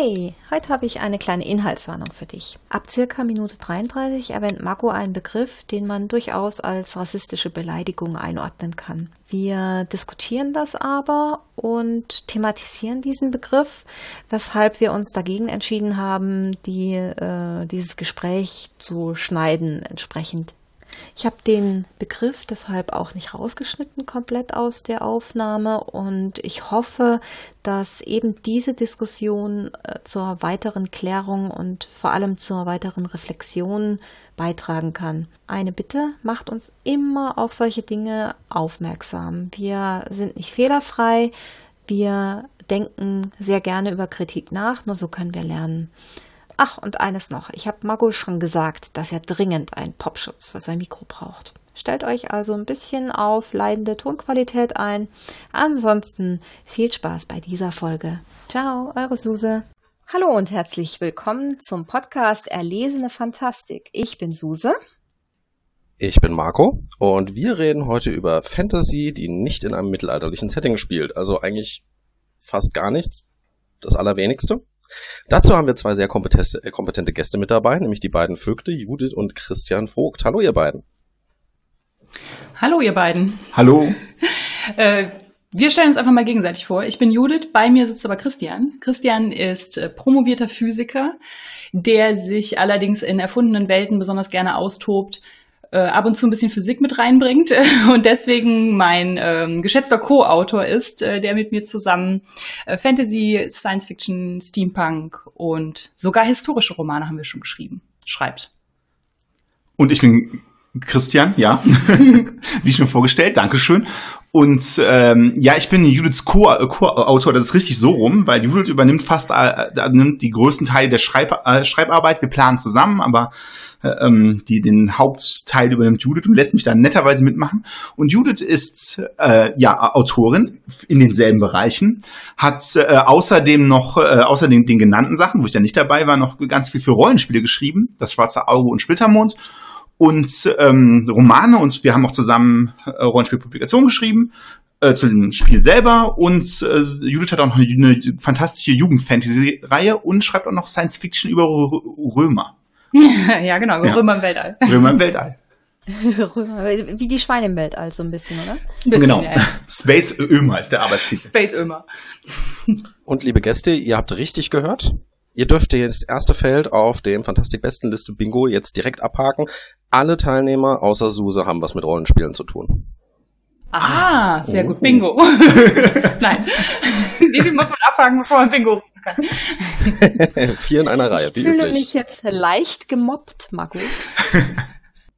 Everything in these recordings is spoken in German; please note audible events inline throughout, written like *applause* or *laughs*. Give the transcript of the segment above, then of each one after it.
Hey, heute habe ich eine kleine Inhaltswarnung für dich. Ab circa Minute 33 erwähnt Marco einen Begriff, den man durchaus als rassistische Beleidigung einordnen kann. Wir diskutieren das aber und thematisieren diesen Begriff, weshalb wir uns dagegen entschieden haben, die, äh, dieses Gespräch zu schneiden entsprechend. Ich habe den Begriff deshalb auch nicht rausgeschnitten komplett aus der Aufnahme und ich hoffe, dass eben diese Diskussion äh, zur weiteren Klärung und vor allem zur weiteren Reflexion beitragen kann. Eine Bitte, macht uns immer auf solche Dinge aufmerksam. Wir sind nicht fehlerfrei, wir denken sehr gerne über Kritik nach, nur so können wir lernen. Ach, und eines noch. Ich habe Margot schon gesagt, dass er dringend einen Popschutz für sein Mikro braucht. Stellt euch also ein bisschen auf leidende Tonqualität ein. Ansonsten viel Spaß bei dieser Folge. Ciao, eure Suse. Hallo und herzlich willkommen zum Podcast Erlesene Fantastik. Ich bin Suse. Ich bin Marco und wir reden heute über Fantasy, die nicht in einem mittelalterlichen Setting spielt. Also eigentlich fast gar nichts. Das allerwenigste. Dazu haben wir zwei sehr kompetente, äh, kompetente Gäste mit dabei, nämlich die beiden Vögte, Judith und Christian Vogt. Hallo, ihr beiden. Hallo, ihr beiden. Hallo. *laughs* äh, wir stellen uns einfach mal gegenseitig vor. Ich bin Judith, bei mir sitzt aber Christian. Christian ist äh, promovierter Physiker, der sich allerdings in erfundenen Welten besonders gerne austobt äh, ab und zu ein bisschen Physik mit reinbringt *laughs* und deswegen mein ähm, geschätzter Co-Autor ist, äh, der mit mir zusammen äh, Fantasy, Science Fiction, Steampunk und sogar historische Romane haben wir schon geschrieben, schreibt. Und ich bin Christian, ja, *laughs* wie schon vorgestellt, Dankeschön. Und ähm, ja, ich bin Judiths Co-Autor, das ist richtig so rum, weil Judith übernimmt fast äh, nimmt die größten Teile der Schreib äh, Schreibarbeit. Wir planen zusammen, aber äh, ähm, die den Hauptteil übernimmt Judith und lässt mich da netterweise mitmachen. Und Judith ist äh, ja Autorin in denselben Bereichen, hat äh, außerdem noch äh, außer den, den genannten Sachen, wo ich da nicht dabei war, noch ganz viel für Rollenspiele geschrieben, das Schwarze Auge und Splittermond und ähm, Romane und wir haben auch zusammen äh, Rollenspielpublikationen geschrieben äh, zu dem Spiel selber und äh, Judith hat auch noch eine, eine fantastische Jugendfantasy-Reihe und schreibt auch noch Science Fiction über Römer. *laughs* ja, genau, ja. Römer im Weltall. Römer im *laughs* Weltall. Römer, wie die Schweine im Weltall, so ein bisschen, oder? Ein bisschen, genau. Ja. *laughs* Space Ömer ist der Arbeitstitel. Space Ömer. Und liebe Gäste, ihr habt richtig gehört. Ihr dürft das erste Feld auf dem Fantastik-Bestenliste Bingo jetzt direkt abhaken. Alle Teilnehmer außer Suse haben was mit Rollenspielen zu tun. Ah, sehr oh. gut. Bingo. *laughs* Nein. *laughs* Wie viel muss man abhaken, bevor man Bingo rufen kann? *laughs* Vier in einer Reihe. Ich fühle üblich. mich jetzt leicht gemobbt, Marco.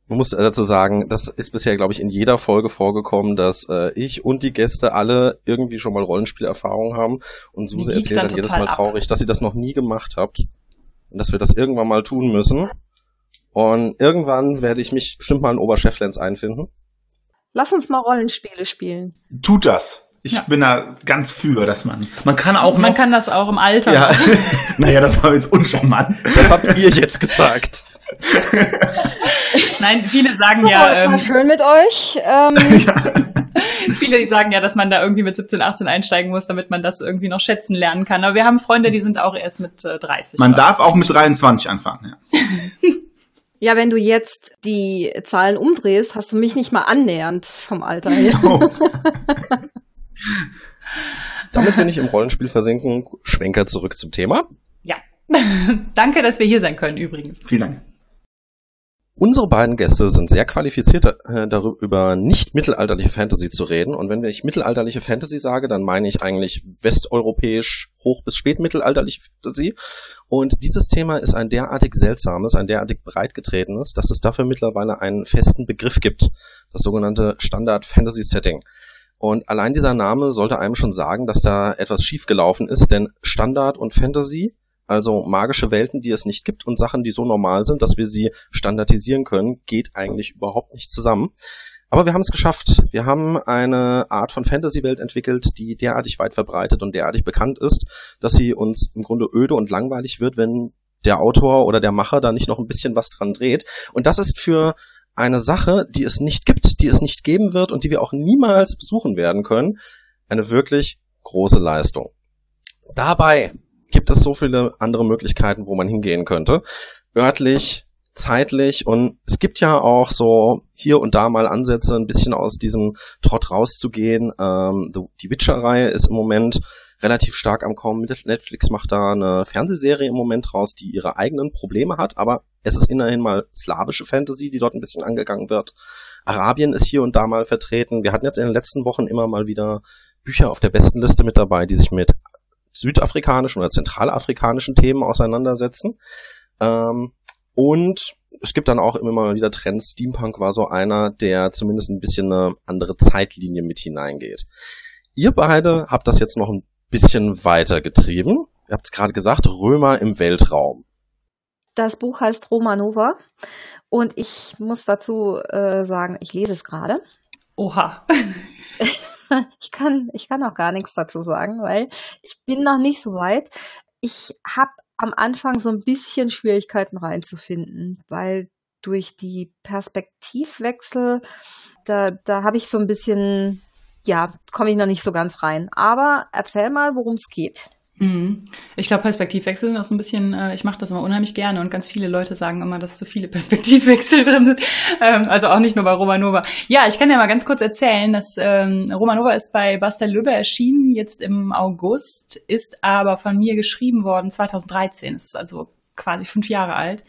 Man muss dazu sagen, das ist bisher, glaube ich, in jeder Folge vorgekommen, dass äh, ich und die Gäste alle irgendwie schon mal Rollenspielerfahrung haben. Und Suse erzählt dann, dann jedes Mal traurig, ab. dass sie das noch nie gemacht habt. Und dass wir das irgendwann mal tun müssen. Und irgendwann werde ich mich bestimmt mal in Obercheflenz einfinden. Lass uns mal Rollenspiele spielen. Tut das. Ich ja. bin da ganz für, dass man. Man kann auch Man kann das auch im Alter. Ja. *laughs* naja, das war jetzt uncharmant. Das habt ihr jetzt gesagt. Nein, viele sagen so, ja. Es war ähm, schön mit euch. Ähm, *laughs* ja. Viele sagen ja, dass man da irgendwie mit 17, 18 einsteigen muss, damit man das irgendwie noch schätzen lernen kann. Aber wir haben Freunde, die sind auch erst mit äh, 30. Man darf auch mit 23 anfangen, ja. *laughs* Ja, wenn du jetzt die Zahlen umdrehst, hast du mich nicht mal annähernd vom Alter her. No. *laughs* Damit wir nicht im Rollenspiel versinken, Schwenker zurück zum Thema. Ja. *laughs* Danke, dass wir hier sein können, übrigens. Vielen Dank. Unsere beiden Gäste sind sehr qualifiziert, äh, darüber über nicht mittelalterliche Fantasy zu reden. Und wenn ich mittelalterliche Fantasy sage, dann meine ich eigentlich westeuropäisch hoch bis spätmittelalterliche Fantasy. Und dieses Thema ist ein derartig seltsames, ein derartig breitgetretenes, dass es dafür mittlerweile einen festen Begriff gibt. Das sogenannte Standard Fantasy Setting. Und allein dieser Name sollte einem schon sagen, dass da etwas schiefgelaufen ist, denn Standard und Fantasy also magische Welten, die es nicht gibt und Sachen, die so normal sind, dass wir sie standardisieren können, geht eigentlich überhaupt nicht zusammen. Aber wir haben es geschafft. Wir haben eine Art von Fantasy-Welt entwickelt, die derartig weit verbreitet und derartig bekannt ist, dass sie uns im Grunde öde und langweilig wird, wenn der Autor oder der Macher da nicht noch ein bisschen was dran dreht. Und das ist für eine Sache, die es nicht gibt, die es nicht geben wird und die wir auch niemals besuchen werden können, eine wirklich große Leistung. Dabei gibt es so viele andere Möglichkeiten, wo man hingehen könnte. Örtlich, zeitlich und es gibt ja auch so hier und da mal Ansätze, ein bisschen aus diesem Trott rauszugehen. Ähm, die Witcher-Reihe ist im Moment relativ stark am Kommen. Netflix macht da eine Fernsehserie im Moment raus, die ihre eigenen Probleme hat, aber es ist immerhin mal slawische Fantasy, die dort ein bisschen angegangen wird. Arabien ist hier und da mal vertreten. Wir hatten jetzt in den letzten Wochen immer mal wieder Bücher auf der besten Liste mit dabei, die sich mit südafrikanischen oder zentralafrikanischen Themen auseinandersetzen. Ähm, und es gibt dann auch immer mal wieder Trends. Steampunk war so einer, der zumindest ein bisschen eine andere Zeitlinie mit hineingeht. Ihr beide habt das jetzt noch ein bisschen weiter getrieben. Ihr habt es gerade gesagt, Römer im Weltraum. Das Buch heißt Romanova und ich muss dazu äh, sagen, ich lese es gerade. Oha. *laughs* ich kann, ich kann auch gar nichts dazu sagen, weil ich bin noch nicht so weit. Ich habe am Anfang so ein bisschen Schwierigkeiten reinzufinden, weil durch die Perspektivwechsel, da, da habe ich so ein bisschen, ja, komme ich noch nicht so ganz rein. Aber erzähl mal, worum es geht. Mhm. Ich glaube, Perspektivwechsel sind auch so ein bisschen, äh, ich mache das immer unheimlich gerne und ganz viele Leute sagen immer, dass zu viele *laughs* Perspektivwechsel drin sind. Ähm, also auch nicht nur bei Romanova. Ja, ich kann ja mal ganz kurz erzählen, dass ähm, Romanova ist bei Basta Löbe erschienen, jetzt im August, ist aber von mir geschrieben worden 2013. Es ist also quasi fünf Jahre alt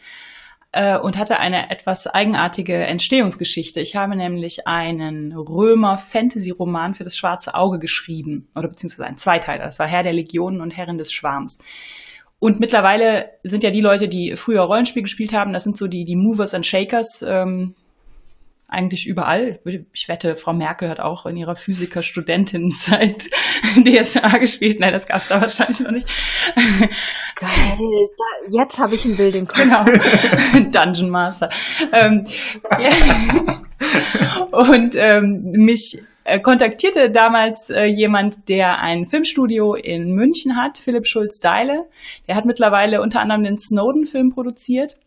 äh, und hatte eine etwas eigenartige Entstehungsgeschichte. Ich habe nämlich einen Römer-Fantasy-Roman für das schwarze Auge geschrieben, oder beziehungsweise einen Zweiteiler. Das war Herr der Legionen und Herrin des Schwarms. Und mittlerweile sind ja die Leute, die früher Rollenspiel gespielt haben, das sind so die, die Movers and Shakers, ähm, eigentlich überall. Ich wette, Frau Merkel hat auch in ihrer Physiker-Studentinnenzeit *laughs* DSA gespielt. Nein, das gab es da wahrscheinlich noch nicht. Geil, da, jetzt habe ich ein Bild im Kopf. Genau, *laughs* Dungeon Master. Ähm. Und ähm, mich äh, kontaktierte damals äh, jemand, der ein Filmstudio in München hat, Philipp Schulz-Deile. Der hat mittlerweile unter anderem den Snowden-Film produziert.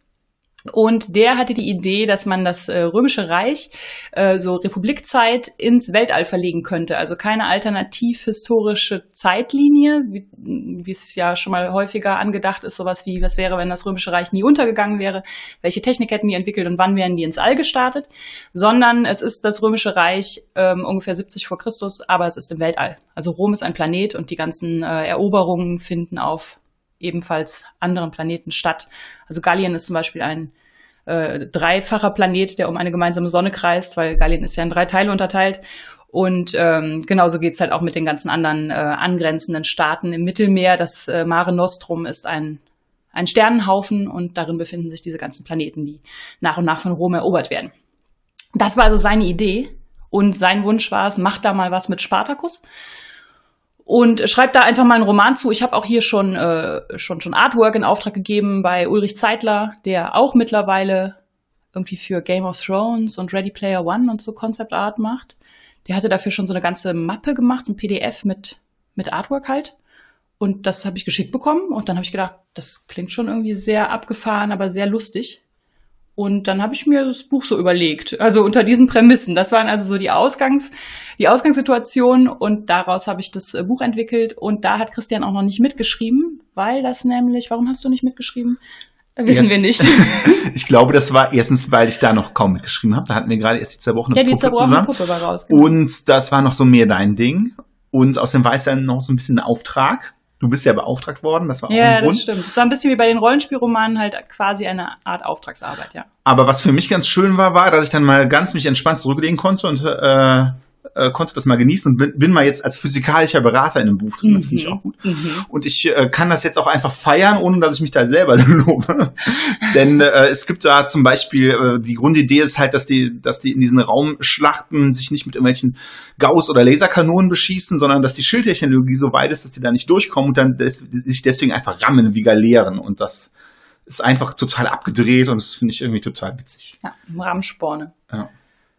Und der hatte die Idee, dass man das äh, Römische Reich, äh, so Republikzeit, ins Weltall verlegen könnte. Also keine alternativ historische Zeitlinie, wie, es ja schon mal häufiger angedacht ist, sowas wie, was wäre, wenn das Römische Reich nie untergegangen wäre, welche Technik hätten die entwickelt und wann wären die ins All gestartet, sondern es ist das Römische Reich ähm, ungefähr 70 vor Christus, aber es ist im Weltall. Also Rom ist ein Planet und die ganzen äh, Eroberungen finden auf ebenfalls anderen Planeten statt. Also Gallien ist zum Beispiel ein äh, dreifacher Planet, der um eine gemeinsame Sonne kreist, weil Gallien ist ja in drei Teile unterteilt. Und ähm, genauso geht's halt auch mit den ganzen anderen äh, angrenzenden Staaten im Mittelmeer. Das äh, Mare Nostrum ist ein, ein Sternenhaufen und darin befinden sich diese ganzen Planeten, die nach und nach von Rom erobert werden. Das war also seine Idee. Und sein Wunsch war es, macht da mal was mit Spartacus und schreibt da einfach mal einen Roman zu. Ich habe auch hier schon, äh, schon, schon Artwork in Auftrag gegeben bei Ulrich Zeitler, der auch mittlerweile irgendwie für Game of Thrones und Ready Player One und so Concept Art macht. Der hatte dafür schon so eine ganze Mappe gemacht, so ein PDF mit, mit Artwork halt. Und das habe ich geschickt bekommen und dann habe ich gedacht, das klingt schon irgendwie sehr abgefahren, aber sehr lustig. Und dann habe ich mir das Buch so überlegt, also unter diesen Prämissen. Das waren also so die Ausgangs, die Ausgangssituation und daraus habe ich das äh, Buch entwickelt und da hat Christian auch noch nicht mitgeschrieben, weil das nämlich, warum hast du nicht mitgeschrieben? Wissen erst, wir nicht. *laughs* ich glaube, das war erstens, weil ich da noch kaum mitgeschrieben habe. Da hatten wir gerade erst die zerbrochene ja, die Puppe zerbrochene zusammen. Puppe war raus, genau. Und das war noch so mehr dein Ding. Und war es dann noch so ein bisschen ein Auftrag. Du bist ja beauftragt worden, das war auch ja, ein Grund. Ja, das stimmt. Das war ein bisschen wie bei den Rollenspielromanen halt quasi eine Art Auftragsarbeit, ja. Aber was für mich ganz schön war, war, dass ich dann mal ganz mich entspannt zurücklegen konnte und äh, äh, konnte das mal genießen und bin, bin mal jetzt als physikalischer Berater in einem Buch drin. Das finde ich mhm. auch gut. Mhm. Und ich äh, kann das jetzt auch einfach feiern, ohne dass ich mich da selber *laughs* lobe. Denn äh, es gibt da zum Beispiel, äh, die Grundidee ist halt, dass die, dass die in diesen Raumschlachten sich nicht mit irgendwelchen Gauss- oder Laserkanonen beschießen, sondern dass die Schildtechnologie so weit ist, dass die da nicht durchkommen und dann des, sich deswegen einfach rammen wie Galeeren. Und das ist einfach total abgedreht und das finde ich irgendwie total witzig. Ja, Rahmensporne. Ja.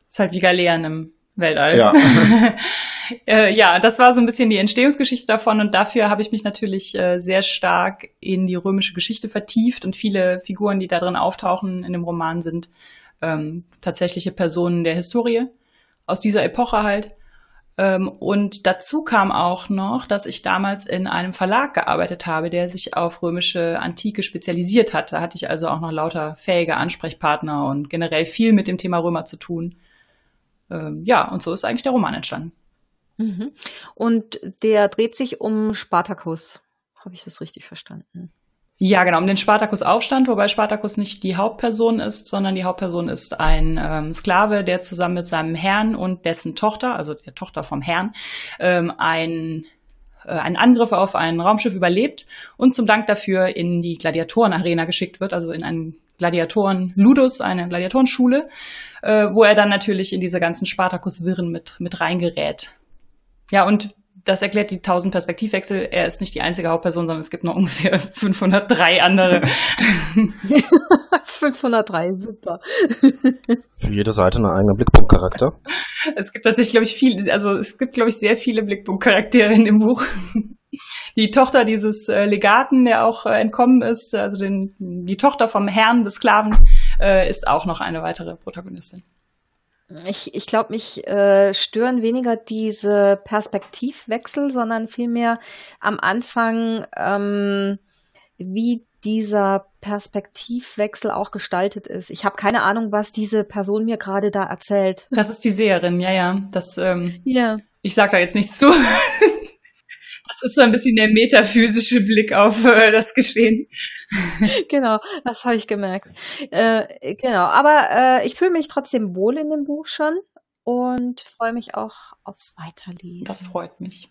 Ist halt wie Galeeren im Weltall. Ja. *laughs* äh, ja, das war so ein bisschen die Entstehungsgeschichte davon und dafür habe ich mich natürlich äh, sehr stark in die römische Geschichte vertieft und viele Figuren, die da drin auftauchen in dem Roman, sind ähm, tatsächliche Personen der Historie aus dieser Epoche halt. Ähm, und dazu kam auch noch, dass ich damals in einem Verlag gearbeitet habe, der sich auf römische Antike spezialisiert hat. Da hatte ich also auch noch lauter fähige Ansprechpartner und generell viel mit dem Thema Römer zu tun ähm, ja, und so ist eigentlich der Roman entstanden. Mhm. Und der dreht sich um Spartacus. Habe ich das richtig verstanden? Ja, genau, um den Spartacus-Aufstand, wobei Spartacus nicht die Hauptperson ist, sondern die Hauptperson ist ein ähm, Sklave, der zusammen mit seinem Herrn und dessen Tochter, also der Tochter vom Herrn, ähm, ein, äh, einen Angriff auf ein Raumschiff überlebt und zum Dank dafür in die Gladiatorenarena geschickt wird, also in einen Gladiatoren Ludus, eine Gladiatorenschule, äh, wo er dann natürlich in diese ganzen Spartakus-Wirren mit, mit reingerät. Ja, und das erklärt die 1000 Perspektivwechsel. Er ist nicht die einzige Hauptperson, sondern es gibt noch *laughs* ungefähr 503 andere. *laughs* 503, super. *laughs* Für jede Seite ein eigener Blickpunktcharakter. Es gibt tatsächlich, glaube ich, viel, also es gibt, glaube ich, sehr viele Blickpunktcharaktere in dem Buch die Tochter dieses äh, Legaten, der auch äh, entkommen ist, also den, die Tochter vom Herrn des Sklaven, äh, ist auch noch eine weitere Protagonistin. Ich, ich glaube, mich äh, stören weniger diese Perspektivwechsel, sondern vielmehr am Anfang, ähm, wie dieser Perspektivwechsel auch gestaltet ist. Ich habe keine Ahnung, was diese Person mir gerade da erzählt. Das ist die Seherin, ja, ja. Das, ähm, ja. Ich sag da jetzt nichts zu. *laughs* Das ist so ein bisschen der metaphysische Blick auf äh, das Geschehen. *laughs* genau, das habe ich gemerkt. Äh, genau, aber äh, ich fühle mich trotzdem wohl in dem Buch schon und freue mich auch aufs Weiterlesen. Das freut mich.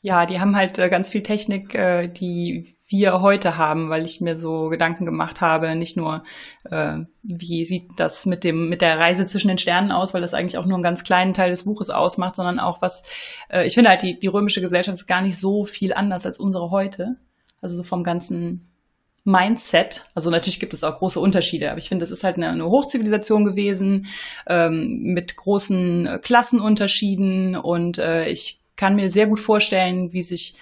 Ja, die haben halt äh, ganz viel Technik, äh, die wir heute haben, weil ich mir so Gedanken gemacht habe, nicht nur, äh, wie sieht das mit dem mit der Reise zwischen den Sternen aus, weil das eigentlich auch nur einen ganz kleinen Teil des Buches ausmacht, sondern auch was, äh, ich finde halt, die, die römische Gesellschaft ist gar nicht so viel anders als unsere heute. Also so vom ganzen Mindset. Also natürlich gibt es auch große Unterschiede, aber ich finde, es ist halt eine, eine Hochzivilisation gewesen ähm, mit großen Klassenunterschieden und äh, ich kann mir sehr gut vorstellen, wie sich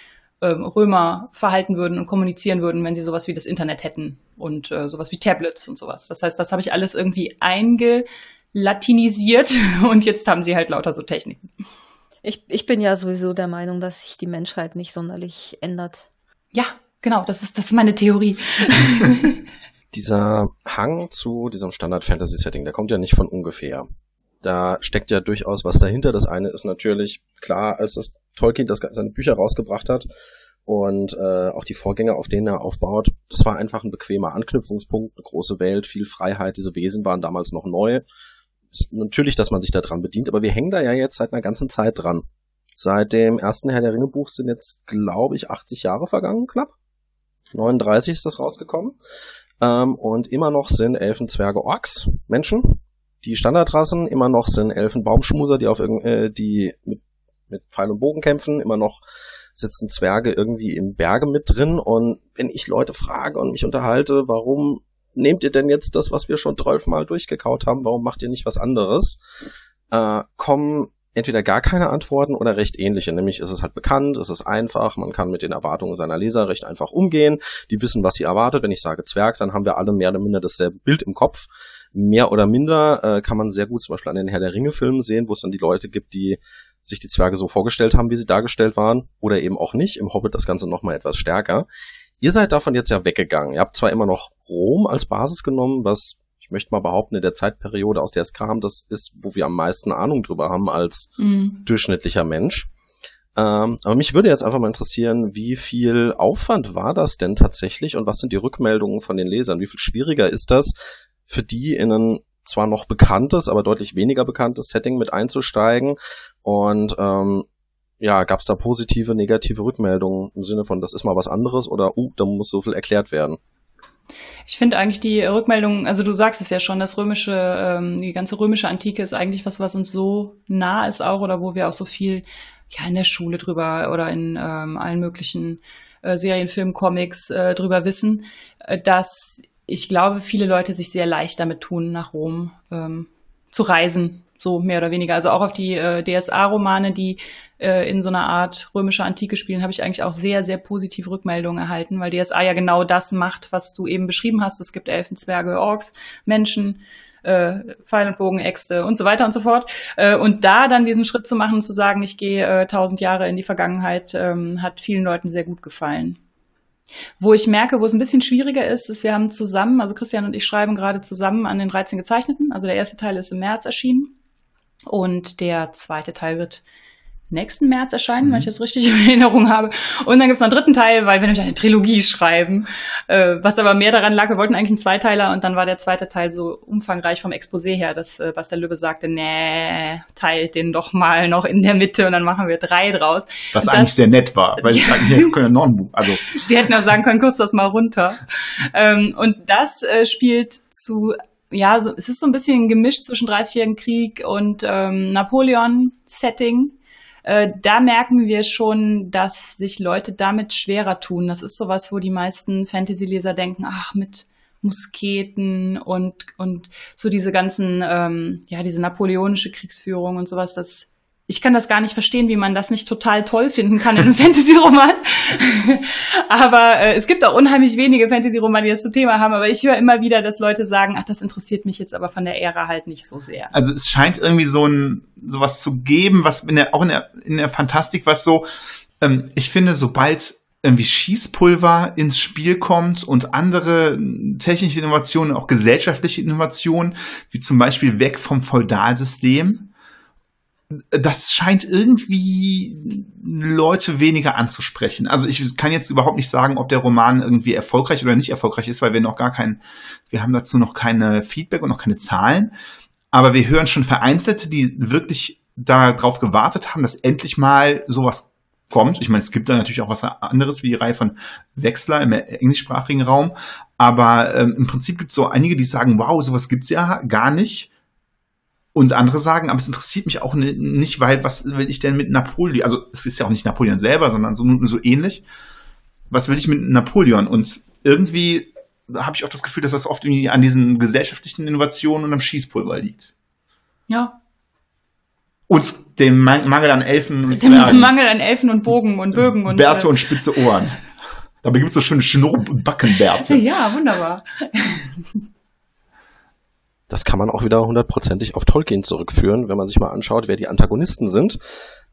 ähm, Römer verhalten würden und kommunizieren würden, wenn sie sowas wie das Internet hätten und äh, sowas wie Tablets und sowas. Das heißt, das habe ich alles irgendwie eingelatinisiert *laughs* und jetzt haben sie halt lauter so Techniken. Ich, ich bin ja sowieso der Meinung, dass sich die Menschheit nicht sonderlich ändert. Ja, genau, das ist, das ist meine Theorie. *laughs* Dieser Hang zu diesem Standard-Fantasy-Setting, der kommt ja nicht von ungefähr. Da steckt ja durchaus was dahinter. Das eine ist natürlich klar, als das Tolkien das, seine Bücher rausgebracht hat und äh, auch die Vorgänger, auf denen er aufbaut, das war einfach ein bequemer Anknüpfungspunkt, eine große Welt, viel Freiheit. Diese Wesen waren damals noch neu. Ist natürlich, dass man sich da dran bedient, aber wir hängen da ja jetzt seit einer ganzen Zeit dran. Seit dem ersten Herr der Ringe Buch sind jetzt, glaube ich, 80 Jahre vergangen, knapp. 39 ist das rausgekommen. Ähm, und immer noch sind Elfen, Zwerge, Orks Menschen. Die Standardrassen immer noch sind Elfen, Baumschmuser, die auf äh, die mit mit Pfeil und Bogen kämpfen. Immer noch sitzen Zwerge irgendwie im Berge mit drin. Und wenn ich Leute frage und mich unterhalte, warum nehmt ihr denn jetzt das, was wir schon zwölfmal durchgekaut haben? Warum macht ihr nicht was anderes? Äh, kommen entweder gar keine Antworten oder recht ähnliche. Nämlich ist es halt bekannt, es ist einfach, man kann mit den Erwartungen seiner Leser recht einfach umgehen. Die wissen, was sie erwartet. Wenn ich sage Zwerg, dann haben wir alle mehr oder minder dasselbe Bild im Kopf. Mehr oder minder äh, kann man sehr gut zum Beispiel an den Herr der Ringe Filmen sehen, wo es dann die Leute gibt, die sich die Zwerge so vorgestellt haben, wie sie dargestellt waren, oder eben auch nicht. Im Hobbit das Ganze nochmal etwas stärker. Ihr seid davon jetzt ja weggegangen. Ihr habt zwar immer noch Rom als Basis genommen, was ich möchte mal behaupten, in der Zeitperiode, aus der es kam, das ist, wo wir am meisten Ahnung drüber haben als mhm. durchschnittlicher Mensch. Ähm, aber mich würde jetzt einfach mal interessieren, wie viel Aufwand war das denn tatsächlich und was sind die Rückmeldungen von den Lesern? Wie viel schwieriger ist das für die in ein zwar noch bekanntes, aber deutlich weniger bekanntes Setting mit einzusteigen? Und ähm, ja, gab es da positive, negative Rückmeldungen im Sinne von, das ist mal was anderes oder, uh, da muss so viel erklärt werden? Ich finde eigentlich die Rückmeldung, also du sagst es ja schon, das römische, ähm, die ganze römische Antike ist eigentlich was, was uns so nah ist auch oder wo wir auch so viel ja in der Schule drüber oder in ähm, allen möglichen äh, Serien, Filmen, Comics äh, drüber wissen, äh, dass ich glaube, viele Leute sich sehr leicht damit tun, nach Rom ähm, zu reisen, so mehr oder weniger. Also auch auf die äh, DSA-Romane, die äh, in so einer Art römischer Antike spielen, habe ich eigentlich auch sehr, sehr positive Rückmeldungen erhalten, weil DSA ja genau das macht, was du eben beschrieben hast. Es gibt Elfen, Zwerge, Orks, Menschen, äh, Pfeil und Bogen, Äxte und so weiter und so fort. Äh, und da dann diesen Schritt zu machen, zu sagen, ich gehe äh, tausend Jahre in die Vergangenheit, ähm, hat vielen Leuten sehr gut gefallen. Wo ich merke, wo es ein bisschen schwieriger ist, ist, wir haben zusammen, also Christian und ich schreiben gerade zusammen an den 13 Gezeichneten. Also der erste Teil ist im März erschienen und der zweite Teil wird nächsten März erscheinen, mhm. wenn ich das richtig *laughs* in Erinnerung habe. Und dann gibt's noch einen dritten Teil, weil wir nämlich eine Trilogie schreiben, äh, was aber mehr daran lag, wir wollten eigentlich einen Zweiteiler und dann war der zweite Teil so umfangreich vom Exposé her, dass äh, was der Löwe sagte, nee, teilt den doch mal noch in der Mitte und dann machen wir drei draus. Was und eigentlich das, sehr nett war, weil sie *laughs* sagten, hier können noch ein also. Sie hätten auch sagen können, kurz das mal runter. ähm, und das äh, spielt zu ja, so, es ist so ein bisschen gemischt zwischen 30-jährigen Krieg und ähm, Napoleon-Setting äh, da merken wir schon, dass sich Leute damit schwerer tun. Das ist sowas, wo die meisten Fantasy-Leser denken, ach, mit Musketen und, und so diese ganzen, ähm, ja, diese napoleonische Kriegsführung und sowas, das ich kann das gar nicht verstehen, wie man das nicht total toll finden kann in einem *laughs* Fantasy-Roman. aber äh, es gibt auch unheimlich wenige Fantasy-Romane, die das zum Thema haben. Aber ich höre immer wieder, dass Leute sagen, ach, das interessiert mich jetzt aber von der Ära halt nicht so sehr. Also es scheint irgendwie so ein sowas zu geben, was in der, auch in der, in der Fantastik, was so, ähm, ich finde, sobald irgendwie Schießpulver ins Spiel kommt und andere technische Innovationen, auch gesellschaftliche Innovationen, wie zum Beispiel weg vom Feudalsystem, das scheint irgendwie Leute weniger anzusprechen. Also ich kann jetzt überhaupt nicht sagen, ob der Roman irgendwie erfolgreich oder nicht erfolgreich ist, weil wir noch gar kein, wir haben dazu noch keine Feedback und noch keine Zahlen. Aber wir hören schon Vereinzelte, die wirklich darauf gewartet haben, dass endlich mal sowas kommt. Ich meine, es gibt da natürlich auch was anderes wie die Reihe von Wechsler im englischsprachigen Raum. Aber ähm, im Prinzip gibt es so einige, die sagen, wow, sowas gibt's ja gar nicht. Und andere sagen, aber es interessiert mich auch nicht, weil was will ich denn mit Napoleon? Also es ist ja auch nicht Napoleon selber, sondern so, so ähnlich. Was will ich mit Napoleon? Und irgendwie habe ich auch das Gefühl, dass das oft irgendwie an diesen gesellschaftlichen Innovationen und am Schießpulver liegt. Ja. Und dem Mangel an Elfen und Dem Zwergen. Mangel an Elfen und Bogen und Bögen und Bärte äh, und spitze Ohren. Dabei gibt es so schöne Schnurr- und Backenbärte. *laughs* Ja, wunderbar. Das kann man auch wieder hundertprozentig auf Tolkien zurückführen, wenn man sich mal anschaut, wer die Antagonisten sind.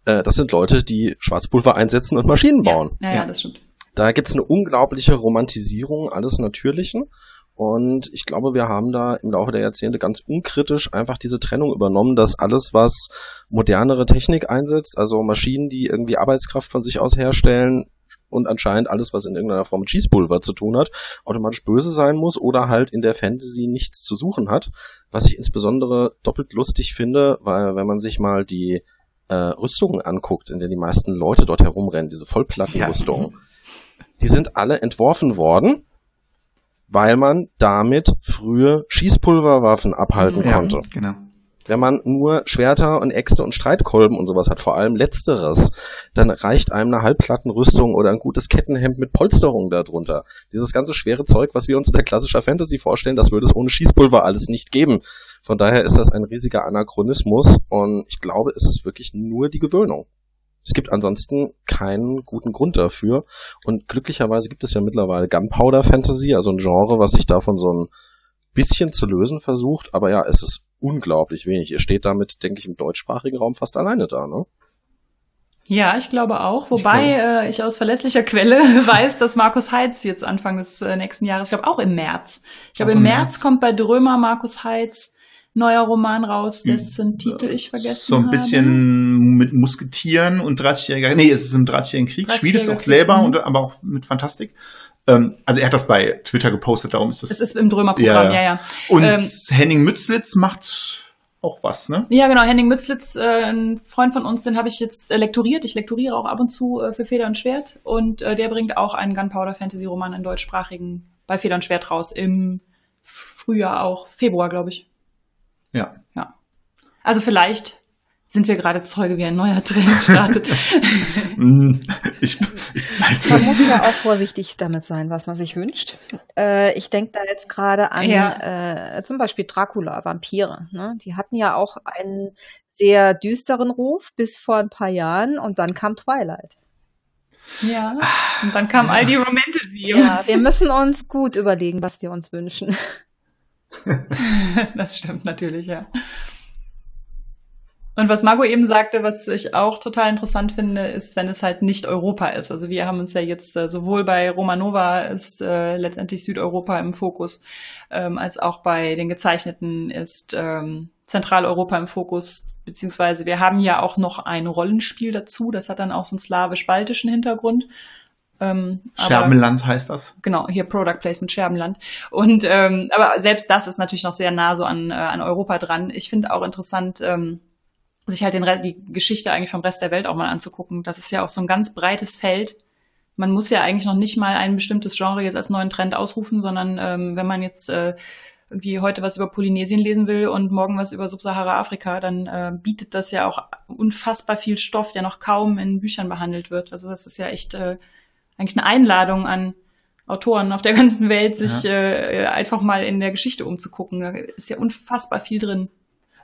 Äh, das sind Leute, die Schwarzpulver einsetzen und Maschinen bauen. Ja, ja, ja das stimmt. Da gibt's eine unglaubliche Romantisierung alles Natürlichen. Und ich glaube, wir haben da im Laufe der Jahrzehnte ganz unkritisch einfach diese Trennung übernommen, dass alles, was modernere Technik einsetzt, also Maschinen, die irgendwie Arbeitskraft von sich aus herstellen, und anscheinend alles, was in irgendeiner Form mit Schießpulver zu tun hat, automatisch böse sein muss oder halt in der Fantasy nichts zu suchen hat. Was ich insbesondere doppelt lustig finde, weil wenn man sich mal die äh, Rüstungen anguckt, in denen die meisten Leute dort herumrennen, diese Vollplattenrüstungen, ja. Die sind alle entworfen worden, weil man damit frühe Schießpulverwaffen abhalten ja, konnte. Genau wenn man nur Schwerter und Äxte und Streitkolben und sowas hat, vor allem letzteres, dann reicht einem eine Halbplattenrüstung oder ein gutes Kettenhemd mit Polsterung darunter. Dieses ganze schwere Zeug, was wir uns in der klassischer Fantasy vorstellen, das würde es ohne Schießpulver alles nicht geben. Von daher ist das ein riesiger Anachronismus und ich glaube, es ist wirklich nur die Gewöhnung. Es gibt ansonsten keinen guten Grund dafür. Und glücklicherweise gibt es ja mittlerweile Gunpowder Fantasy, also ein Genre, was sich davon so ein bisschen zu lösen versucht. Aber ja, es ist unglaublich wenig. Ihr steht damit, denke ich, im deutschsprachigen Raum fast alleine da, ne? Ja, ich glaube auch. Wobei ich, glaube, äh, ich aus verlässlicher Quelle *laughs* weiß, dass Markus Heitz jetzt Anfang des äh, nächsten Jahres, ich glaube auch im März. Ich glaube, im März, März kommt bei Drömer Markus Heitz neuer Roman raus, hm. dessen Titel ich vergessen So ein bisschen habe. mit Musketieren und 30-jähriger, nee, es ist im 30-jährigen Krieg. 30 Schmied ist auch selber, und, aber auch mit Fantastik. Ähm, also er hat das bei Twitter gepostet, darum ist das. Es ist im Drömer-Programm, ja, ja. ja. Und ähm, Henning Mützlitz macht auch was, ne? Ja, genau. Henning Mützlitz, äh, ein Freund von uns, den habe ich jetzt äh, lektoriert. Ich lektoriere auch ab und zu äh, für Feder und Schwert. Und äh, der bringt auch einen Gunpowder-Fantasy-Roman in deutschsprachigen bei Feder und Schwert raus. Im Frühjahr auch. Februar, glaube ich. Ja. Ja. Also vielleicht sind wir gerade Zeuge, wie ein neuer Trend startet. *laughs* Mm, ich, ich man muss ja auch vorsichtig damit sein, was man sich wünscht. Äh, ich denke da jetzt gerade an ja. äh, zum Beispiel Dracula, Vampire. Ne? Die hatten ja auch einen sehr düsteren Ruf bis vor ein paar Jahren und dann kam Twilight. Ja, und dann kam all die Romantasy. Ja, wir müssen uns gut überlegen, was wir uns wünschen. *laughs* das stimmt natürlich, ja. Und was Margot eben sagte, was ich auch total interessant finde, ist, wenn es halt nicht Europa ist. Also wir haben uns ja jetzt äh, sowohl bei Romanova ist äh, letztendlich Südeuropa im Fokus, ähm, als auch bei den Gezeichneten ist ähm, Zentraleuropa im Fokus. Beziehungsweise wir haben ja auch noch ein Rollenspiel dazu, das hat dann auch so einen slawisch-baltischen Hintergrund. Ähm, Scherbenland aber, heißt das? Genau, hier Product Placement Scherbenland. Und ähm, aber selbst das ist natürlich noch sehr nah so an, äh, an Europa dran. Ich finde auch interessant, ähm, sich halt den Rest, die Geschichte eigentlich vom Rest der Welt auch mal anzugucken. Das ist ja auch so ein ganz breites Feld. Man muss ja eigentlich noch nicht mal ein bestimmtes Genre jetzt als neuen Trend ausrufen, sondern ähm, wenn man jetzt äh, irgendwie heute was über Polynesien lesen will und morgen was über Subsahara-Afrika, dann äh, bietet das ja auch unfassbar viel Stoff, der noch kaum in Büchern behandelt wird. Also das ist ja echt äh, eigentlich eine Einladung an Autoren auf der *laughs* ganzen Welt, sich ja. äh, einfach mal in der Geschichte umzugucken. Da ist ja unfassbar viel drin.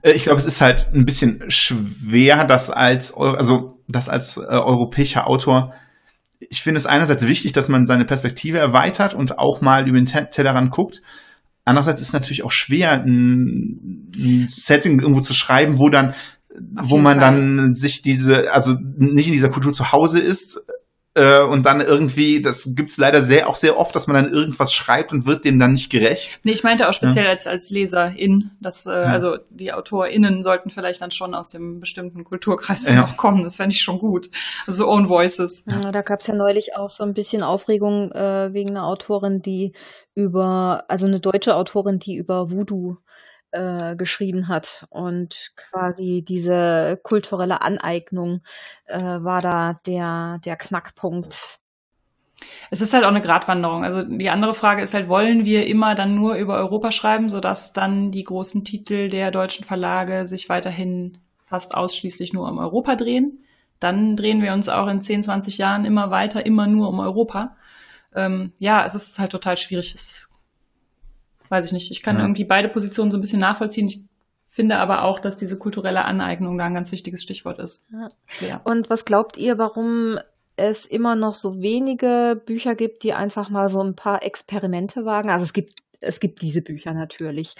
Äh, ich glaube, es ist halt ein bisschen schwer, das als, also das als äh, europäischer Autor. Ich finde es einerseits wichtig, dass man seine Perspektive erweitert und auch mal über den Tellerrand guckt. Andererseits ist es natürlich auch schwer, ein, ein Setting irgendwo zu schreiben, wo dann, wo man Fall. dann sich diese, also nicht in dieser Kultur zu Hause ist, äh, und dann irgendwie, das gibt's leider sehr, auch sehr oft, dass man dann irgendwas schreibt und wird dem dann nicht gerecht. Nee, ich meinte auch speziell ja. als, als Leserin, dass, äh, ja. also die AutorInnen sollten vielleicht dann schon aus dem bestimmten Kulturkreis ja. noch kommen. Das fände ich schon gut. Also Own Voices. Ja, da gab's ja neulich auch so ein bisschen Aufregung äh, wegen einer Autorin, die über, also eine deutsche Autorin, die über Voodoo äh, geschrieben hat. Und quasi diese kulturelle Aneignung äh, war da der, der Knackpunkt. Es ist halt auch eine Gratwanderung. Also die andere Frage ist halt, wollen wir immer dann nur über Europa schreiben, sodass dann die großen Titel der deutschen Verlage sich weiterhin fast ausschließlich nur um Europa drehen? Dann drehen wir uns auch in 10, 20 Jahren immer weiter, immer nur um Europa. Ähm, ja, es ist halt total schwierig. Es weiß ich nicht. Ich kann ja. irgendwie beide Positionen so ein bisschen nachvollziehen. Ich finde aber auch, dass diese kulturelle Aneignung da ein ganz wichtiges Stichwort ist. Ja. Und was glaubt ihr, warum es immer noch so wenige Bücher gibt, die einfach mal so ein paar Experimente wagen? Also es gibt es gibt diese Bücher natürlich.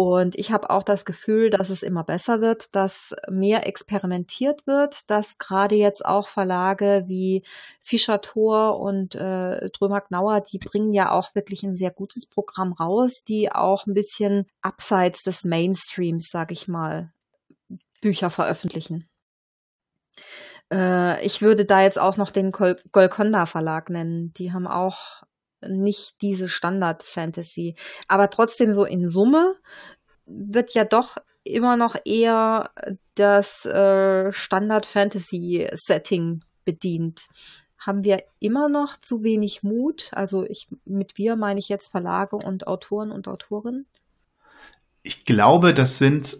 Und ich habe auch das Gefühl, dass es immer besser wird, dass mehr experimentiert wird, dass gerade jetzt auch Verlage wie Fischer Thor und äh, Drömer Gnauer, die bringen ja auch wirklich ein sehr gutes Programm raus, die auch ein bisschen abseits des Mainstreams, sag ich mal, Bücher veröffentlichen. Äh, ich würde da jetzt auch noch den Gol Golconda Verlag nennen. Die haben auch nicht diese Standard-Fantasy. Aber trotzdem so in Summe wird ja doch immer noch eher das äh, Standard-Fantasy-Setting bedient. Haben wir immer noch zu wenig Mut? Also ich mit wir meine ich jetzt Verlage und Autoren und Autorinnen? Ich glaube, das sind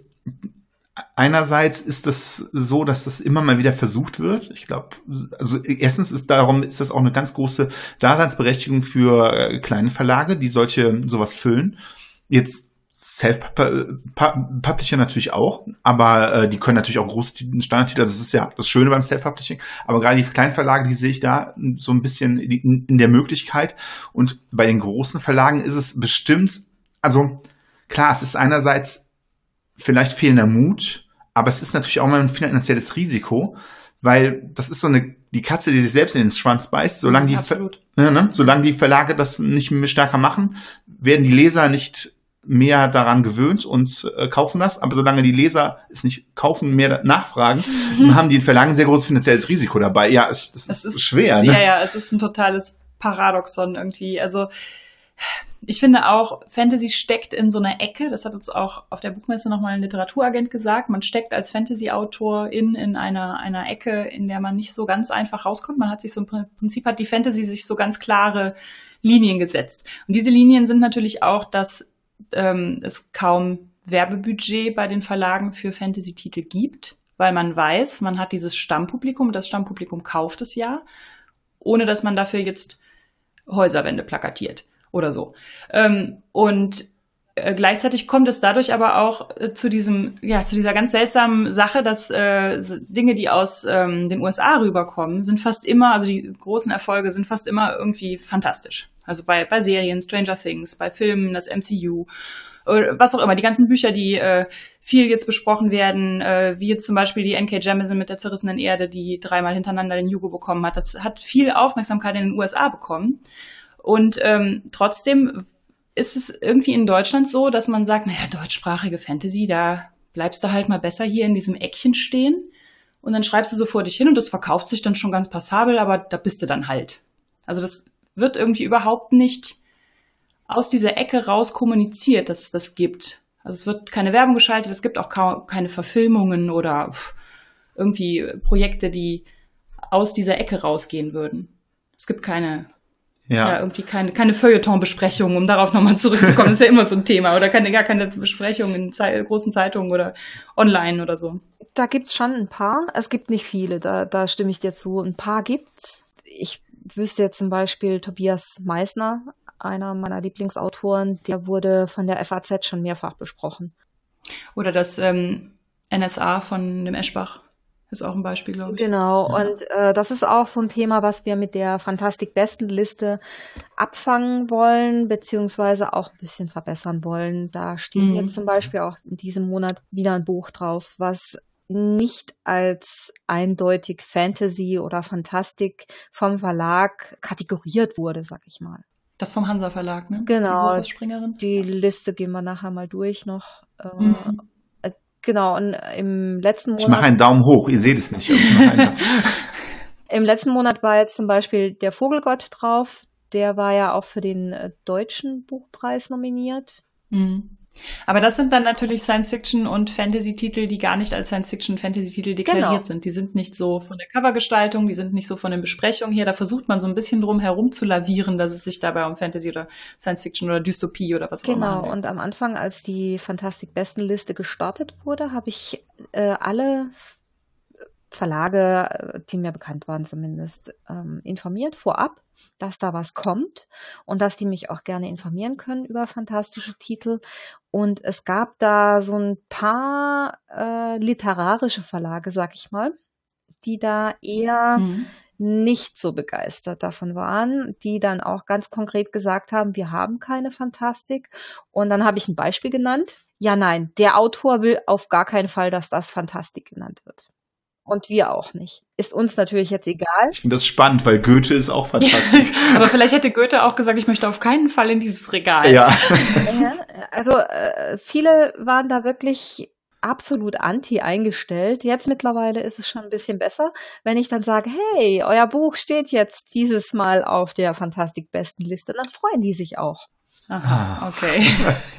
einerseits ist das so, dass das immer mal wieder versucht wird. Ich glaube, also erstens ist darum ist das auch eine ganz große Daseinsberechtigung für äh, kleine Verlage, die solche sowas füllen. Jetzt Self-Publisher natürlich auch, aber äh, die können natürlich auch große Standardtitel, also das ist ja das Schöne beim Self-Publishing, aber gerade die kleinen Verlage, die sehe ich da so ein bisschen in, in der Möglichkeit und bei den großen Verlagen ist es bestimmt, also klar, es ist einerseits vielleicht fehlender Mut, aber es ist natürlich auch mal ein finanzielles Risiko, weil das ist so eine die Katze, die sich selbst in den Schwanz beißt. Solange die, ja, ne, ne, solange die Verlage das nicht mehr stärker machen, werden die Leser nicht mehr daran gewöhnt und äh, kaufen das. Aber solange die Leser es nicht kaufen, mehr nachfragen, mhm. haben die Verlagen ein sehr großes finanzielles Risiko dabei. Ja, es, das ist, ist, schwer. Ne? Ja, ja, es ist ein totales Paradoxon irgendwie. Also ich finde auch, Fantasy steckt in so einer Ecke. Das hat uns auch auf der Buchmesse nochmal ein Literaturagent gesagt. Man steckt als Fantasy-Autor in, in einer, einer Ecke, in der man nicht so ganz einfach rauskommt. Man hat sich so im Prinzip hat die Fantasy sich so ganz klare Linien gesetzt. Und diese Linien sind natürlich auch, dass ähm, es kaum Werbebudget bei den Verlagen für Fantasy-Titel gibt, weil man weiß, man hat dieses Stammpublikum, das Stammpublikum kauft es ja, ohne dass man dafür jetzt Häuserwände plakatiert oder so. Ähm, und äh, gleichzeitig kommt es dadurch aber auch äh, zu diesem, ja, zu dieser ganz seltsamen Sache, dass äh, Dinge, die aus ähm, den USA rüberkommen, sind fast immer, also die großen Erfolge sind fast immer irgendwie fantastisch. Also bei, bei Serien, Stranger Things, bei Filmen, das MCU, was auch immer, die ganzen Bücher, die äh, viel jetzt besprochen werden, äh, wie jetzt zum Beispiel die N.K. Jemisin mit der zerrissenen Erde, die dreimal hintereinander den Hugo bekommen hat, das hat viel Aufmerksamkeit in den USA bekommen. Und ähm, trotzdem ist es irgendwie in Deutschland so, dass man sagt, naja, deutschsprachige Fantasy, da bleibst du halt mal besser hier in diesem Eckchen stehen. Und dann schreibst du so vor dich hin und das verkauft sich dann schon ganz passabel, aber da bist du dann halt. Also das wird irgendwie überhaupt nicht aus dieser Ecke raus kommuniziert, dass es das gibt. Also es wird keine Werbung geschaltet, es gibt auch kaum, keine Verfilmungen oder irgendwie Projekte, die aus dieser Ecke rausgehen würden. Es gibt keine ja. ja, irgendwie keine, keine Feuilleton-Besprechung, um darauf nochmal zurückzukommen. das ist ja immer so ein Thema. Oder keine, gar keine Besprechung in Ze großen Zeitungen oder online oder so. Da gibt's schon ein paar. Es gibt nicht viele, da, da stimme ich dir zu. Ein paar gibt's. Ich wüsste jetzt zum Beispiel Tobias Meissner, einer meiner Lieblingsautoren, der wurde von der FAZ schon mehrfach besprochen. Oder das ähm, NSA von dem Eschbach. Ist auch ein Beispiel, glaube ich. Genau, ja. und äh, das ist auch so ein Thema, was wir mit der Fantastik-Besten-Liste abfangen wollen, beziehungsweise auch ein bisschen verbessern wollen. Da steht mhm. jetzt zum Beispiel auch in diesem Monat wieder ein Buch drauf, was nicht als eindeutig Fantasy oder Fantastik vom Verlag kategoriert wurde, sag ich mal. Das vom Hansa Verlag, ne? Genau. Die, die Liste gehen wir nachher mal durch noch. Äh, mhm. Genau, und im letzten Monat. Ich mache einen Daumen hoch, ihr seht es nicht. *laughs* Im letzten Monat war jetzt zum Beispiel der Vogelgott drauf. Der war ja auch für den äh, deutschen Buchpreis nominiert. Mhm. Aber das sind dann natürlich Science-Fiction und Fantasy-Titel, die gar nicht als Science-Fiction-Fantasy-Titel deklariert genau. sind. Die sind nicht so von der Covergestaltung, die sind nicht so von den Besprechungen her. Da versucht man so ein bisschen drum herum zu lavieren, dass es sich dabei um Fantasy oder Science-Fiction oder Dystopie oder was auch immer handelt. Genau. Und am Anfang, als die Fantastik-Bestenliste gestartet wurde, habe ich äh, alle Verlage, äh, die mir bekannt waren zumindest, ähm, informiert vorab dass da was kommt und dass die mich auch gerne informieren können über fantastische Titel. Und es gab da so ein paar äh, literarische Verlage, sag ich mal, die da eher mhm. nicht so begeistert davon waren, die dann auch ganz konkret gesagt haben, wir haben keine Fantastik. Und dann habe ich ein Beispiel genannt. Ja, nein, der Autor will auf gar keinen Fall, dass das Fantastik genannt wird und wir auch nicht. Ist uns natürlich jetzt egal. Ich finde das spannend, weil Goethe ist auch fantastisch. *laughs* Aber vielleicht hätte Goethe auch gesagt, ich möchte auf keinen Fall in dieses Regal. Ja. also äh, viele waren da wirklich absolut anti eingestellt. Jetzt mittlerweile ist es schon ein bisschen besser, wenn ich dann sage, hey, euer Buch steht jetzt dieses Mal auf der Fantastik-Besten-Liste, dann freuen die sich auch. Aha, ah. okay. *laughs*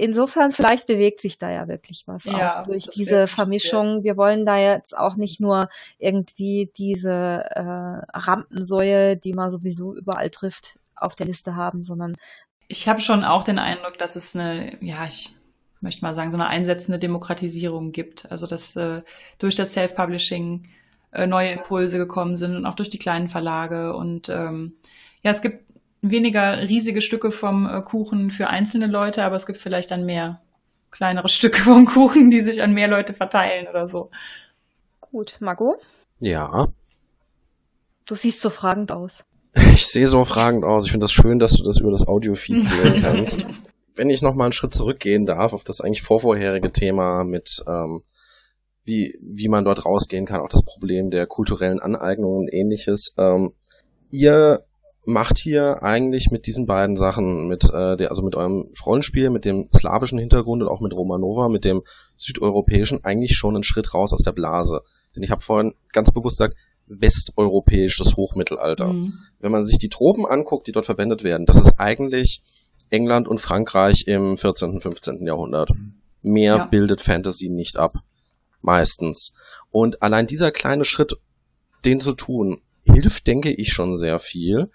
insofern, vielleicht bewegt sich da ja wirklich was ja, auch durch diese Vermischung. Wir wollen da jetzt auch nicht nur irgendwie diese äh, Rampensäue, die man sowieso überall trifft, auf der Liste haben, sondern ich habe schon auch den Eindruck, dass es eine, ja, ich möchte mal sagen, so eine einsetzende Demokratisierung gibt. Also dass äh, durch das Self-Publishing äh, neue Impulse gekommen sind und auch durch die kleinen Verlage und ähm, ja, es gibt weniger riesige Stücke vom äh, Kuchen für einzelne Leute, aber es gibt vielleicht dann mehr kleinere *laughs* Stücke vom Kuchen, die sich an mehr Leute verteilen oder so. Gut, Margot? Ja. Du siehst so fragend aus. Ich sehe so fragend aus. Ich finde das schön, dass du das über das Audiofeed *laughs* sehen kannst. Wenn ich noch mal einen Schritt zurückgehen darf auf das eigentlich vorvorherige Thema mit ähm, wie, wie man dort rausgehen kann, auch das Problem der kulturellen Aneignung und ähnliches. Ähm, ihr macht hier eigentlich mit diesen beiden Sachen, mit äh, der, also mit eurem Rollenspiel, mit dem slawischen Hintergrund und auch mit Romanova, mit dem südeuropäischen, eigentlich schon einen Schritt raus aus der Blase. Denn ich habe vorhin ganz bewusst gesagt, westeuropäisches Hochmittelalter. Mhm. Wenn man sich die Tropen anguckt, die dort verwendet werden, das ist eigentlich England und Frankreich im 14., 15. Jahrhundert. Mehr ja. bildet Fantasy nicht ab. Meistens. Und allein dieser kleine Schritt, den zu tun, hilft, denke ich, schon sehr viel,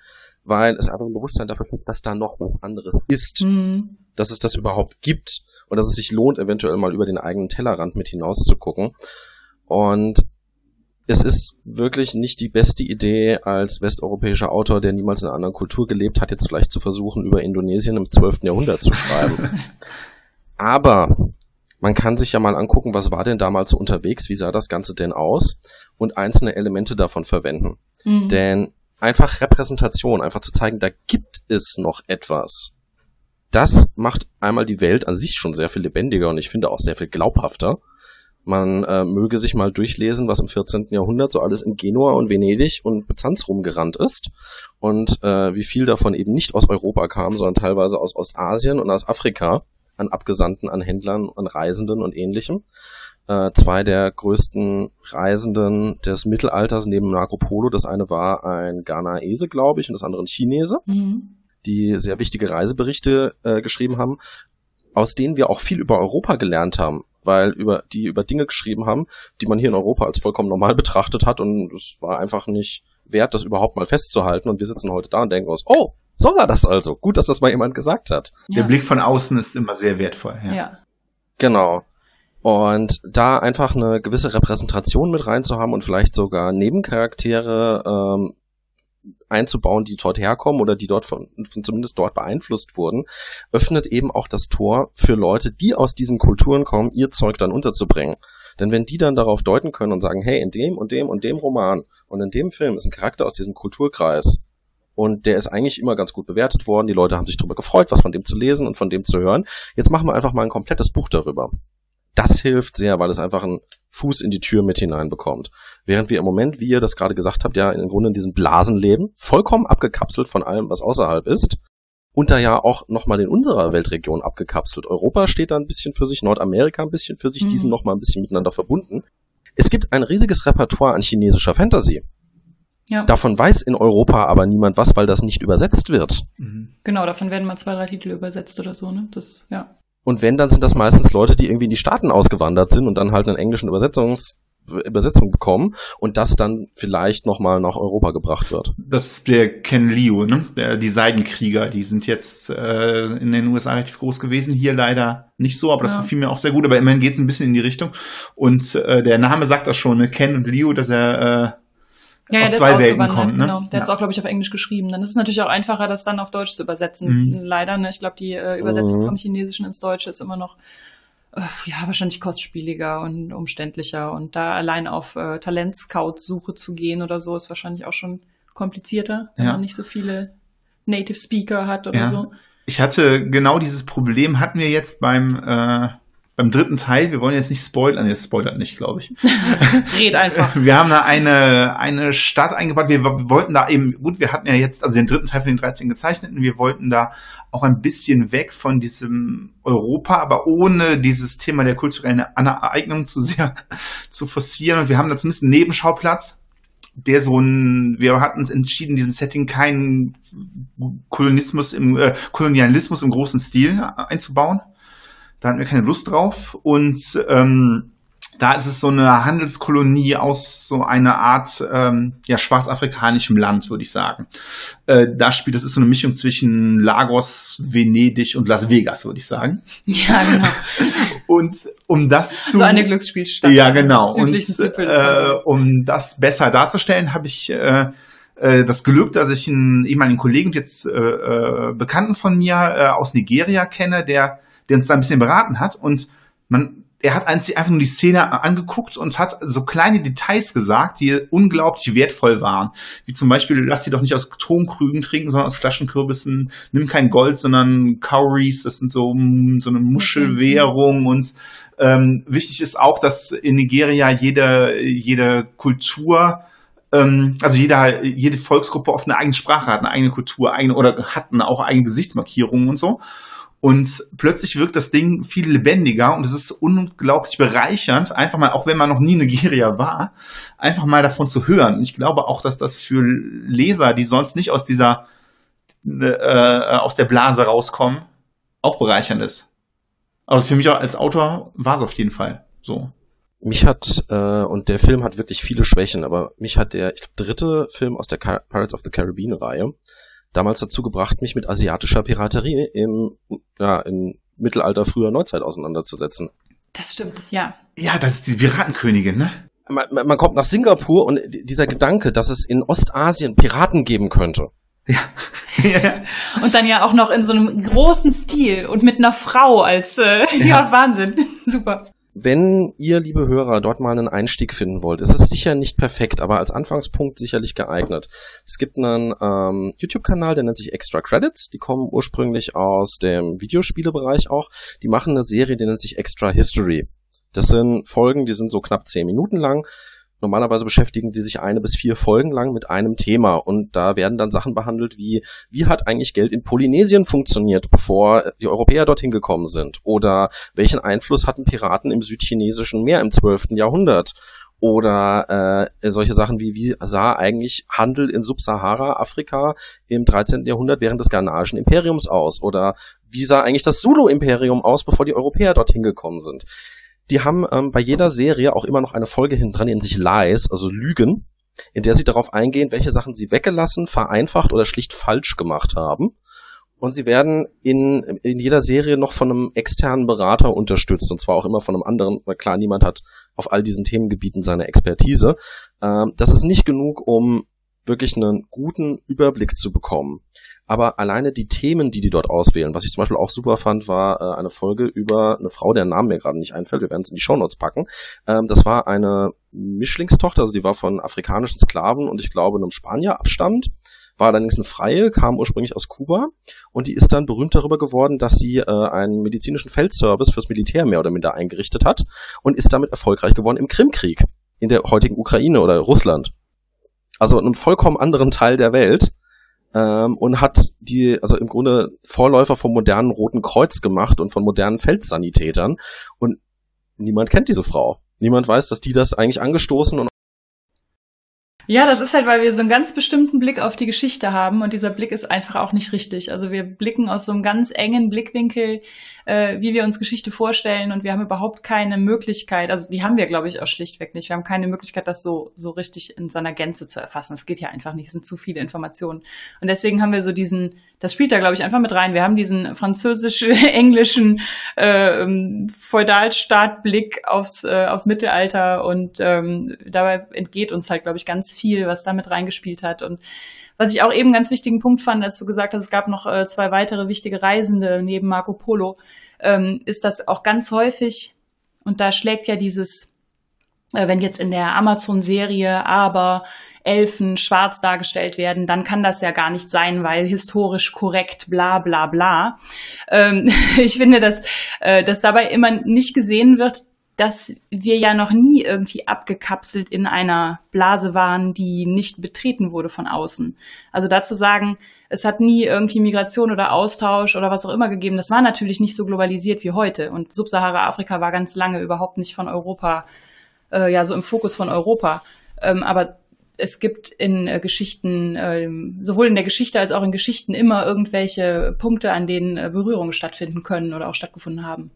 weil es einfach ein Bewusstsein dafür gibt, dass da noch was anderes ist. Mhm. Dass es das überhaupt gibt und dass es sich lohnt, eventuell mal über den eigenen Tellerrand mit hinaus zu gucken. Und es ist wirklich nicht die beste Idee, als westeuropäischer Autor, der niemals in einer anderen Kultur gelebt hat, jetzt vielleicht zu versuchen, über Indonesien im 12. Jahrhundert zu schreiben. *laughs* Aber man kann sich ja mal angucken, was war denn damals so unterwegs, wie sah das Ganze denn aus und einzelne Elemente davon verwenden. Mhm. Denn einfach Repräsentation, einfach zu zeigen, da gibt es noch etwas. Das macht einmal die Welt an sich schon sehr viel lebendiger und ich finde auch sehr viel glaubhafter. Man äh, möge sich mal durchlesen, was im 14. Jahrhundert so alles in Genua und Venedig und Byzanz rumgerannt ist und äh, wie viel davon eben nicht aus Europa kam, sondern teilweise aus Ostasien und aus Afrika an Abgesandten, an Händlern, an Reisenden und ähnlichem. Äh, zwei der größten Reisenden des Mittelalters neben Marco Polo, das eine war ein Ghanaese, glaube ich, und das andere ein Chinese, mhm. die sehr wichtige Reiseberichte äh, geschrieben haben, aus denen wir auch viel über Europa gelernt haben weil über die über Dinge geschrieben haben, die man hier in Europa als vollkommen normal betrachtet hat und es war einfach nicht wert, das überhaupt mal festzuhalten und wir sitzen heute da und denken uns, oh, so war das also. Gut, dass das mal jemand gesagt hat. Ja. Der Blick von außen ist immer sehr wertvoll. Ja. ja. Genau. Und da einfach eine gewisse Repräsentation mit reinzuhaben und vielleicht sogar Nebencharaktere ähm, einzubauen, die dort herkommen oder die dort von, von zumindest dort beeinflusst wurden, öffnet eben auch das Tor für Leute, die aus diesen Kulturen kommen, ihr Zeug dann unterzubringen. Denn wenn die dann darauf deuten können und sagen, hey, in dem und dem und dem Roman und in dem Film ist ein Charakter aus diesem Kulturkreis, und der ist eigentlich immer ganz gut bewertet worden. Die Leute haben sich darüber gefreut, was von dem zu lesen und von dem zu hören. Jetzt machen wir einfach mal ein komplettes Buch darüber. Das hilft sehr, weil es einfach einen Fuß in die Tür mit hineinbekommt. Während wir im Moment, wie ihr das gerade gesagt habt, ja im Grunde in diesem Blasen leben, vollkommen abgekapselt von allem, was außerhalb ist. Und da ja auch nochmal in unserer Weltregion abgekapselt. Europa steht da ein bisschen für sich, Nordamerika ein bisschen für sich, mhm. diesen nochmal ein bisschen miteinander verbunden. Es gibt ein riesiges Repertoire an chinesischer Fantasy. Ja. Davon weiß in Europa aber niemand was, weil das nicht übersetzt wird. Mhm. Genau, davon werden mal zwei, drei Titel übersetzt oder so, ne? Das, ja. Und wenn, dann sind das meistens Leute, die irgendwie in die Staaten ausgewandert sind und dann halt einen englischen Übersetzungs Übersetzung bekommen und das dann vielleicht nochmal nach Europa gebracht wird. Das ist der Ken Liu, ne? Der, die Seidenkrieger, die sind jetzt äh, in den USA relativ groß gewesen, hier leider nicht so, aber das ja. gefiel mir auch sehr gut, aber immerhin geht es ein bisschen in die Richtung. Und äh, der Name sagt das schon, ne? Ken und Liu, dass er äh, ja, aus ja, zwei Welten kommt. Ne? Genau. Der ja. ist auch, glaube ich, auf Englisch geschrieben. Dann ist es natürlich auch einfacher, das dann auf Deutsch zu übersetzen. Mhm. Leider, ne? Ich glaube, die äh, Übersetzung mhm. vom Chinesischen ins Deutsche ist immer noch äh, ja, wahrscheinlich kostspieliger und umständlicher. Und da allein auf äh, Talentscout-Suche zu gehen oder so, ist wahrscheinlich auch schon komplizierter, wenn ja. man nicht so viele Native Speaker hat oder ja. so. Ich hatte genau dieses Problem hatten wir jetzt beim äh, beim dritten Teil, wir wollen jetzt nicht spoilern, jetzt spoilert nicht, glaube ich. *laughs* Red einfach. Wir haben da eine, eine Stadt eingebaut. Wir, wir, wollten da eben, gut, wir hatten ja jetzt, also den dritten Teil von den 13 gezeichneten, wir wollten da auch ein bisschen weg von diesem Europa, aber ohne dieses Thema der kulturellen Aneignung zu sehr *laughs* zu forcieren. Und wir haben da zumindest einen Nebenschauplatz, der so ein, wir hatten uns entschieden, in diesem Setting keinen Kolonismus im, äh, Kolonialismus im großen Stil einzubauen da hatten wir keine Lust drauf. Und ähm, da ist es so eine Handelskolonie aus so einer Art ähm, ja, schwarzafrikanischem Land, würde ich sagen. Äh, da spielt, das ist so eine Mischung zwischen Lagos, Venedig und Las Vegas, würde ich sagen. Ja, genau. *laughs* und um das zu. So eine Glücksspielstadt. Ja, genau. Und äh, um das besser darzustellen, habe ich äh, äh, das Glück, dass ich einen ehemaligen Kollegen und jetzt äh, äh, Bekannten von mir äh, aus Nigeria kenne, der der uns da ein bisschen beraten hat und man er hat einfach nur die Szene angeguckt und hat so kleine Details gesagt, die unglaublich wertvoll waren. Wie zum Beispiel, lass sie doch nicht aus Tonkrügen trinken, sondern aus Flaschenkürbissen. Nimm kein Gold, sondern Cowries. Das sind so, so eine Muschelwährung. Und ähm, wichtig ist auch, dass in Nigeria jede, jede Kultur ähm, also jeder, jede Volksgruppe oft eine eigene Sprache hat, eine eigene Kultur, eigene oder hatten auch eigene Gesichtsmarkierungen und so. Und plötzlich wirkt das Ding viel lebendiger und es ist unglaublich bereichernd, einfach mal, auch wenn man noch nie in Nigeria war, einfach mal davon zu hören. Und ich glaube auch, dass das für Leser, die sonst nicht aus dieser, äh, aus der Blase rauskommen, auch bereichernd ist. Also für mich als Autor war es auf jeden Fall so. Mich hat, äh, und der Film hat wirklich viele Schwächen, aber mich hat der, ich glaube, dritte Film aus der Pirates of the Caribbean Reihe damals dazu gebracht, mich mit asiatischer Piraterie im, ja, in Mittelalter, früher Neuzeit auseinanderzusetzen. Das stimmt, ja. Ja, das ist die Piratenkönigin, ne? Man, man kommt nach Singapur und dieser Gedanke, dass es in Ostasien Piraten geben könnte. *laughs* Ja. und dann ja auch noch in so einem großen Stil und mit einer Frau als äh, *laughs* ja. ja Wahnsinn. *laughs* Super. Wenn ihr, liebe Hörer, dort mal einen Einstieg finden wollt, ist es sicher nicht perfekt, aber als Anfangspunkt sicherlich geeignet. Es gibt einen ähm, YouTube-Kanal, der nennt sich Extra Credits. Die kommen ursprünglich aus dem Videospielebereich auch. Die machen eine Serie, die nennt sich Extra History. Das sind Folgen, die sind so knapp zehn Minuten lang Normalerweise beschäftigen sie sich eine bis vier Folgen lang mit einem Thema und da werden dann Sachen behandelt wie, wie hat eigentlich Geld in Polynesien funktioniert, bevor die Europäer dorthin gekommen sind? Oder welchen Einfluss hatten Piraten im südchinesischen Meer im 12. Jahrhundert? Oder äh, solche Sachen wie, wie sah eigentlich Handel in Subsahara-Afrika im 13. Jahrhundert während des Ghanaischen Imperiums aus? Oder wie sah eigentlich das Zulu-Imperium aus, bevor die Europäer dorthin gekommen sind? Die haben ähm, bei jeder Serie auch immer noch eine Folge hinten dran, nennt sich Lies, also Lügen, in der sie darauf eingehen, welche Sachen sie weggelassen, vereinfacht oder schlicht falsch gemacht haben. Und sie werden in, in jeder Serie noch von einem externen Berater unterstützt, und zwar auch immer von einem anderen, weil klar, niemand hat auf all diesen Themengebieten seine Expertise. Ähm, das ist nicht genug, um wirklich einen guten Überblick zu bekommen. Aber alleine die Themen, die die dort auswählen, was ich zum Beispiel auch super fand, war äh, eine Folge über eine Frau, deren Name mir gerade nicht einfällt, wir werden es in die Shownotes packen. Ähm, das war eine Mischlingstochter, also die war von afrikanischen Sklaven und ich glaube einem Spanier abstammt, war allerdings eine Freie, kam ursprünglich aus Kuba und die ist dann berühmt darüber geworden, dass sie äh, einen medizinischen Feldservice fürs Militär mehr oder minder eingerichtet hat und ist damit erfolgreich geworden im Krimkrieg in der heutigen Ukraine oder Russland. Also in einem vollkommen anderen Teil der Welt ähm, und hat die, also im Grunde Vorläufer vom modernen Roten Kreuz gemacht und von modernen Feldsanitätern. Und niemand kennt diese Frau. Niemand weiß, dass die das eigentlich angestoßen und ja, das ist halt, weil wir so einen ganz bestimmten Blick auf die Geschichte haben und dieser Blick ist einfach auch nicht richtig. Also wir blicken aus so einem ganz engen Blickwinkel, äh, wie wir uns Geschichte vorstellen und wir haben überhaupt keine Möglichkeit, also die haben wir, glaube ich, auch schlichtweg nicht. Wir haben keine Möglichkeit, das so, so richtig in seiner Gänze zu erfassen. Es geht ja einfach nicht, es sind zu viele Informationen. Und deswegen haben wir so diesen, das spielt da, glaube ich, einfach mit rein. Wir haben diesen französisch-englischen äh, Feudalstaatblick aufs, äh, aufs Mittelalter und ähm, dabei entgeht uns halt, glaube ich, ganz viel, was da mit reingespielt hat. Und was ich auch eben ganz wichtigen Punkt fand, als du gesagt hast, es gab noch äh, zwei weitere wichtige Reisende neben Marco Polo, ähm, ist das auch ganz häufig, und da schlägt ja dieses, äh, wenn jetzt in der Amazon-Serie aber Elfen schwarz dargestellt werden, dann kann das ja gar nicht sein, weil historisch korrekt, bla bla bla. Ähm, *laughs* ich finde, dass, äh, dass dabei immer nicht gesehen wird, dass wir ja noch nie irgendwie abgekapselt in einer Blase waren, die nicht betreten wurde von außen. Also dazu sagen, es hat nie irgendwie Migration oder Austausch oder was auch immer gegeben. Das war natürlich nicht so globalisiert wie heute. Und Subsahara-Afrika war ganz lange überhaupt nicht von Europa, äh, ja, so im Fokus von Europa. Ähm, aber es gibt in äh, Geschichten, äh, sowohl in der Geschichte als auch in Geschichten immer irgendwelche Punkte, an denen äh, Berührungen stattfinden können oder auch stattgefunden haben.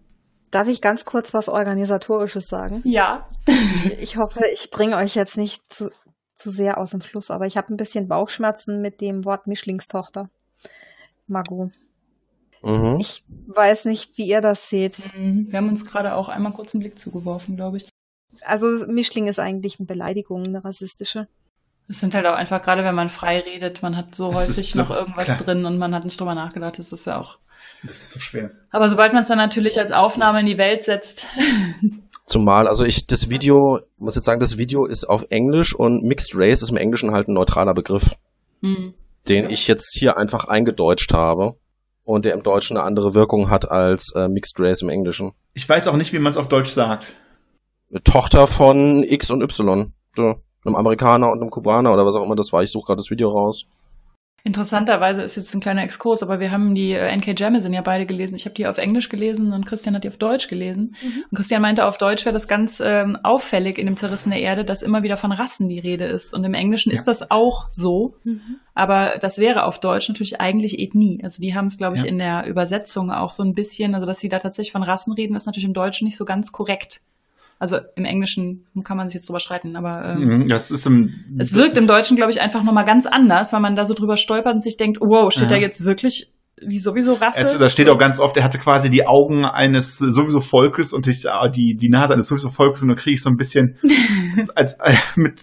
Darf ich ganz kurz was Organisatorisches sagen? Ja. *laughs* ich hoffe, ich bringe euch jetzt nicht zu, zu sehr aus dem Fluss, aber ich habe ein bisschen Bauchschmerzen mit dem Wort Mischlingstochter. Magu. Mhm. Ich weiß nicht, wie ihr das seht. Mhm. Wir haben uns gerade auch einmal kurz einen Blick zugeworfen, glaube ich. Also Mischling ist eigentlich eine Beleidigung, eine rassistische. Es sind halt auch einfach, gerade wenn man frei redet, man hat so das häufig noch irgendwas klar. drin und man hat nicht drüber nachgedacht. Das ist ja auch das ist so schwer. Aber sobald man es dann natürlich als Aufnahme in die Welt setzt. *laughs* Zumal, also ich, das Video, muss jetzt sagen, das Video ist auf Englisch und Mixed Race ist im Englischen halt ein neutraler Begriff, mhm. den ich jetzt hier einfach eingedeutscht habe und der im Deutschen eine andere Wirkung hat als äh, Mixed Race im Englischen. Ich weiß auch nicht, wie man es auf Deutsch sagt. Eine Tochter von X und Y. So, einem Amerikaner und einem Kubaner oder was auch immer das war. Ich suche gerade das Video raus. Interessanterweise ist jetzt ein kleiner Exkurs, aber wir haben die äh, NK Jemisin ja beide gelesen. Ich habe die auf Englisch gelesen und Christian hat die auf Deutsch gelesen. Mhm. Und Christian meinte, auf Deutsch wäre das ganz ähm, auffällig in dem Zerrissene Erde, dass immer wieder von Rassen die Rede ist. Und im Englischen ja. ist das auch so. Mhm. Aber das wäre auf Deutsch natürlich eigentlich Ethnie. Also die haben es, glaube ich, ja. in der Übersetzung auch so ein bisschen, also dass sie da tatsächlich von Rassen reden, ist natürlich im Deutschen nicht so ganz korrekt. Also im Englischen kann man sich jetzt drüber streiten, aber ähm, mhm, das ist im, es wirkt im Deutschen, glaube ich, einfach nochmal ganz anders, weil man da so drüber stolpert und sich denkt, wow, steht ja. da jetzt wirklich wie sowieso Rasse. Also, da steht auch ganz oft, er hatte quasi die Augen eines sowieso Volkes und ich, ah, die, die Nase eines sowieso Volkes und dann kriege ich so ein bisschen, *laughs* als äh, mit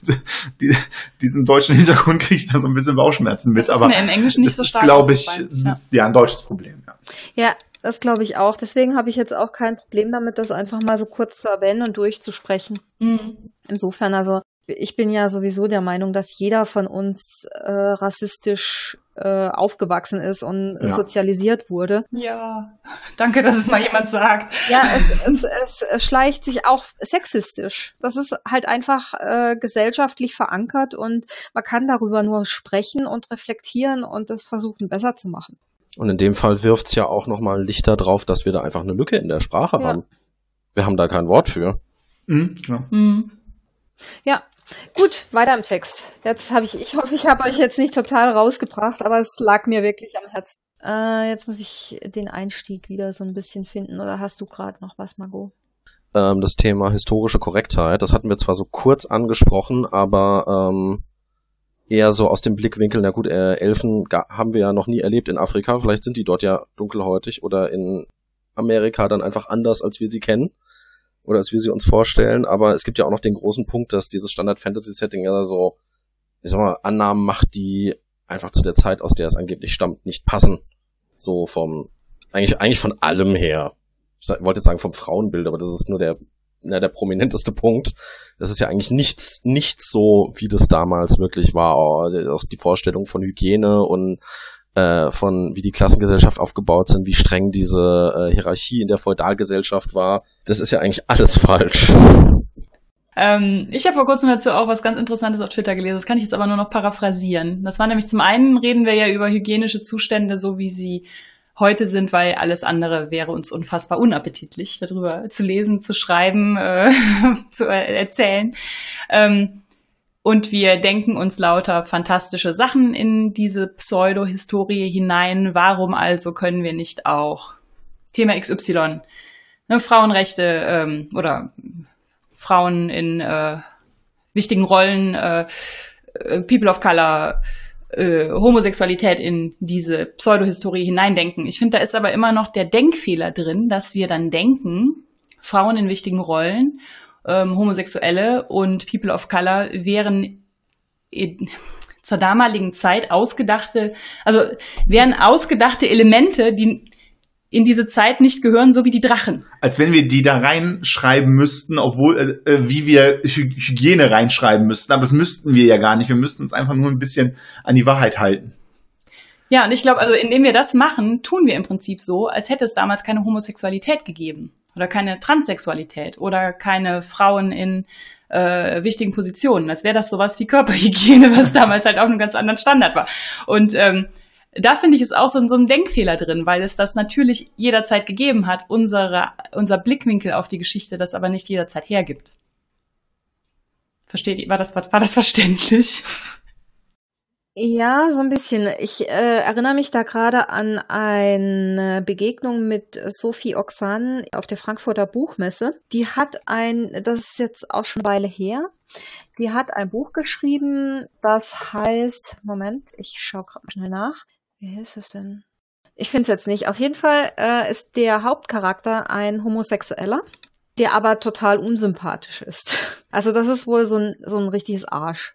die, diesem deutschen Hintergrund kriege ich da so ein bisschen Bauchschmerzen mit. Das ist aber mir im Englischen nicht so stark. Das ist, glaube ich, ja. ja. ein deutsches Problem. Ja, ja das glaube ich auch. Deswegen habe ich jetzt auch kein Problem damit, das einfach mal so kurz zu erwähnen und durchzusprechen. Mhm. Insofern, also ich bin ja sowieso der Meinung, dass jeder von uns äh, rassistisch äh, aufgewachsen ist und ja. sozialisiert wurde. Ja, danke, dass es mal jemand sagt. Ja, es, es, es, es schleicht sich auch sexistisch. Das ist halt einfach äh, gesellschaftlich verankert und man kann darüber nur sprechen und reflektieren und das versuchen besser zu machen. Und in dem Fall wirft's ja auch nochmal Licht darauf, dass wir da einfach eine Lücke in der Sprache ja. haben. Wir haben da kein Wort für. Mhm, ja. Mhm. ja, gut, weiter im Text. Jetzt habe ich, ich hoffe, ich habe euch jetzt nicht total rausgebracht, aber es lag mir wirklich am Herzen. Äh, jetzt muss ich den Einstieg wieder so ein bisschen finden. Oder hast du gerade noch was, Margot? Ähm, das Thema historische Korrektheit, das hatten wir zwar so kurz angesprochen, aber ähm, eher so aus dem Blickwinkel, na gut, äh, Elfen haben wir ja noch nie erlebt in Afrika, vielleicht sind die dort ja dunkelhäutig oder in Amerika dann einfach anders, als wir sie kennen oder als wir sie uns vorstellen, aber es gibt ja auch noch den großen Punkt, dass dieses Standard-Fantasy-Setting ja so, ich sag mal, Annahmen macht, die einfach zu der Zeit, aus der es angeblich stammt, nicht passen. So vom, eigentlich, eigentlich von allem her. Ich wollte jetzt sagen vom Frauenbild, aber das ist nur der na, der prominenteste Punkt. Das ist ja eigentlich nichts, nichts so, wie das damals wirklich war. Auch die Vorstellung von Hygiene und äh, von wie die Klassengesellschaft aufgebaut sind, wie streng diese äh, Hierarchie in der Feudalgesellschaft war. Das ist ja eigentlich alles falsch. Ähm, ich habe vor kurzem dazu auch was ganz Interessantes auf Twitter gelesen. Das kann ich jetzt aber nur noch paraphrasieren. Das war nämlich zum einen reden wir ja über hygienische Zustände, so wie sie heute sind, weil alles andere wäre uns unfassbar unappetitlich, darüber zu lesen, zu schreiben, *laughs* äh, zu erzählen. Ähm, und wir denken uns lauter fantastische Sachen in diese Pseudo-Historie hinein. Warum also können wir nicht auch Thema XY, ne, Frauenrechte ähm, oder Frauen in äh, wichtigen Rollen, äh, äh People of Color, äh, Homosexualität in diese Pseudohistorie hineindenken. Ich finde, da ist aber immer noch der Denkfehler drin, dass wir dann denken, Frauen in wichtigen Rollen, ähm, Homosexuelle und People of Color wären in, zur damaligen Zeit ausgedachte, also wären ausgedachte Elemente, die in diese Zeit nicht gehören, so wie die Drachen. Als wenn wir die da reinschreiben müssten, obwohl, äh, äh wie wir Hy Hygiene reinschreiben müssten. Aber das müssten wir ja gar nicht. Wir müssten uns einfach nur ein bisschen an die Wahrheit halten. Ja, und ich glaube, also indem wir das machen, tun wir im Prinzip so, als hätte es damals keine Homosexualität gegeben oder keine Transsexualität oder keine Frauen in äh, wichtigen Positionen, als wäre das sowas wie Körperhygiene, was *laughs* damals halt auch einen ganz anderen Standard war. Und ähm, da finde ich es auch so, so ein Denkfehler drin, weil es das natürlich jederzeit gegeben hat, unsere, unser Blickwinkel auf die Geschichte das aber nicht jederzeit hergibt. Versteht ihr? War das, war das verständlich? Ja, so ein bisschen. Ich äh, erinnere mich da gerade an eine Begegnung mit Sophie Oxan auf der Frankfurter Buchmesse. Die hat ein, das ist jetzt auch schon eine Weile her, die hat ein Buch geschrieben, das heißt, Moment, ich schaue gerade schnell nach. Wie ist es denn? Ich finde es jetzt nicht. Auf jeden Fall äh, ist der Hauptcharakter ein Homosexueller, der aber total unsympathisch ist. *laughs* Also das ist wohl so ein, so ein richtiges Arsch.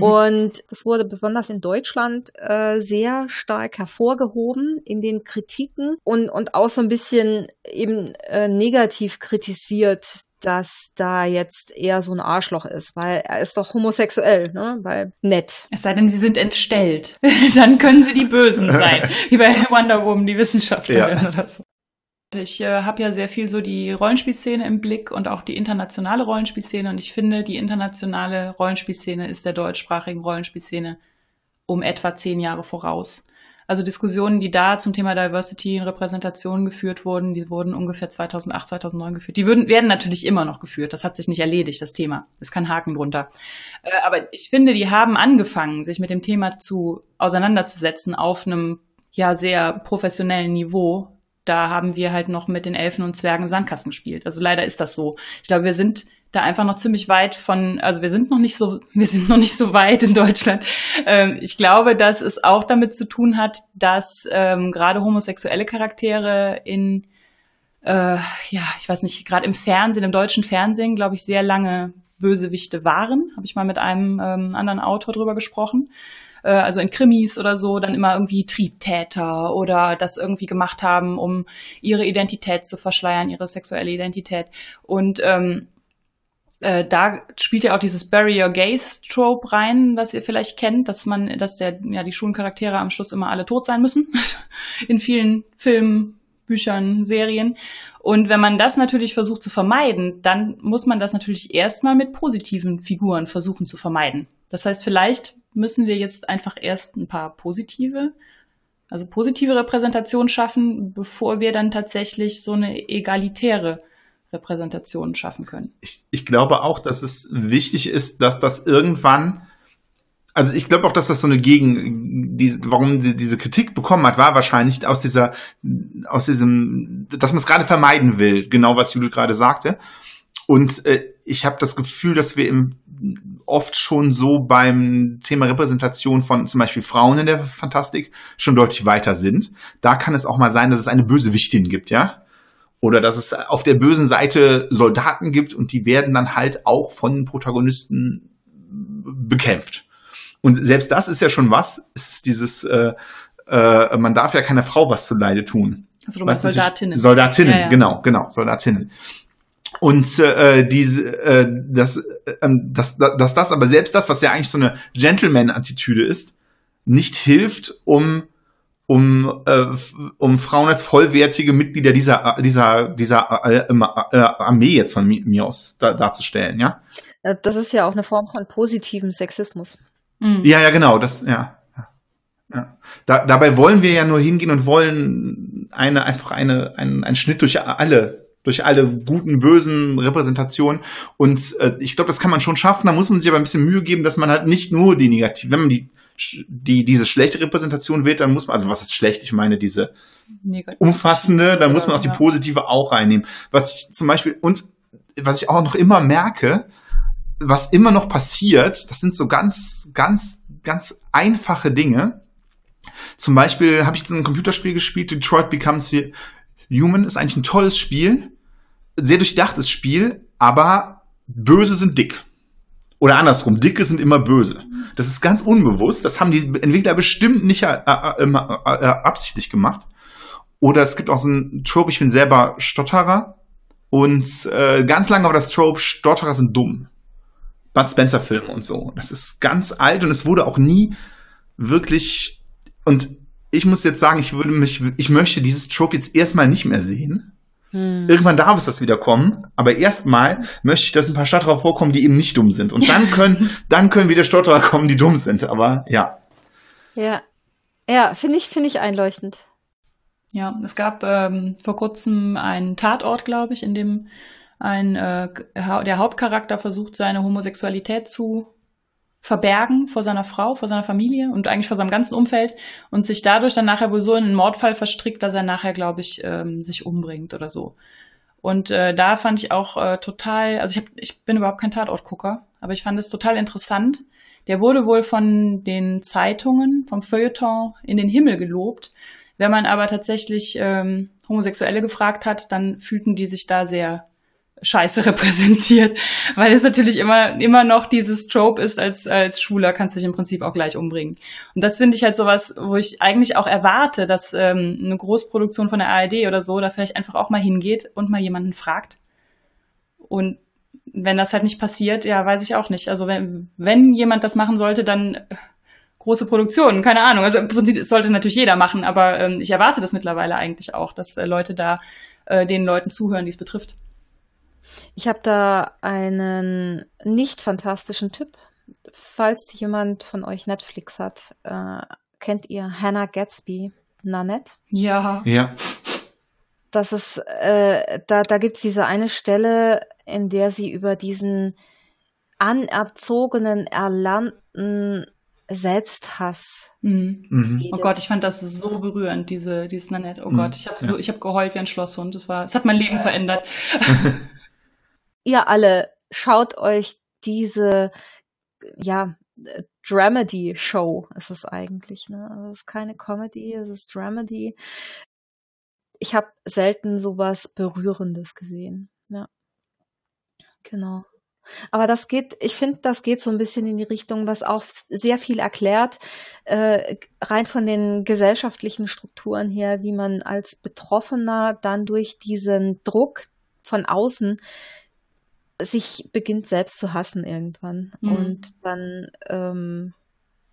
Und das wurde besonders in Deutschland äh, sehr stark hervorgehoben in den Kritiken und, und auch so ein bisschen eben äh, negativ kritisiert, dass da jetzt eher so ein Arschloch ist, weil er ist doch homosexuell, ne? Weil nett. Es sei denn, sie sind entstellt. *laughs* Dann können sie die Bösen sein. *laughs* Wie bei Wonder Woman, die Wissenschaftlerin ja. oder so. Ich äh, habe ja sehr viel so die Rollenspielszene im Blick und auch die internationale Rollenspielszene. Und ich finde, die internationale Rollenspielszene ist der deutschsprachigen Rollenspielszene um etwa zehn Jahre voraus. Also Diskussionen, die da zum Thema Diversity und Repräsentation geführt wurden, die wurden ungefähr 2008, 2009 geführt. Die würden, werden natürlich immer noch geführt. Das hat sich nicht erledigt, das Thema. Ist kein Haken drunter. Äh, aber ich finde, die haben angefangen, sich mit dem Thema zu auseinanderzusetzen auf einem ja sehr professionellen Niveau. Da haben wir halt noch mit den Elfen und Zwergen im Sandkasten gespielt. Also leider ist das so. Ich glaube, wir sind da einfach noch ziemlich weit von, also wir sind noch nicht so, *laughs* wir sind noch nicht so weit in Deutschland. Ähm, ich glaube, dass es auch damit zu tun hat, dass ähm, gerade homosexuelle Charaktere in, äh, ja, ich weiß nicht, gerade im Fernsehen, im deutschen Fernsehen, glaube ich, sehr lange Bösewichte waren. Habe ich mal mit einem ähm, anderen Autor drüber gesprochen äh, also in Krimis oder so, dann immer irgendwie Triebtäter oder das irgendwie gemacht haben, um ihre Identität zu verschleiern, ihre sexuelle Identität. Und ähm, äh, da spielt ja auch dieses Your Gays Trope rein, was ihr vielleicht kennt, dass man, dass der, ja, die Schulencharaktere am Schluss immer alle tot sein müssen. *laughs* In vielen Filmen, Büchern, Serien. Und wenn man das natürlich versucht zu vermeiden, dann muss man das natürlich erstmal mit positiven Figuren versuchen zu vermeiden. Das heißt, vielleicht müssen wir jetzt einfach erst ein paar positive, also positive Repräsentationen schaffen, bevor wir dann tatsächlich so eine egalitäre Repräsentationen schaffen können. Ich, ich glaube auch, dass es wichtig ist, dass das irgendwann also ich glaube auch, dass das so eine Gegen, die, warum sie diese Kritik bekommen hat, war wahrscheinlich aus dieser, aus diesem, dass man es gerade vermeiden will, genau was Judith gerade sagte. Und äh, ich habe das Gefühl, dass wir im, oft schon so beim Thema Repräsentation von zum Beispiel Frauen in der Fantastik schon deutlich weiter sind. Da kann es auch mal sein, dass es eine Bösewichtin gibt, ja. Oder dass es auf der bösen Seite Soldaten gibt und die werden dann halt auch von Protagonisten bekämpft. Und selbst das ist ja schon was, ist dieses, äh, äh, man darf ja keiner Frau was zuleide tun. Also du meinst Soldatinnen. Soldatinnen, ja, ja. genau, genau, Soldatinnen. Und äh, diese, äh, das, äh, das, dass das aber selbst das, was ja eigentlich so eine Gentleman-Attitüde ist, nicht hilft, um um, äh, um Frauen als vollwertige Mitglieder dieser, dieser, dieser äh, äh, Armee jetzt von mir aus da, darzustellen, ja? Äh, das ist ja auch eine Form von positivem Sexismus. Mhm. Ja, ja, genau, das, ja. ja. Da, dabei wollen wir ja nur hingehen und wollen eine, einfach eine, einen, einen Schnitt durch alle durch alle guten, bösen Repräsentationen. Und äh, ich glaube, das kann man schon schaffen. Da muss man sich aber ein bisschen Mühe geben, dass man halt nicht nur die negativ, wenn man die die diese schlechte Repräsentation wählt, dann muss man, also was ist schlecht? Ich meine diese Negativ. umfassende, dann muss man auch die positive auch reinnehmen. Was ich zum Beispiel und was ich auch noch immer merke, was immer noch passiert, das sind so ganz, ganz, ganz einfache Dinge. Zum Beispiel habe ich jetzt ein Computerspiel gespielt, Detroit Becomes Human, ist eigentlich ein tolles Spiel, sehr durchdachtes Spiel, aber Böse sind dick. Oder andersrum, Dicke sind immer böse. Das ist ganz unbewusst. Das haben die Entwickler bestimmt nicht äh, äh, äh, äh, absichtlich gemacht. Oder es gibt auch so ein Trope, ich bin selber Stotterer. Und äh, ganz lange war das Trope, Stotterer sind dumm. Bud Spencer-Filme und so. Das ist ganz alt und es wurde auch nie wirklich. Und ich muss jetzt sagen, ich würde mich, ich möchte dieses Trope jetzt erstmal nicht mehr sehen. Hm. Irgendwann darf es das wieder kommen, aber erstmal möchte ich, dass ein paar Stotterer vorkommen, die eben nicht dumm sind. Und dann *laughs* können, dann können wieder Stotterer kommen, die dumm sind. Aber ja. Ja. Ja, finde ich, finde ich einleuchtend. Ja, es gab ähm, vor kurzem einen Tatort, glaube ich, in dem ein äh, der Hauptcharakter versucht, seine Homosexualität zu verbergen vor seiner Frau, vor seiner Familie und eigentlich vor seinem ganzen Umfeld und sich dadurch dann nachher wohl so in einen Mordfall verstrickt, dass er nachher, glaube ich, ähm, sich umbringt oder so. Und äh, da fand ich auch äh, total, also ich, hab, ich bin überhaupt kein Tatortgucker, aber ich fand es total interessant. Der wurde wohl von den Zeitungen, vom Feuilleton in den Himmel gelobt. Wenn man aber tatsächlich ähm, Homosexuelle gefragt hat, dann fühlten die sich da sehr Scheiße *laughs* repräsentiert, weil es natürlich immer, immer noch dieses Trope ist, als, als Schwuler kannst du dich im Prinzip auch gleich umbringen. Und das finde ich halt sowas, wo ich eigentlich auch erwarte, dass ähm, eine Großproduktion von der ARD oder so da vielleicht einfach auch mal hingeht und mal jemanden fragt. Und wenn das halt nicht passiert, ja, weiß ich auch nicht. Also wenn, wenn jemand das machen sollte, dann große Produktionen, keine Ahnung. Also im Prinzip sollte natürlich jeder machen, aber ähm, ich erwarte das mittlerweile eigentlich auch, dass äh, Leute da äh, den Leuten zuhören, die es betrifft. Ich habe da einen nicht fantastischen Tipp. Falls jemand von euch Netflix hat, äh, kennt ihr Hannah Gatsby, Nanette? Ja. Ja. Das ist, äh, da, da gibt's diese eine Stelle, in der sie über diesen anerzogenen, erlernten Selbsthass. Mhm. Mhm. Oh Gott, ich fand das so berührend, diese, dieses Nanette. Oh mhm. Gott, ich habe so, ich habe geheult wie ein Schlosshund. Das war, es hat mein Leben verändert. *laughs* Ihr alle schaut euch diese, ja, Dramedy-Show ist es eigentlich. Ne? Also es ist keine Comedy, es ist Dramedy. Ich habe selten sowas Berührendes gesehen. Ja. Genau. Aber das geht, ich finde, das geht so ein bisschen in die Richtung, was auch sehr viel erklärt, äh, rein von den gesellschaftlichen Strukturen her, wie man als Betroffener dann durch diesen Druck von außen sich beginnt selbst zu hassen irgendwann. Mhm. Und dann, ähm,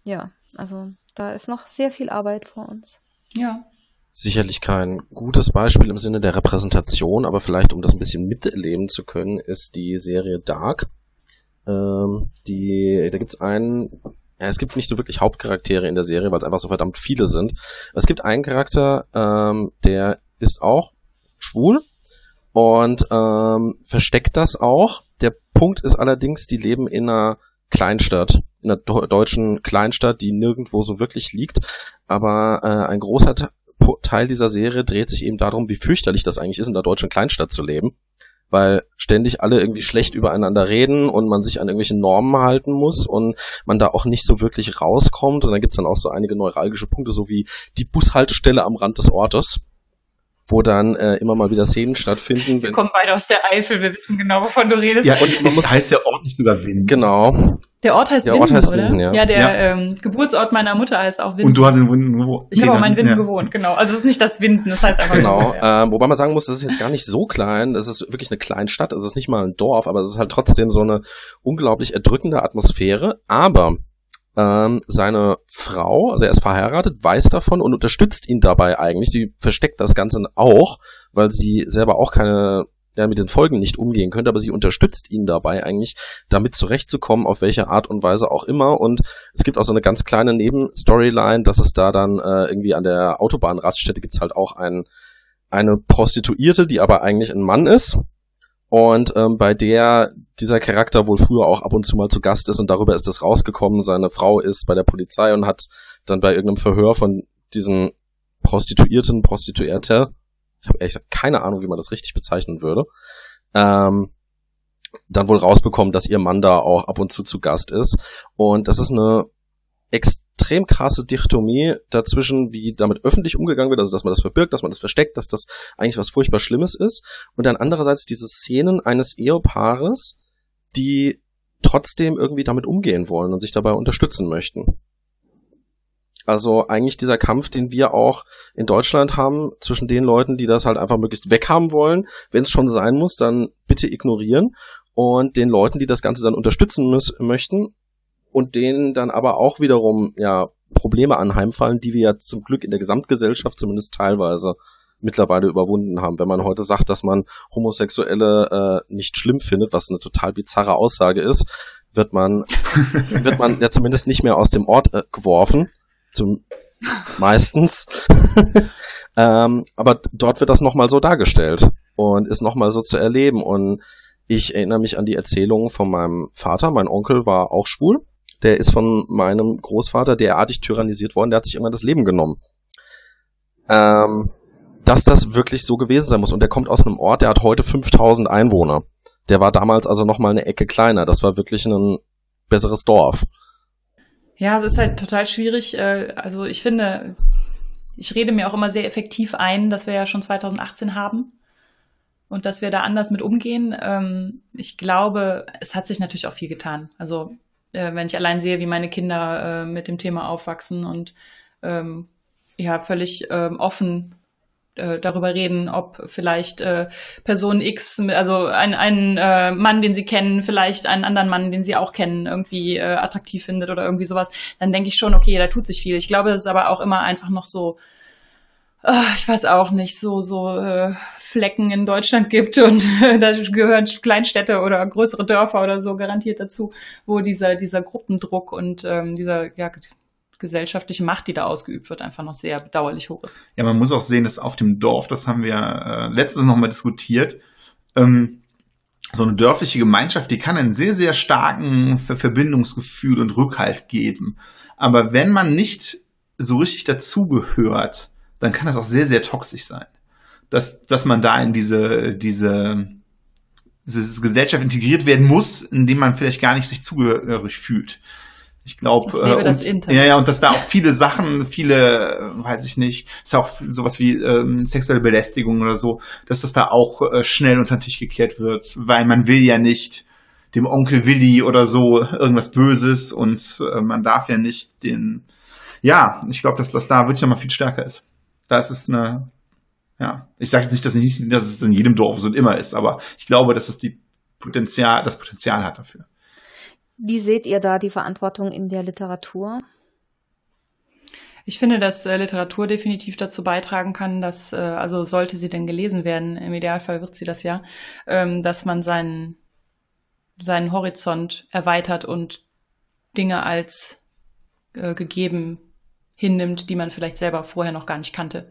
ja, also da ist noch sehr viel Arbeit vor uns. Ja. Sicherlich kein gutes Beispiel im Sinne der Repräsentation, aber vielleicht um das ein bisschen miterleben zu können, ist die Serie Dark. Ähm, die, da gibt's einen, ja, es gibt nicht so wirklich Hauptcharaktere in der Serie, weil es einfach so verdammt viele sind. Es gibt einen Charakter, ähm, der ist auch schwul und ähm, versteckt das auch. Der Punkt ist allerdings, die leben in einer Kleinstadt, in einer deutschen Kleinstadt, die nirgendwo so wirklich liegt, aber äh, ein großer Teil dieser Serie dreht sich eben darum, wie fürchterlich das eigentlich ist, in der deutschen Kleinstadt zu leben, weil ständig alle irgendwie schlecht übereinander reden und man sich an irgendwelchen Normen halten muss und man da auch nicht so wirklich rauskommt. Und dann gibt's dann auch so einige neuralgische Punkte, so wie die Bushaltestelle am Rand des Ortes wo dann äh, immer mal wieder Szenen stattfinden. Wir kommen beide aus der Eifel, wir wissen genau, wovon du redest. Ja, und man muss heißt ja Ort nicht sogar Winden. Genau. Der Ort heißt der Winden, Ort heißt oder? Winden, ja. ja, der ja. Ähm, Geburtsort meiner Mutter heißt auch Winden. Und du hast in Winden gewohnt. Ich nee, habe auch in Winden ja. gewohnt, genau. Also es ist nicht das Winden, das heißt einfach Genau, so, ja. äh, wobei man sagen muss, das ist jetzt gar nicht so klein, das ist wirklich eine kleine Stadt, es ist nicht mal ein Dorf, aber es ist halt trotzdem so eine unglaublich erdrückende Atmosphäre, aber ähm, seine Frau, also er ist verheiratet, weiß davon und unterstützt ihn dabei eigentlich. Sie versteckt das Ganze auch, weil sie selber auch keine ja, mit den Folgen nicht umgehen könnte, aber sie unterstützt ihn dabei eigentlich, damit zurechtzukommen, auf welche Art und Weise auch immer. Und es gibt auch so eine ganz kleine Nebenstoryline, dass es da dann äh, irgendwie an der Autobahnraststätte gibt's halt auch ein, eine Prostituierte, die aber eigentlich ein Mann ist und ähm, bei der dieser Charakter wohl früher auch ab und zu mal zu Gast ist und darüber ist es rausgekommen, seine Frau ist bei der Polizei und hat dann bei irgendeinem Verhör von diesem Prostituierten, Prostituierte, ich habe ehrlich gesagt keine Ahnung, wie man das richtig bezeichnen würde, ähm, dann wohl rausbekommen, dass ihr Mann da auch ab und zu zu Gast ist. Und das ist eine extrem krasse Dichotomie dazwischen, wie damit öffentlich umgegangen wird, also dass man das verbirgt, dass man das versteckt, dass das eigentlich was furchtbar Schlimmes ist. Und dann andererseits diese Szenen eines Ehepaares, die trotzdem irgendwie damit umgehen wollen und sich dabei unterstützen möchten. Also eigentlich dieser Kampf, den wir auch in Deutschland haben, zwischen den Leuten, die das halt einfach möglichst weghaben wollen. Wenn es schon sein muss, dann bitte ignorieren. Und den Leuten, die das Ganze dann unterstützen müssen, möchten und denen dann aber auch wiederum ja Probleme anheimfallen, die wir ja zum Glück in der Gesamtgesellschaft zumindest teilweise mittlerweile überwunden haben. Wenn man heute sagt, dass man Homosexuelle äh, nicht schlimm findet, was eine total bizarre Aussage ist, wird man *laughs* wird man ja zumindest nicht mehr aus dem Ort äh, geworfen. Zum meistens. *laughs* ähm, aber dort wird das nochmal so dargestellt und ist nochmal so zu erleben. Und ich erinnere mich an die Erzählungen von meinem Vater. Mein Onkel war auch schwul der ist von meinem Großvater derartig tyrannisiert worden, der hat sich immer das Leben genommen. Ähm, dass das wirklich so gewesen sein muss. Und der kommt aus einem Ort, der hat heute 5000 Einwohner. Der war damals also noch mal eine Ecke kleiner. Das war wirklich ein besseres Dorf. Ja, es ist halt total schwierig. Äh, also ich finde, ich rede mir auch immer sehr effektiv ein, dass wir ja schon 2018 haben und dass wir da anders mit umgehen. Ähm, ich glaube, es hat sich natürlich auch viel getan. Also äh, wenn ich allein sehe, wie meine Kinder äh, mit dem Thema aufwachsen und ähm, ja, völlig ähm, offen äh, darüber reden, ob vielleicht äh, Person X, also ein, ein äh, Mann, den sie kennen, vielleicht einen anderen Mann, den sie auch kennen, irgendwie äh, attraktiv findet oder irgendwie sowas, dann denke ich schon, okay, da tut sich viel. Ich glaube, es ist aber auch immer einfach noch so ich weiß auch nicht, so, so äh, Flecken in Deutschland gibt und äh, da gehören Kleinstädte oder größere Dörfer oder so garantiert dazu, wo dieser, dieser Gruppendruck und ähm, dieser ja, gesellschaftliche Macht, die da ausgeübt wird, einfach noch sehr bedauerlich hoch ist. Ja, man muss auch sehen, dass auf dem Dorf, das haben wir äh, letztens nochmal diskutiert, ähm, so eine dörfliche Gemeinschaft, die kann einen sehr, sehr starken Verbindungsgefühl und Rückhalt geben. Aber wenn man nicht so richtig dazugehört, dann kann das auch sehr, sehr toxisch sein. Dass, dass man da in diese, diese, diese Gesellschaft integriert werden muss, indem man vielleicht gar nicht sich zugehörig fühlt. Ich glaube, äh, ja, ja, und dass da auch viele Sachen, viele, äh, weiß ich nicht, ist ja auch sowas wie ähm, sexuelle Belästigung oder so, dass das da auch äh, schnell unter den Tisch gekehrt wird, weil man will ja nicht dem Onkel Willi oder so irgendwas Böses und äh, man darf ja nicht den, ja, ich glaube, dass das da wirklich nochmal viel stärker ist. Da ist es eine, ja, ich sage jetzt nicht, dass, nicht, dass es in jedem Dorf so und immer ist, aber ich glaube, dass es die Potenzial, das Potenzial hat dafür. Wie seht ihr da die Verantwortung in der Literatur? Ich finde, dass äh, Literatur definitiv dazu beitragen kann, dass, äh, also sollte sie denn gelesen werden, im Idealfall wird sie das ja, ähm, dass man seinen, seinen Horizont erweitert und Dinge als äh, gegeben hinnimmt, die man vielleicht selber vorher noch gar nicht kannte.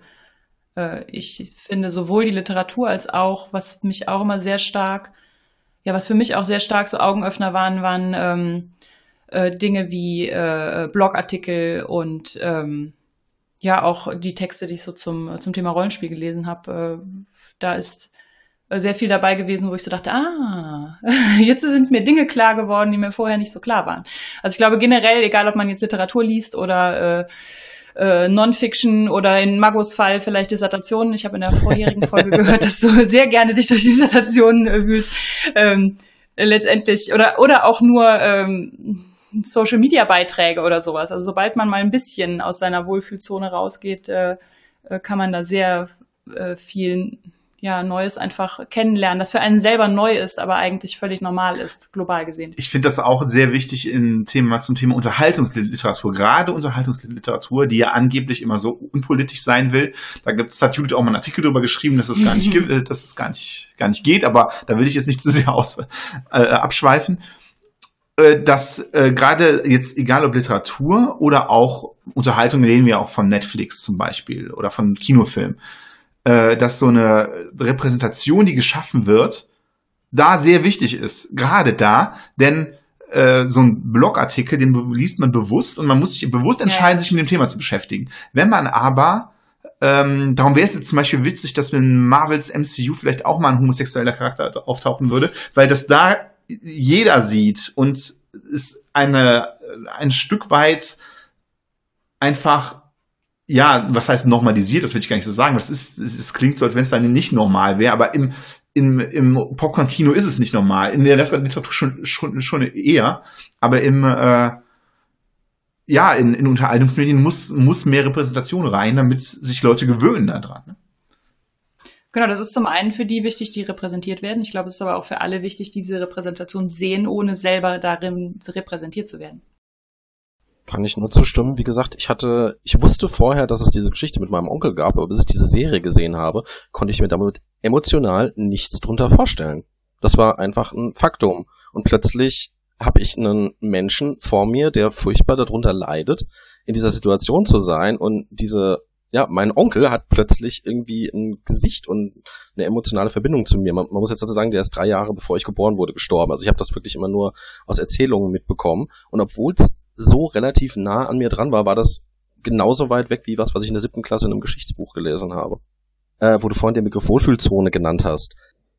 Äh, ich finde sowohl die Literatur als auch, was mich auch immer sehr stark ja, was für mich auch sehr stark so Augenöffner waren, waren ähm, äh, Dinge wie äh, Blogartikel und ähm, ja auch die Texte, die ich so zum, zum Thema Rollenspiel gelesen habe. Äh, da ist sehr viel dabei gewesen, wo ich so dachte, ah, *laughs* jetzt sind mir Dinge klar geworden, die mir vorher nicht so klar waren. Also ich glaube generell, egal ob man jetzt Literatur liest oder äh, äh, Non-Fiction oder in Magos Fall vielleicht Dissertationen. Ich habe in der vorherigen Folge *laughs* gehört, dass du sehr gerne dich durch Dissertationen äh, wühlst. Ähm, letztendlich oder oder auch nur ähm, Social Media Beiträge oder sowas. Also sobald man mal ein bisschen aus seiner Wohlfühlzone rausgeht, äh, äh kann man da sehr äh, viel ja, Neues einfach kennenlernen, das für einen selber neu ist, aber eigentlich völlig normal ist, global gesehen. Ich finde das auch sehr wichtig im Thema, zum Thema Unterhaltungsliteratur, gerade Unterhaltungsliteratur, die ja angeblich immer so unpolitisch sein will. Da gibt's, hat Judith auch mal einen Artikel darüber geschrieben, dass es gar nicht *laughs* gibt, dass es gar nicht, gar nicht geht, aber da will ich jetzt nicht zu sehr aus, äh, abschweifen äh, dass äh, gerade jetzt, egal ob Literatur oder auch Unterhaltung, reden wir auch von Netflix zum Beispiel oder von Kinofilmen, äh, dass so eine Repräsentation, die geschaffen wird, da sehr wichtig ist. Gerade da, denn äh, so ein Blogartikel, den liest man bewusst und man muss sich bewusst entscheiden, sich mit dem Thema zu beschäftigen. Wenn man aber ähm, darum wäre es jetzt zum Beispiel witzig, dass in Marvels MCU vielleicht auch mal ein homosexueller Charakter auftauchen würde, weil das da jeder sieht und ist eine ein Stück weit einfach ja, was heißt normalisiert, das will ich gar nicht so sagen. Das ist, es, es klingt so, als wenn es dann nicht normal wäre, aber im, im, im Popcorn-Kino ist es nicht normal. In der Literatur schon, schon, schon eher, aber im, äh, ja, in, in Unterhaltungsmedien muss, muss mehr Repräsentation rein, damit sich Leute gewöhnen daran. Ne? Genau, das ist zum einen für die wichtig, die repräsentiert werden. Ich glaube, es ist aber auch für alle wichtig, die diese Repräsentation sehen, ohne selber darin repräsentiert zu werden. Kann ich nur zustimmen. Wie gesagt, ich hatte, ich wusste vorher, dass es diese Geschichte mit meinem Onkel gab, aber bis ich diese Serie gesehen habe, konnte ich mir damit emotional nichts drunter vorstellen. Das war einfach ein Faktum. Und plötzlich habe ich einen Menschen vor mir, der furchtbar darunter leidet, in dieser Situation zu sein und diese, ja, mein Onkel hat plötzlich irgendwie ein Gesicht und eine emotionale Verbindung zu mir. Man, man muss jetzt dazu sagen, der ist drei Jahre bevor ich geboren wurde gestorben. Also ich habe das wirklich immer nur aus Erzählungen mitbekommen. Und obwohl es so relativ nah an mir dran war, war das genauso weit weg wie was, was ich in der siebten Klasse in einem Geschichtsbuch gelesen habe. Äh, wo du vorhin den Begriff Wohlfühlzone genannt hast.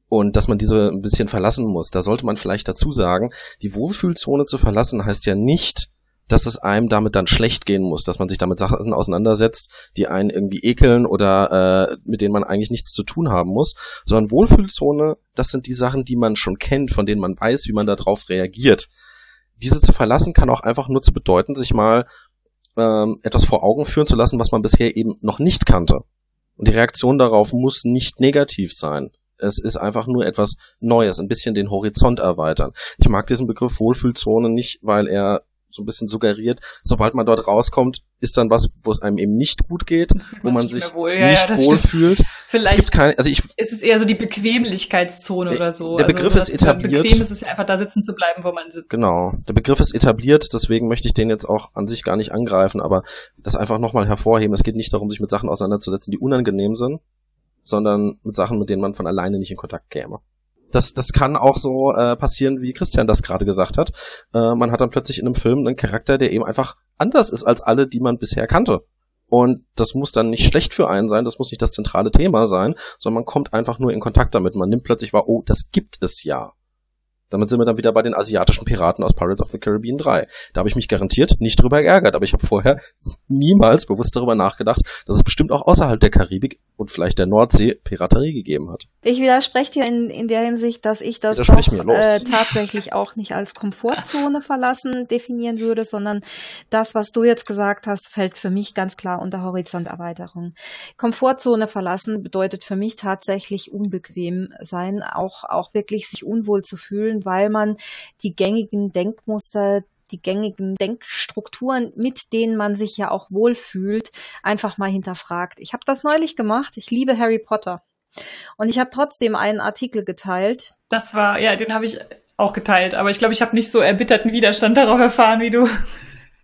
Und dass man diese ein bisschen verlassen muss. Da sollte man vielleicht dazu sagen, die Wohlfühlzone zu verlassen heißt ja nicht, dass es einem damit dann schlecht gehen muss, dass man sich damit Sachen auseinandersetzt, die einen irgendwie ekeln oder äh, mit denen man eigentlich nichts zu tun haben muss, sondern Wohlfühlzone, das sind die Sachen, die man schon kennt, von denen man weiß, wie man darauf reagiert diese zu verlassen kann auch einfach nur zu bedeuten, sich mal ähm, etwas vor Augen führen zu lassen, was man bisher eben noch nicht kannte. Und die Reaktion darauf muss nicht negativ sein. Es ist einfach nur etwas Neues, ein bisschen den Horizont erweitern. Ich mag diesen Begriff Wohlfühlzone nicht, weil er so ein bisschen suggeriert, sobald man dort rauskommt, ist dann was, wo es einem eben nicht gut geht, *laughs* wo man sich wohl. Ja, nicht ja, wohl fühlt. Vielleicht es gibt keine, also ich, ist es eher so die Bequemlichkeitszone äh, oder so. Der also Begriff also, ist etabliert. Bequem ist es einfach da sitzen zu bleiben, wo man sitzt. Genau. Der Begriff ist etabliert, deswegen möchte ich den jetzt auch an sich gar nicht angreifen, aber das einfach nochmal hervorheben. Es geht nicht darum, sich mit Sachen auseinanderzusetzen, die unangenehm sind, sondern mit Sachen, mit denen man von alleine nicht in Kontakt käme das, das kann auch so äh, passieren, wie Christian das gerade gesagt hat. Äh, man hat dann plötzlich in einem Film einen Charakter, der eben einfach anders ist als alle, die man bisher kannte. Und das muss dann nicht schlecht für einen sein, das muss nicht das zentrale Thema sein, sondern man kommt einfach nur in Kontakt damit. Man nimmt plötzlich wahr, oh, das gibt es ja. Damit sind wir dann wieder bei den asiatischen Piraten aus Pirates of the Caribbean 3. Da habe ich mich garantiert nicht drüber geärgert, aber ich habe vorher niemals bewusst darüber nachgedacht, dass es bestimmt auch außerhalb der Karibik und vielleicht der Nordsee Piraterie gegeben hat. Ich widerspreche dir in, in der Hinsicht, dass ich das doch, äh, tatsächlich auch nicht als Komfortzone verlassen definieren würde, sondern das, was du jetzt gesagt hast, fällt für mich ganz klar unter Horizonterweiterung. Komfortzone verlassen bedeutet für mich tatsächlich unbequem sein, auch, auch wirklich sich unwohl zu fühlen, weil man die gängigen Denkmuster, die gängigen Denkstrukturen, mit denen man sich ja auch wohlfühlt, einfach mal hinterfragt. Ich habe das neulich gemacht. Ich liebe Harry Potter. Und ich habe trotzdem einen Artikel geteilt. Das war, ja, den habe ich auch geteilt, aber ich glaube, ich habe nicht so erbitterten Widerstand darauf erfahren wie du.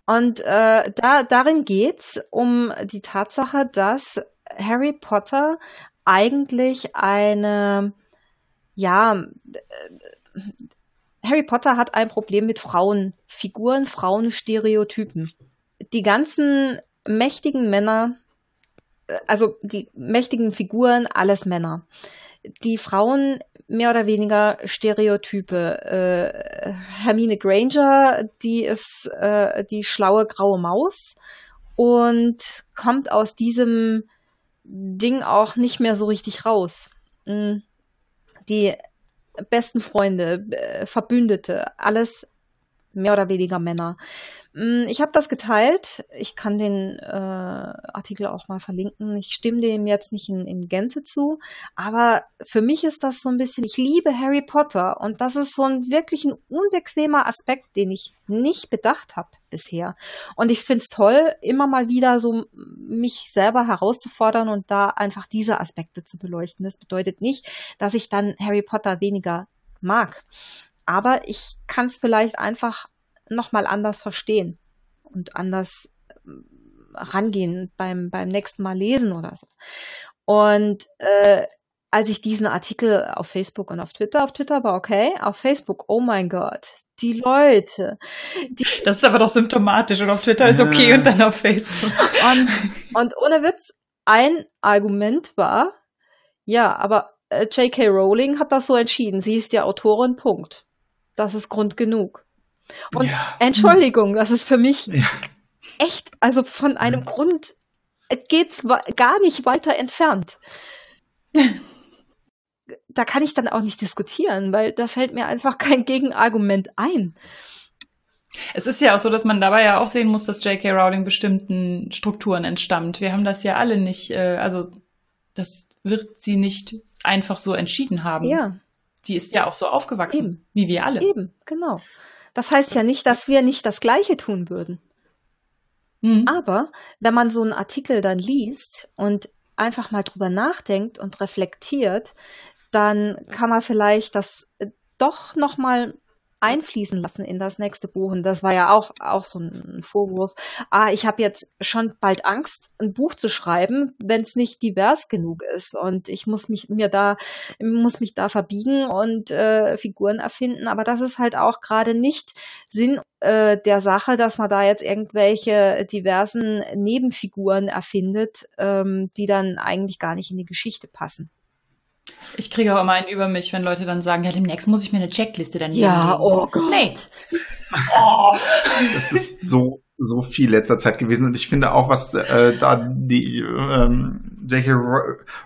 Und äh, da, darin geht's um die Tatsache, dass Harry Potter eigentlich eine, ja, Harry Potter hat ein Problem mit Frauenfiguren, Frauenstereotypen. Die ganzen mächtigen Männer, äh, also die mächtigen Figuren, alles Männer. Die Frauen mehr oder weniger Stereotype. Äh, Hermine Granger, die ist äh, die schlaue graue Maus und kommt aus diesem Ding auch nicht mehr so richtig raus. Mm. Die besten Freunde, äh, Verbündete, alles mehr oder weniger Männer. Mm, ich habe das geteilt. Ich kann den äh, Artikel auch mal verlinken. Ich stimme dem jetzt nicht in, in Gänze zu, aber für mich ist das so ein bisschen, ich liebe Harry Potter und das ist so ein wirklich ein unbequemer Aspekt, den ich nicht bedacht habe bisher. Und ich find's toll, immer mal wieder so mich selber herauszufordern und da einfach diese Aspekte zu beleuchten. Das bedeutet nicht, dass ich dann Harry Potter weniger mag. Aber ich kann es vielleicht einfach nochmal anders verstehen und anders ähm, rangehen beim, beim nächsten Mal lesen oder so. Und äh, als ich diesen Artikel auf Facebook und auf Twitter, auf Twitter war okay, auf Facebook, oh mein Gott, die Leute. Die *laughs* das ist aber doch symptomatisch und auf Twitter ist okay und dann auf Facebook. *laughs* Und, und ohne Witz, ein Argument war, ja, aber äh, J.K. Rowling hat das so entschieden. Sie ist die Autorin, Punkt. Das ist Grund genug. Und ja. Entschuldigung, das ist für mich ja. echt, also von einem Grund geht's gar nicht weiter entfernt. da kann ich dann auch nicht diskutieren, weil da fällt mir einfach kein Gegenargument ein. Es ist ja auch so, dass man dabei ja auch sehen muss, dass J.K. Rowling bestimmten Strukturen entstammt. Wir haben das ja alle nicht, äh, also das wird sie nicht einfach so entschieden haben. Ja die ist ja auch so aufgewachsen, Eben. wie wir alle. Eben, genau. Das heißt ja nicht, dass wir nicht das Gleiche tun würden. Mhm. Aber wenn man so einen Artikel dann liest und einfach mal drüber nachdenkt und reflektiert, dann kann man vielleicht das doch noch mal einfließen lassen in das nächste Buch. Und das war ja auch, auch so ein Vorwurf. Ah, ich habe jetzt schon bald Angst, ein Buch zu schreiben, wenn es nicht divers genug ist. Und ich muss mich mir da, muss mich da verbiegen und äh, Figuren erfinden. Aber das ist halt auch gerade nicht Sinn äh, der Sache, dass man da jetzt irgendwelche diversen Nebenfiguren erfindet, ähm, die dann eigentlich gar nicht in die Geschichte passen. Ich kriege auch immer einen über mich, wenn Leute dann sagen, ja, demnächst muss ich mir eine Checkliste dann Ja, oh Gott. Oh. Das ist so, so viel letzter Zeit gewesen. Und ich finde auch, was äh, da die ähm, J.K.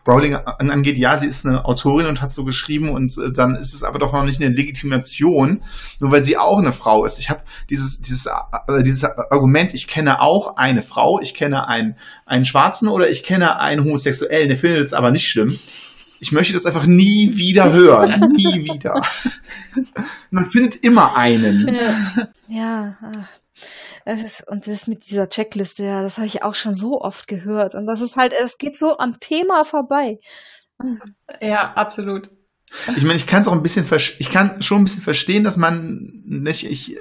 Rowling angeht, ja, sie ist eine Autorin und hat so geschrieben und äh, dann ist es aber doch noch nicht eine Legitimation, nur weil sie auch eine Frau ist. Ich habe dieses, dieses, äh, dieses Argument, ich kenne auch eine Frau, ich kenne einen, einen Schwarzen oder ich kenne einen Homosexuellen, der findet es aber nicht schlimm ich möchte das einfach nie wieder hören. *laughs* nie wieder. Man findet immer einen. Ja, ja das ist, und das mit dieser Checkliste, ja, das habe ich auch schon so oft gehört. Und das ist halt, es geht so am Thema vorbei. Ja, absolut. Ich meine, ich kann es auch ein bisschen, ich kann schon ein bisschen verstehen, dass man nicht, ich,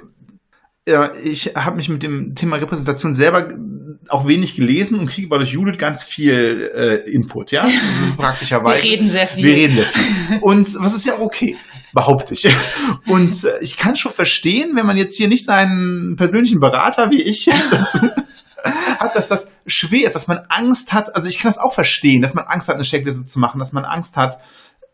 ja, ich habe mich mit dem Thema Repräsentation selber auch wenig gelesen und kriege aber durch Judith ganz viel äh, Input, ja, *laughs* praktischerweise. Wir reden sehr viel. Wir reden sehr viel. *laughs* Und was ist ja okay, behaupte ich. Und äh, ich kann schon verstehen, wenn man jetzt hier nicht seinen persönlichen Berater wie ich dazu *laughs* hat, dass das schwer ist, dass man Angst hat. Also ich kann das auch verstehen, dass man Angst hat, eine Checkliste zu machen, dass man Angst hat,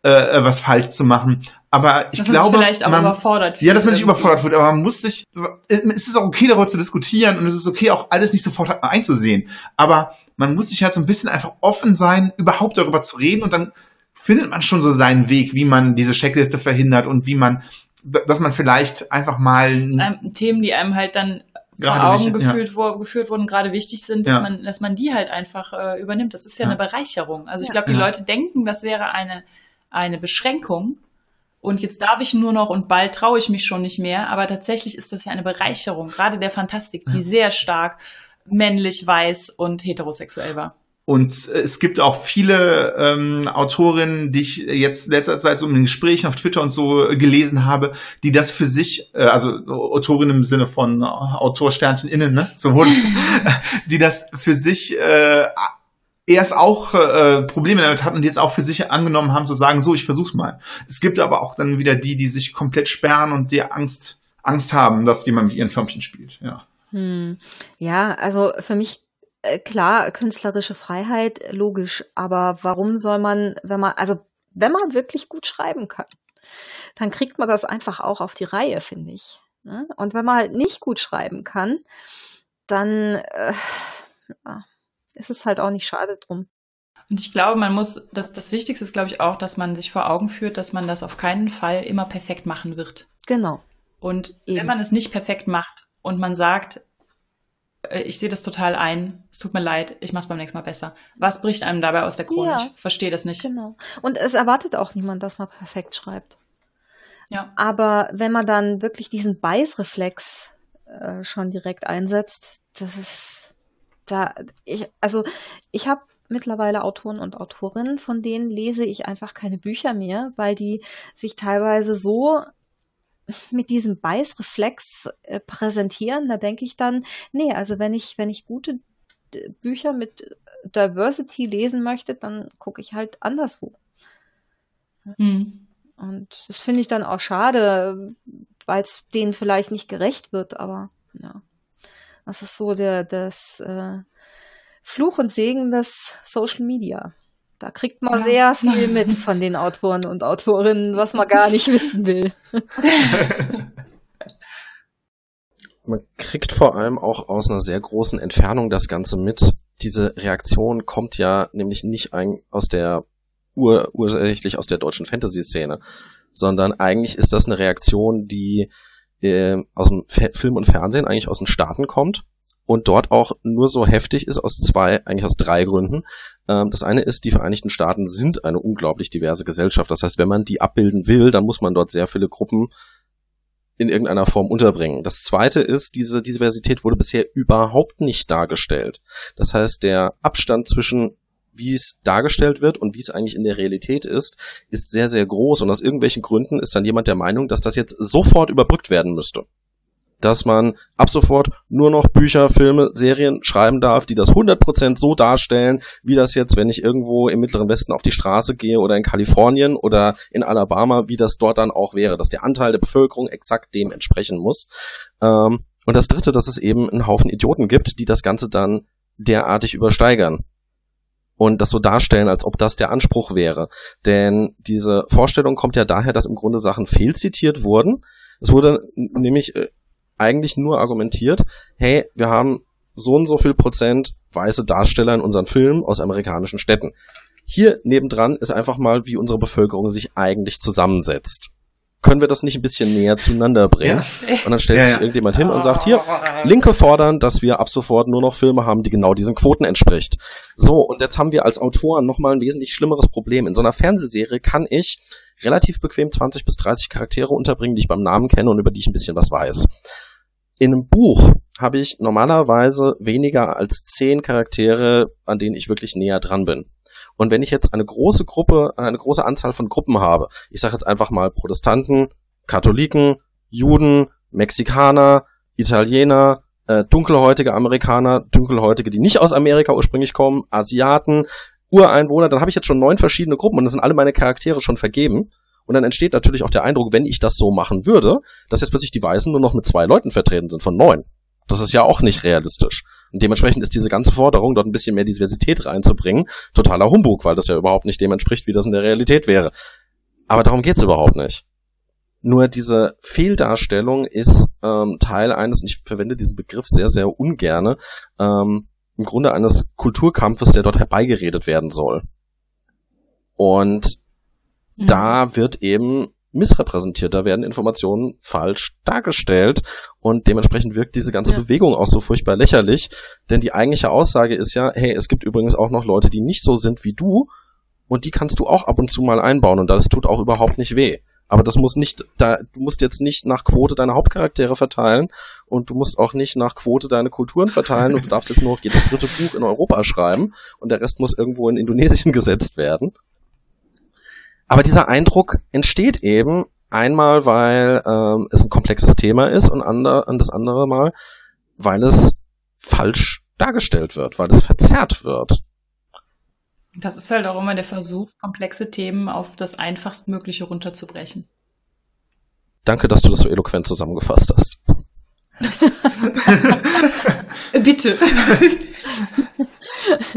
äh, äh was falsch zu machen. Aber ich dass glaube, man sich vielleicht auch man, überfordert Ja, dass man sich überfordert wird, aber man muss sich, es ist auch okay, darüber zu diskutieren und es ist okay, auch alles nicht sofort einzusehen. Aber man muss sich halt so ein bisschen einfach offen sein, überhaupt darüber zu reden und dann findet man schon so seinen Weg, wie man diese Checkliste verhindert und wie man, dass man vielleicht einfach mal Themen, die einem halt dann vor Augen geführt, ja. wo, geführt wurden, gerade wichtig sind, dass ja. man, dass man die halt einfach äh, übernimmt. Das ist ja, ja. eine Bereicherung. Also ich glaube, die Leute denken, das wäre eine eine Beschränkung, und jetzt darf ich nur noch und bald traue ich mich schon nicht mehr. Aber tatsächlich ist das ja eine Bereicherung, gerade der Fantastik, die sehr stark männlich, weiß und heterosexuell war. Und es gibt auch viele ähm, Autorinnen, die ich jetzt letzter Zeit so in den Gesprächen auf Twitter und so gelesen habe, die das für sich, äh, also Autorinnen im Sinne von Autorsternchen innen, ne, so wurde, *laughs* die das für sich äh, erst auch äh, Probleme damit hatten und jetzt auch für sich angenommen haben, zu sagen, so, ich versuch's mal. Es gibt aber auch dann wieder die, die sich komplett sperren und die Angst, Angst haben, dass jemand mit ihren Förmchen spielt, ja. Hm. Ja, also für mich äh, klar, künstlerische Freiheit, logisch, aber warum soll man, wenn man, also wenn man wirklich gut schreiben kann, dann kriegt man das einfach auch auf die Reihe, finde ich. Ne? Und wenn man halt nicht gut schreiben kann, dann äh, ja, ist es halt auch nicht schade drum. Und ich glaube, man muss, das, das Wichtigste ist, glaube ich, auch, dass man sich vor Augen führt, dass man das auf keinen Fall immer perfekt machen wird. Genau. Und Eben. wenn man es nicht perfekt macht und man sagt, äh, ich sehe das total ein, es tut mir leid, ich mache es beim nächsten Mal besser. Was bricht einem dabei aus der Krone? Ja, ich verstehe das nicht. Genau. Und es erwartet auch niemand, dass man perfekt schreibt. Ja. Aber wenn man dann wirklich diesen Beißreflex äh, schon direkt einsetzt, das ist da, ich, also ich habe mittlerweile Autoren und Autorinnen, von denen lese ich einfach keine Bücher mehr, weil die sich teilweise so mit diesem Beißreflex äh, präsentieren, da denke ich dann, nee, also wenn ich, wenn ich gute Bücher mit Diversity lesen möchte, dann gucke ich halt anderswo. Hm. Und das finde ich dann auch schade, weil es denen vielleicht nicht gerecht wird, aber ja. Das ist so der, das äh, Fluch und Segen des Social Media. Da kriegt man ja. sehr viel mit von den Autoren und Autorinnen, was man gar nicht wissen will. *laughs* man kriegt vor allem auch aus einer sehr großen Entfernung das Ganze mit. Diese Reaktion kommt ja nämlich nicht ein, aus der ur, ursächlich aus der deutschen Fantasy-Szene, sondern eigentlich ist das eine Reaktion, die äh, aus dem Film und Fernsehen, eigentlich aus den Staaten kommt und dort auch nur so heftig ist aus zwei, eigentlich aus drei Gründen. Ähm, das eine ist, die Vereinigten Staaten sind eine unglaublich diverse Gesellschaft. Das heißt, wenn man die abbilden will, dann muss man dort sehr viele Gruppen in irgendeiner Form unterbringen. Das zweite ist, diese Diversität wurde bisher überhaupt nicht dargestellt. Das heißt, der Abstand zwischen wie es dargestellt wird und wie es eigentlich in der Realität ist, ist sehr, sehr groß. Und aus irgendwelchen Gründen ist dann jemand der Meinung, dass das jetzt sofort überbrückt werden müsste. Dass man ab sofort nur noch Bücher, Filme, Serien schreiben darf, die das 100% so darstellen, wie das jetzt, wenn ich irgendwo im Mittleren Westen auf die Straße gehe oder in Kalifornien oder in Alabama, wie das dort dann auch wäre, dass der Anteil der Bevölkerung exakt dem entsprechen muss. Ähm, und das Dritte, dass es eben einen Haufen Idioten gibt, die das Ganze dann derartig übersteigern und das so darstellen, als ob das der Anspruch wäre. Denn diese Vorstellung kommt ja daher, dass im Grunde Sachen fehlzitiert wurden. Es wurde nämlich äh, eigentlich nur argumentiert, hey, wir haben so und so viel Prozent weiße Darsteller in unseren Filmen aus amerikanischen Städten. Hier nebendran ist einfach mal, wie unsere Bevölkerung sich eigentlich zusammensetzt. Können wir das nicht ein bisschen näher zueinander bringen? Ja. Und dann stellt ja, sich ja. irgendjemand hin und sagt, hier, *laughs* Linke fordern, dass wir ab sofort nur noch Filme haben, die genau diesen Quoten entspricht. So, und jetzt haben wir als Autoren nochmal ein wesentlich schlimmeres Problem. In so einer Fernsehserie kann ich relativ bequem 20 bis 30 Charaktere unterbringen, die ich beim Namen kenne und über die ich ein bisschen was weiß. In einem Buch habe ich normalerweise weniger als 10 Charaktere, an denen ich wirklich näher dran bin. Und wenn ich jetzt eine große Gruppe, eine große Anzahl von Gruppen habe, ich sage jetzt einfach mal Protestanten, Katholiken, Juden, Mexikaner, Italiener, äh, dunkelhäutige Amerikaner, dunkelhäutige, die nicht aus Amerika ursprünglich kommen, Asiaten, Ureinwohner, dann habe ich jetzt schon neun verschiedene Gruppen und dann sind alle meine Charaktere schon vergeben. Und dann entsteht natürlich auch der Eindruck, wenn ich das so machen würde, dass jetzt plötzlich die Weißen nur noch mit zwei Leuten vertreten sind von neun. Das ist ja auch nicht realistisch. Und dementsprechend ist diese ganze Forderung, dort ein bisschen mehr Diversität reinzubringen, totaler Humbug, weil das ja überhaupt nicht dem entspricht, wie das in der Realität wäre. Aber darum geht's überhaupt nicht. Nur diese Fehldarstellung ist ähm, Teil eines, und ich verwende diesen Begriff sehr, sehr ungerne, ähm, im Grunde eines Kulturkampfes, der dort herbeigeredet werden soll. Und mhm. da wird eben missrepräsentiert. Da werden Informationen falsch dargestellt und dementsprechend wirkt diese ganze ja. Bewegung auch so furchtbar lächerlich. Denn die eigentliche Aussage ist ja, hey, es gibt übrigens auch noch Leute, die nicht so sind wie du und die kannst du auch ab und zu mal einbauen und das tut auch überhaupt nicht weh. Aber das muss nicht, da, du musst jetzt nicht nach Quote deine Hauptcharaktere verteilen und du musst auch nicht nach Quote deine Kulturen verteilen und du darfst jetzt nur noch jedes dritte Buch in Europa schreiben und der Rest muss irgendwo in Indonesien *laughs* gesetzt werden. Aber dieser Eindruck entsteht eben einmal, weil ähm, es ein komplexes Thema ist und, ander, und das andere Mal, weil es falsch dargestellt wird, weil es verzerrt wird. Das ist halt auch immer der Versuch, komplexe Themen auf das einfachstmögliche runterzubrechen. Danke, dass du das so eloquent zusammengefasst hast. *laughs* *laughs* Bitte. *laughs*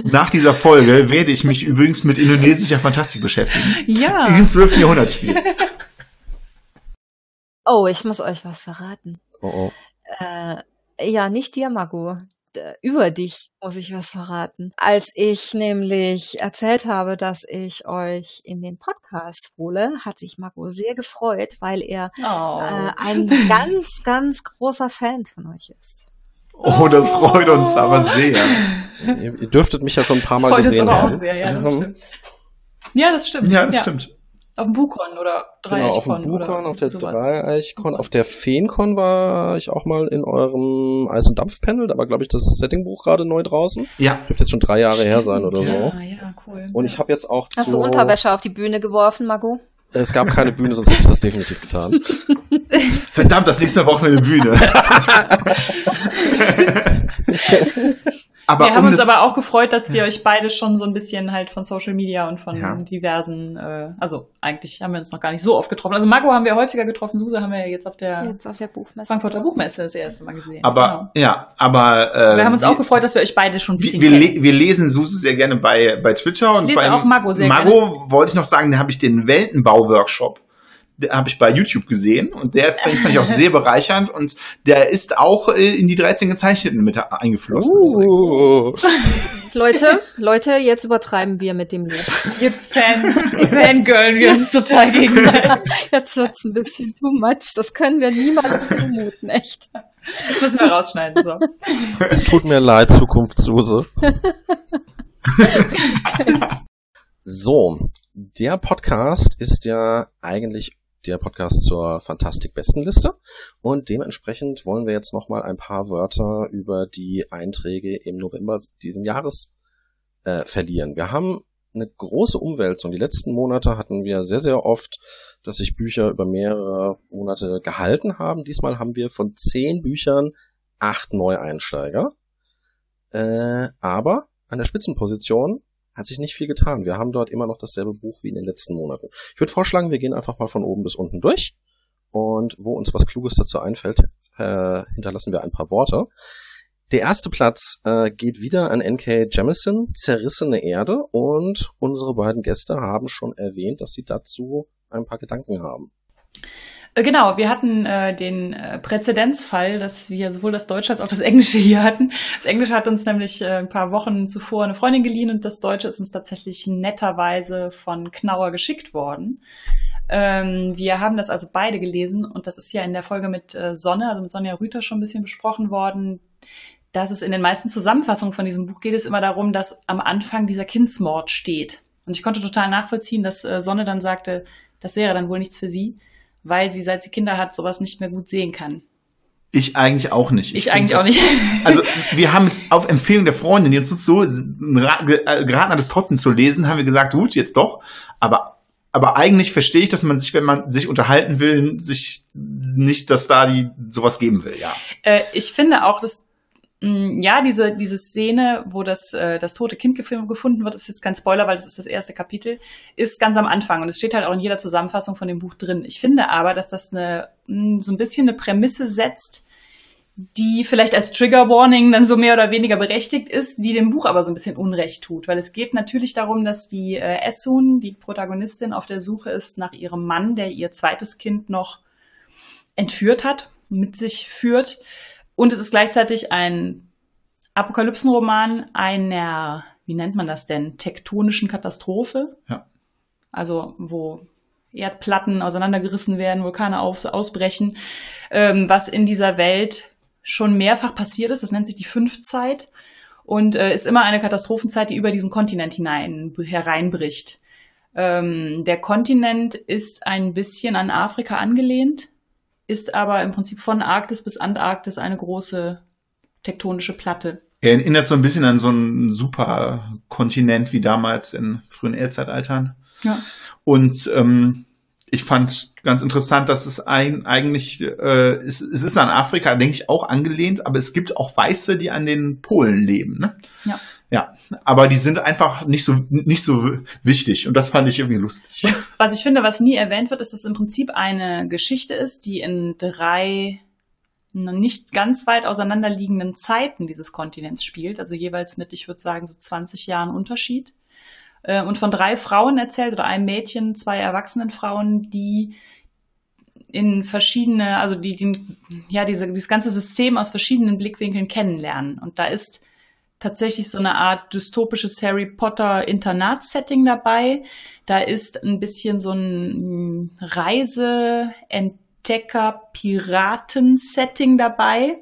Nach dieser Folge werde ich mich übrigens mit indonesischer Fantastik beschäftigen. Ja. Im 12. Jahrhundert spielen. Oh, ich muss euch was verraten. Oh, oh. Äh, ja, nicht dir, Mago. Über dich muss ich was verraten. Als ich nämlich erzählt habe, dass ich euch in den Podcast hole, hat sich Mago sehr gefreut, weil er oh. äh, ein ganz, ganz großer Fan von euch ist. Oh, das freut uns aber sehr. Ihr, ihr dürftet mich ja schon ein paar Mal gesehen haben. Sehr, ja, das stimmt. Ja, das stimmt. Ja, das ja. stimmt. Auf dem Bukon oder Dreieichkon. Genau, auf dem Bukon, auf der Dreieichkon. Auf der Feenkon war ich auch mal in eurem Eis- und Dampfpanel. Da war, glaube ich, das Settingbuch gerade neu draußen. Ja. Dürfte jetzt schon drei Jahre her sein oder so. Ja, ja, cool. Und ich habe jetzt auch Hast du Unterwäsche auf die Bühne geworfen, Margot? Es gab keine Bühne, sonst hätte ich das definitiv getan. *laughs* Verdammt, das nächste Mal brauchen wir eine Bühne. *laughs* Aber wir haben uns aber auch gefreut, dass wir euch beide schon so ein bisschen halt von Social Media und von ja. diversen, äh, also eigentlich haben wir uns noch gar nicht so oft getroffen. Also Marco haben wir häufiger getroffen, Suse haben wir ja jetzt auf der, jetzt auf der Buchmesse. Frankfurter Buchmesse das erste Mal gesehen. Aber genau. ja, aber äh, wir haben uns auch gefreut, dass wir euch beide schon ein bisschen wir, wir, wir lesen Suse sehr gerne bei bei Twitter ich und lese bei auch Mago sehr Mago gerne. wollte ich noch sagen, da habe ich den Weltenbau-Workshop habe ich bei YouTube gesehen und der fand, fand ich auch sehr *laughs* bereichernd und der ist auch äh, in die 13 Gezeichneten mit eingeflossen. Uh. *laughs* Leute, Leute, jetzt übertreiben wir mit dem Lob. Jetzt fan, *laughs* fangirlen wir uns total gegenseitig. Jetzt wird's ein bisschen too much. Das können wir niemandem vermuten, echt. Das müssen wir rausschneiden, so. Es tut mir leid, Zukunftssuse. so, der Podcast ist ja eigentlich der Podcast zur Fantastik-Bestenliste. Und dementsprechend wollen wir jetzt nochmal ein paar Wörter über die Einträge im November diesen Jahres äh, verlieren. Wir haben eine große Umwälzung. Die letzten Monate hatten wir sehr, sehr oft, dass sich Bücher über mehrere Monate gehalten haben. Diesmal haben wir von zehn Büchern acht Neueinsteiger. Äh, aber an der Spitzenposition hat sich nicht viel getan. Wir haben dort immer noch dasselbe Buch wie in den letzten Monaten. Ich würde vorschlagen, wir gehen einfach mal von oben bis unten durch. Und wo uns was Kluges dazu einfällt, äh, hinterlassen wir ein paar Worte. Der erste Platz äh, geht wieder an N.K. Jemison, Zerrissene Erde. Und unsere beiden Gäste haben schon erwähnt, dass sie dazu ein paar Gedanken haben. Äh, genau, wir hatten äh, den äh, Präzedenzfall, dass wir sowohl das Deutsche als auch das Englische *laughs* hier hatten. Das Englische hat uns nämlich äh, ein paar Wochen zuvor eine Freundin geliehen und das Deutsche ist uns tatsächlich netterweise von Knauer geschickt worden. Ähm, wir haben das also beide gelesen und das ist ja in der Folge mit äh, Sonne, also mit Sonja Rüther schon ein bisschen besprochen worden, dass es in den meisten Zusammenfassungen von diesem Buch geht es immer darum, dass am Anfang dieser Kindsmord steht. Und ich konnte total nachvollziehen, dass äh, Sonne dann sagte, das wäre dann wohl nichts für sie, weil sie, seit sie Kinder hat, sowas nicht mehr gut sehen kann. Ich eigentlich auch nicht. Ich, ich eigentlich auch nicht. *laughs* Also wir haben jetzt auf Empfehlung der Freundin jetzt so geraten, das trotzdem zu lesen, haben wir gesagt, gut, jetzt doch. Aber aber eigentlich verstehe ich, dass man sich, wenn man sich unterhalten will, sich nicht, dass da die sowas geben will, ja. Äh, ich finde auch, dass ja, diese, diese Szene, wo das, äh, das tote Kind gefunden wird, ist jetzt kein Spoiler, weil das ist das erste Kapitel, ist ganz am Anfang und es steht halt auch in jeder Zusammenfassung von dem Buch drin. Ich finde aber, dass das eine, mm, so ein bisschen eine Prämisse setzt, die vielleicht als Trigger Warning dann so mehr oder weniger berechtigt ist, die dem Buch aber so ein bisschen Unrecht tut, weil es geht natürlich darum, dass die äh, Essun, die Protagonistin, auf der Suche ist nach ihrem Mann, der ihr zweites Kind noch entführt hat, mit sich führt und es ist gleichzeitig ein Apokalypsenroman einer, wie nennt man das denn, tektonischen Katastrophe. Ja. Also wo Erdplatten auseinandergerissen werden, Vulkane auf, ausbrechen, ähm, was in dieser Welt schon mehrfach passiert ist. Das nennt sich die Fünfzeit und äh, ist immer eine Katastrophenzeit, die über diesen Kontinent hinein hereinbricht. Ähm, der Kontinent ist ein bisschen an Afrika angelehnt ist aber im Prinzip von Arktis bis Antarktis eine große tektonische Platte. Er erinnert so ein bisschen an so einen Superkontinent wie damals in frühen Erdzeitaltern. Ja. Und ähm, ich fand ganz interessant, dass es ein, eigentlich, äh, es, es ist an Afrika, denke ich, auch angelehnt, aber es gibt auch Weiße, die an den Polen leben. Ne? Ja. Ja, aber die sind einfach nicht so, nicht so wichtig und das fand ich irgendwie lustig. Was ich finde, was nie erwähnt wird, ist, dass es im Prinzip eine Geschichte ist, die in drei nicht ganz weit auseinanderliegenden Zeiten dieses Kontinents spielt, also jeweils mit, ich würde sagen, so 20 Jahren Unterschied. Äh, und von drei Frauen erzählt oder einem Mädchen, zwei erwachsenen Frauen, die in verschiedene, also die, die ja, diese, dieses ganze System aus verschiedenen Blickwinkeln kennenlernen. Und da ist tatsächlich so eine Art dystopisches Harry Potter Internatssetting dabei. Da ist ein bisschen so ein Reise, Entdecker, Piraten-Setting dabei.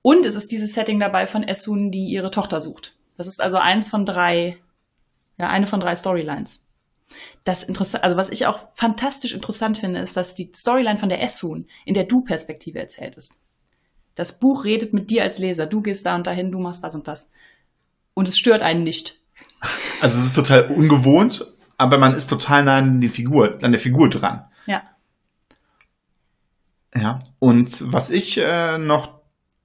Und es ist dieses Setting dabei von Essun, die ihre Tochter sucht. Das ist also eins von drei, ja, eine von drei Storylines. Das interessant, also was ich auch fantastisch interessant finde, ist, dass die Storyline von der Essun in der Du-Perspektive erzählt ist. Das Buch redet mit dir als Leser. Du gehst da und dahin, du machst das und das. Und es stört einen nicht. Also es ist total ungewohnt, aber man ist total nah an, die Figur, an der Figur dran. Ja. Ja. Und was ich äh, noch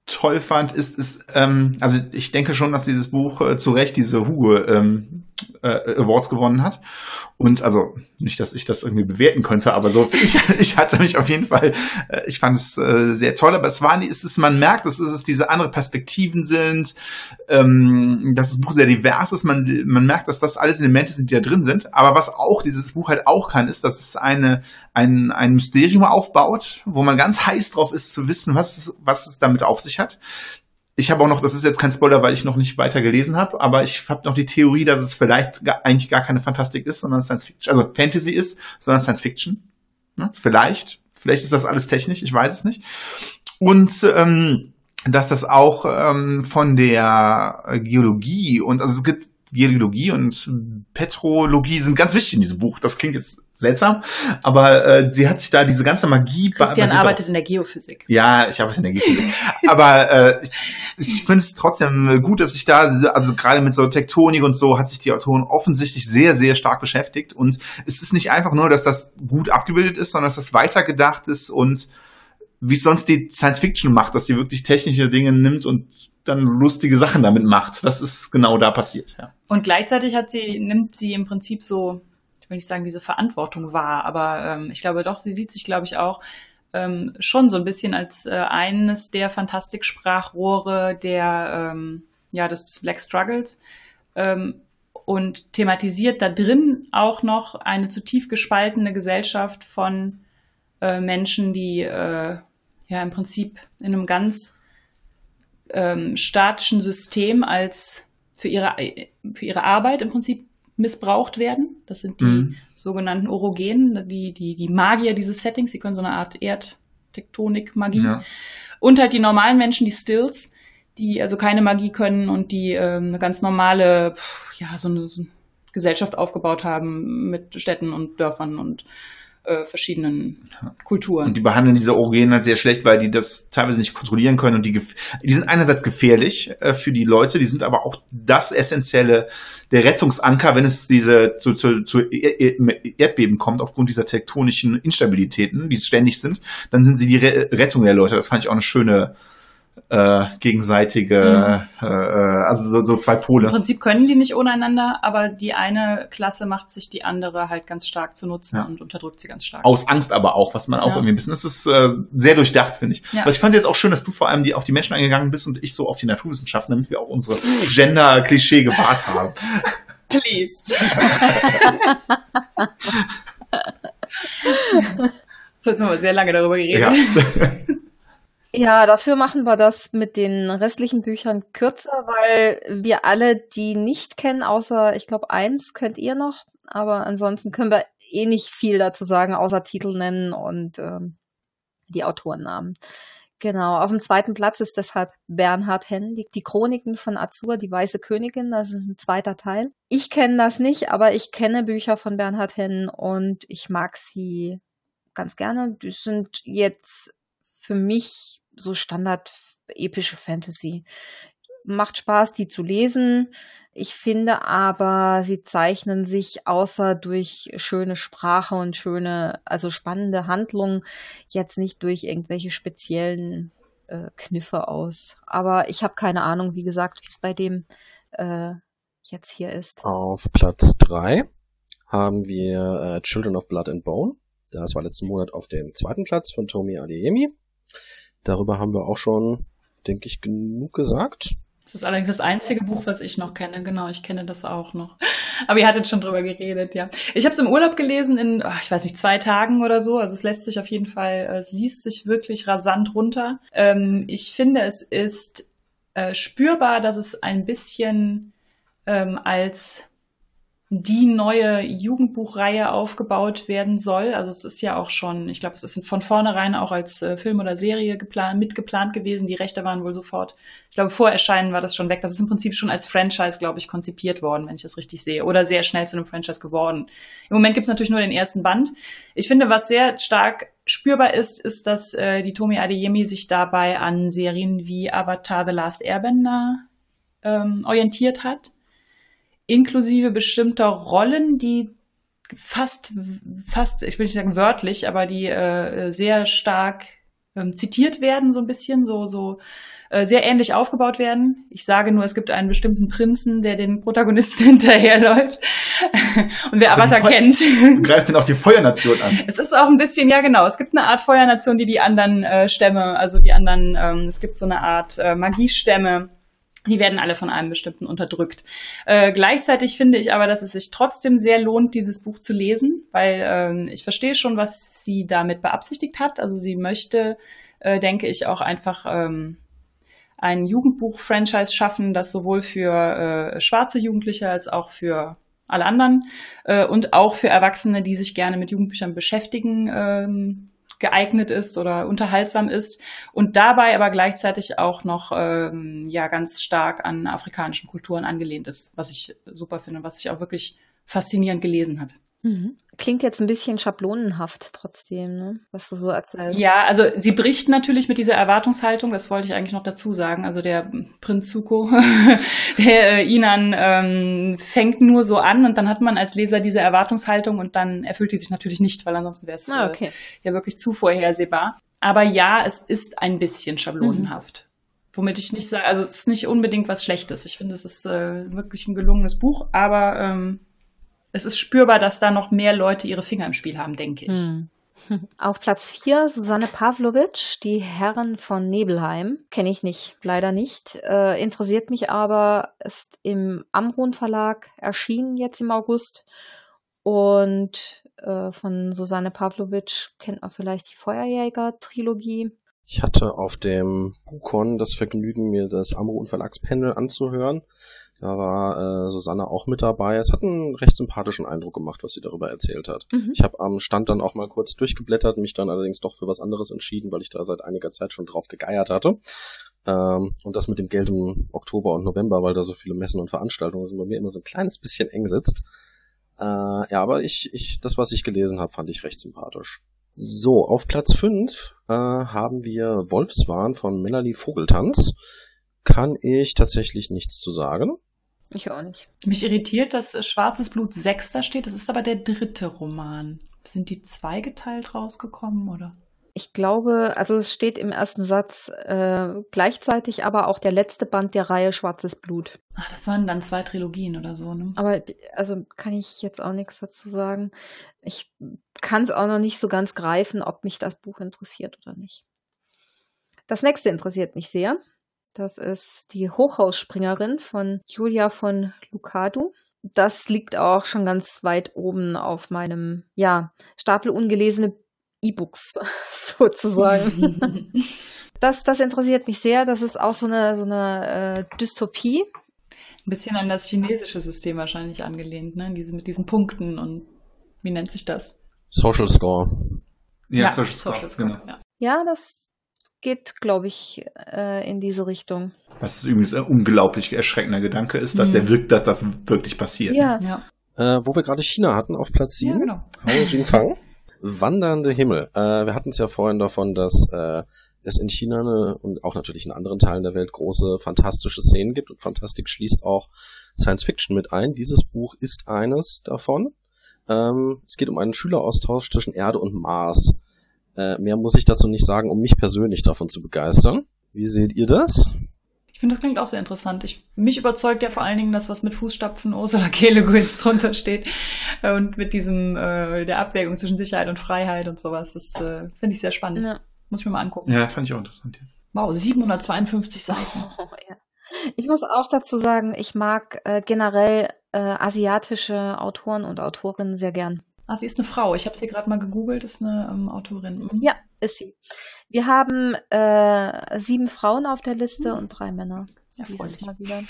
toll fand, ist, ist ähm, also ich denke schon, dass dieses Buch äh, zu Recht diese Hugo ähm, äh, Awards gewonnen hat. Und also nicht, dass ich das irgendwie bewerten könnte, aber so *laughs* ich, ich hatte mich auf jeden Fall, äh, ich fand es äh, sehr toll, aber es war ist es, man merkt, dass es diese andere Perspektiven sind, ähm, dass das Buch sehr divers ist, man, man merkt, dass das alles Elemente sind, die da drin sind. Aber was auch dieses Buch halt auch kann, ist, dass es eine, ein, ein Mysterium aufbaut, wo man ganz heiß drauf ist zu wissen, was, was es damit auf sich hat ich habe auch noch, das ist jetzt kein Spoiler, weil ich noch nicht weiter gelesen habe, aber ich habe noch die Theorie, dass es vielleicht gar, eigentlich gar keine Fantastik ist, sondern Science Fiction, also Fantasy ist, sondern Science Fiction. Ne? Vielleicht, vielleicht ist das alles technisch, ich weiß es nicht. Und ähm, dass das auch ähm, von der Geologie und also es gibt Geologie und Petrologie sind ganz wichtig in diesem Buch. Das klingt jetzt seltsam, aber äh, sie hat sich da diese ganze Magie. Christian arbeitet auf, in der Geophysik. Ja, ich arbeite in der Geophysik. *laughs* aber äh, ich, ich finde es trotzdem gut, dass sich da, also gerade mit so Tektonik und so, hat sich die Autorin offensichtlich sehr, sehr stark beschäftigt. Und es ist nicht einfach nur, dass das gut abgebildet ist, sondern dass das weitergedacht ist und wie es sonst die Science Fiction macht, dass sie wirklich technische Dinge nimmt und dann lustige Sachen damit macht. Das ist genau da passiert, ja. Und gleichzeitig hat sie, nimmt sie im Prinzip so, ich will nicht sagen, diese Verantwortung wahr, aber ähm, ich glaube doch, sie sieht sich, glaube ich, auch ähm, schon so ein bisschen als äh, eines der Fantastiksprachrohre der, ähm, ja, des, des Black Struggles ähm, und thematisiert da drin auch noch eine zu tief gespaltene Gesellschaft von äh, Menschen, die äh, ja im Prinzip in einem ganz ähm, statischen System als für ihre, für ihre Arbeit im Prinzip missbraucht werden. Das sind die mhm. sogenannten Orogenen, die, die, die Magier dieses Settings. Sie können so eine Art Erdtektonik-Magie. Ja. Und halt die normalen Menschen, die Stills, die also keine Magie können und die ähm, eine ganz normale, ja, so eine, so eine Gesellschaft aufgebaut haben mit Städten und Dörfern und äh, verschiedenen Kulturen. Und die behandeln diese Orogenen halt sehr schlecht, weil die das teilweise nicht kontrollieren können und die, die sind einerseits gefährlich äh, für die Leute, die sind aber auch das essentielle, der Rettungsanker, wenn es diese zu, zu, zu Erdbeben kommt aufgrund dieser tektonischen Instabilitäten, die ständig sind, dann sind sie die Re Rettung der Leute. Das fand ich auch eine schöne äh, gegenseitige, mhm. äh, also so, so zwei Pole. Im Prinzip können die nicht ohne einander, aber die eine Klasse macht sich die andere halt ganz stark zu nutzen ja. und unterdrückt sie ganz stark. Aus Angst aber auch, was man auch ja. irgendwie ein bisschen, das ist äh, sehr durchdacht, finde ich. Ja. Aber ich fand jetzt auch schön, dass du vor allem die, auf die Menschen eingegangen bist und ich so auf die Naturwissenschaften, damit wir auch unsere Gender-Klischee gewahrt haben. *laughs* Please. *laughs* so, jetzt haben wir sehr lange darüber geredet. Ja. *laughs* Ja, dafür machen wir das mit den restlichen Büchern kürzer, weil wir alle die nicht kennen, außer ich glaube eins könnt ihr noch, aber ansonsten können wir eh nicht viel dazu sagen, außer Titel nennen und ähm, die Autorennamen. Genau, auf dem zweiten Platz ist deshalb Bernhard Henn, die, Chroniken von Azur, die Weiße Königin, das ist ein zweiter Teil. Ich kenne das nicht, aber ich kenne Bücher von Bernhard Henn und ich mag sie ganz gerne. Die sind jetzt für mich so Standard epische Fantasy. Macht Spaß, die zu lesen. Ich finde aber, sie zeichnen sich außer durch schöne Sprache und schöne, also spannende Handlungen jetzt nicht durch irgendwelche speziellen äh, Kniffe aus. Aber ich habe keine Ahnung, wie gesagt, wie es bei dem äh, jetzt hier ist. Auf Platz drei haben wir äh, Children of Blood and Bone. Das war letzten Monat auf dem zweiten Platz von Tomi Adeyemi. Darüber haben wir auch schon, denke ich, genug gesagt. Das ist allerdings das einzige Buch, was ich noch kenne. Genau, ich kenne das auch noch. Aber ihr hattet schon drüber geredet, ja. Ich habe es im Urlaub gelesen in, ach, ich weiß nicht, zwei Tagen oder so. Also es lässt sich auf jeden Fall, äh, es liest sich wirklich rasant runter. Ähm, ich finde, es ist äh, spürbar, dass es ein bisschen ähm, als die neue Jugendbuchreihe aufgebaut werden soll. Also es ist ja auch schon, ich glaube, es ist von vornherein auch als äh, Film oder Serie geplant, mitgeplant gewesen. Die Rechte waren wohl sofort, ich glaube, vor Erscheinen war das schon weg. Das ist im Prinzip schon als Franchise, glaube ich, konzipiert worden, wenn ich das richtig sehe. Oder sehr schnell zu einem Franchise geworden. Im Moment gibt es natürlich nur den ersten Band. Ich finde, was sehr stark spürbar ist, ist, dass äh, die Tomi Adeyemi sich dabei an Serien wie Avatar The Last Airbender ähm, orientiert hat inklusive bestimmter Rollen, die fast, fast, ich will nicht sagen wörtlich, aber die äh, sehr stark ähm, zitiert werden, so ein bisschen, so, so äh, sehr ähnlich aufgebaut werden. Ich sage nur, es gibt einen bestimmten Prinzen, der den Protagonisten *laughs* hinterherläuft. *laughs* Und wer Avatar kennt. *laughs* Greift den auch die Feuernation an. Es ist auch ein bisschen, ja genau, es gibt eine Art Feuernation, die die anderen äh, Stämme, also die anderen, ähm, es gibt so eine Art äh, Magiestämme, die werden alle von einem bestimmten unterdrückt. Äh, gleichzeitig finde ich aber, dass es sich trotzdem sehr lohnt, dieses Buch zu lesen, weil ähm, ich verstehe schon, was sie damit beabsichtigt hat. Also sie möchte, äh, denke ich, auch einfach ähm, ein Jugendbuch-Franchise schaffen, das sowohl für äh, schwarze Jugendliche als auch für alle anderen äh, und auch für Erwachsene, die sich gerne mit Jugendbüchern beschäftigen, ähm, geeignet ist oder unterhaltsam ist und dabei aber gleichzeitig auch noch ähm, ja ganz stark an afrikanischen Kulturen angelehnt ist, was ich super finde, was sich auch wirklich faszinierend gelesen hat. Mhm. Klingt jetzt ein bisschen schablonenhaft trotzdem, ne? was du so erzählst. Ja, also sie bricht natürlich mit dieser Erwartungshaltung, das wollte ich eigentlich noch dazu sagen. Also der Prinz Zuko, *laughs* der äh, Inan, ähm, fängt nur so an und dann hat man als Leser diese Erwartungshaltung und dann erfüllt die sich natürlich nicht, weil ansonsten wäre es ah, okay. äh, ja wirklich zu vorhersehbar. Aber ja, es ist ein bisschen schablonenhaft. Mhm. Womit ich nicht sage, also es ist nicht unbedingt was Schlechtes. Ich finde, es ist äh, wirklich ein gelungenes Buch, aber ähm, es ist spürbar, dass da noch mehr Leute ihre Finger im Spiel haben, denke ich. Hm. *laughs* Auf Platz 4 Susanne Pavlovic, die Herren von Nebelheim. Kenne ich nicht, leider nicht. Äh, interessiert mich aber, ist im Amrun Verlag erschienen jetzt im August. Und äh, von Susanne Pavlovic kennt man vielleicht die Feuerjäger-Trilogie. Ich hatte auf dem Bukon das Vergnügen, mir das Amro und Verlagspanel anzuhören. Da war äh, Susanne auch mit dabei. Es hat einen recht sympathischen Eindruck gemacht, was sie darüber erzählt hat. Mhm. Ich habe am Stand dann auch mal kurz durchgeblättert, mich dann allerdings doch für was anderes entschieden, weil ich da seit einiger Zeit schon drauf gegeiert hatte. Ähm, und das mit dem Geld im Oktober und November, weil da so viele Messen und Veranstaltungen sind, bei mir immer so ein kleines bisschen eng sitzt. Äh, ja, aber ich, ich, das, was ich gelesen habe, fand ich recht sympathisch. So, auf Platz 5 äh, haben wir Wolfswahn von Melanie Vogeltanz. Kann ich tatsächlich nichts zu sagen. Ich auch nicht. Mich irritiert, dass Schwarzes Blut Sechster steht. Das ist aber der dritte Roman. Sind die zweigeteilt rausgekommen, oder? Ich glaube, also es steht im ersten Satz äh, gleichzeitig aber auch der letzte Band der Reihe Schwarzes Blut. Ach, das waren dann zwei Trilogien oder so, ne? Aber also kann ich jetzt auch nichts dazu sagen. Ich kann es auch noch nicht so ganz greifen, ob mich das Buch interessiert oder nicht. Das nächste interessiert mich sehr. Das ist die Hochhausspringerin von Julia von Lucado. Das liegt auch schon ganz weit oben auf meinem, ja, Stapel ungelesene E-Books *laughs* sozusagen. *laughs* das, das interessiert mich sehr. Das ist auch so eine, so eine äh, Dystopie. Ein bisschen an das chinesische System wahrscheinlich angelehnt, ne? Diese, mit diesen Punkten und wie nennt sich das? Social Score. Ja, ja Social, Social Score, genau. Ja. ja, das geht, glaube ich, äh, in diese Richtung. Was übrigens ein unglaublich erschreckender Gedanke ist, dass mhm. der wirkt, dass das wirklich passiert. Ja. ja. Äh, wo wir gerade China hatten auf Platz 7. Ja, genau. Hao Jingfang. Wandernde Himmel. Äh, wir hatten es ja vorhin davon, dass äh, es in China eine, und auch natürlich in anderen Teilen der Welt große fantastische Szenen gibt und Fantastik schließt auch Science Fiction mit ein. Dieses Buch ist eines davon. Ähm, es geht um einen Schüleraustausch zwischen Erde und Mars. Äh, mehr muss ich dazu nicht sagen, um mich persönlich davon zu begeistern. Wie seht ihr das? Ich finde, das klingt auch sehr interessant. Ich, mich überzeugt ja vor allen Dingen das, was mit Fußstapfen Ursula K. Le Guins drunter steht. Äh, und mit diesem, äh, der Abwägung zwischen Sicherheit und Freiheit und sowas. Das äh, finde ich sehr spannend. Ja. Muss ich mir mal angucken. Ja, fand ich auch interessant jetzt. Wow, 752 Seiten. Oh, *laughs* ja. Ich muss auch dazu sagen, ich mag äh, generell äh, asiatische Autoren und Autorinnen sehr gern. Ah, sie ist eine Frau. Ich habe sie gerade mal gegoogelt, ist eine ähm, Autorin. Mhm. Ja, ist sie. Wir haben äh, sieben Frauen auf der Liste mhm. und drei Männer. Ja, dieses Mal wieder.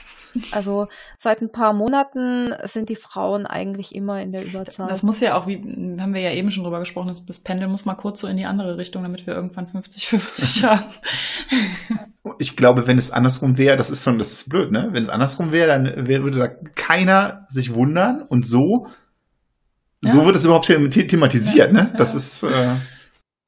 Also seit ein paar Monaten sind die Frauen eigentlich immer in der Überzahl. Das muss ja auch, wie haben wir ja eben schon drüber gesprochen, das, das Pendel muss mal kurz so in die andere Richtung, damit wir irgendwann 50-50 *laughs* haben. Ich glaube, wenn es andersrum wäre, das ist schon, das ist blöd, ne? Wenn es andersrum wäre, dann würde da keiner sich wundern und so ja. so wird es überhaupt thematisiert, ja, ne? Das ja. ist. Äh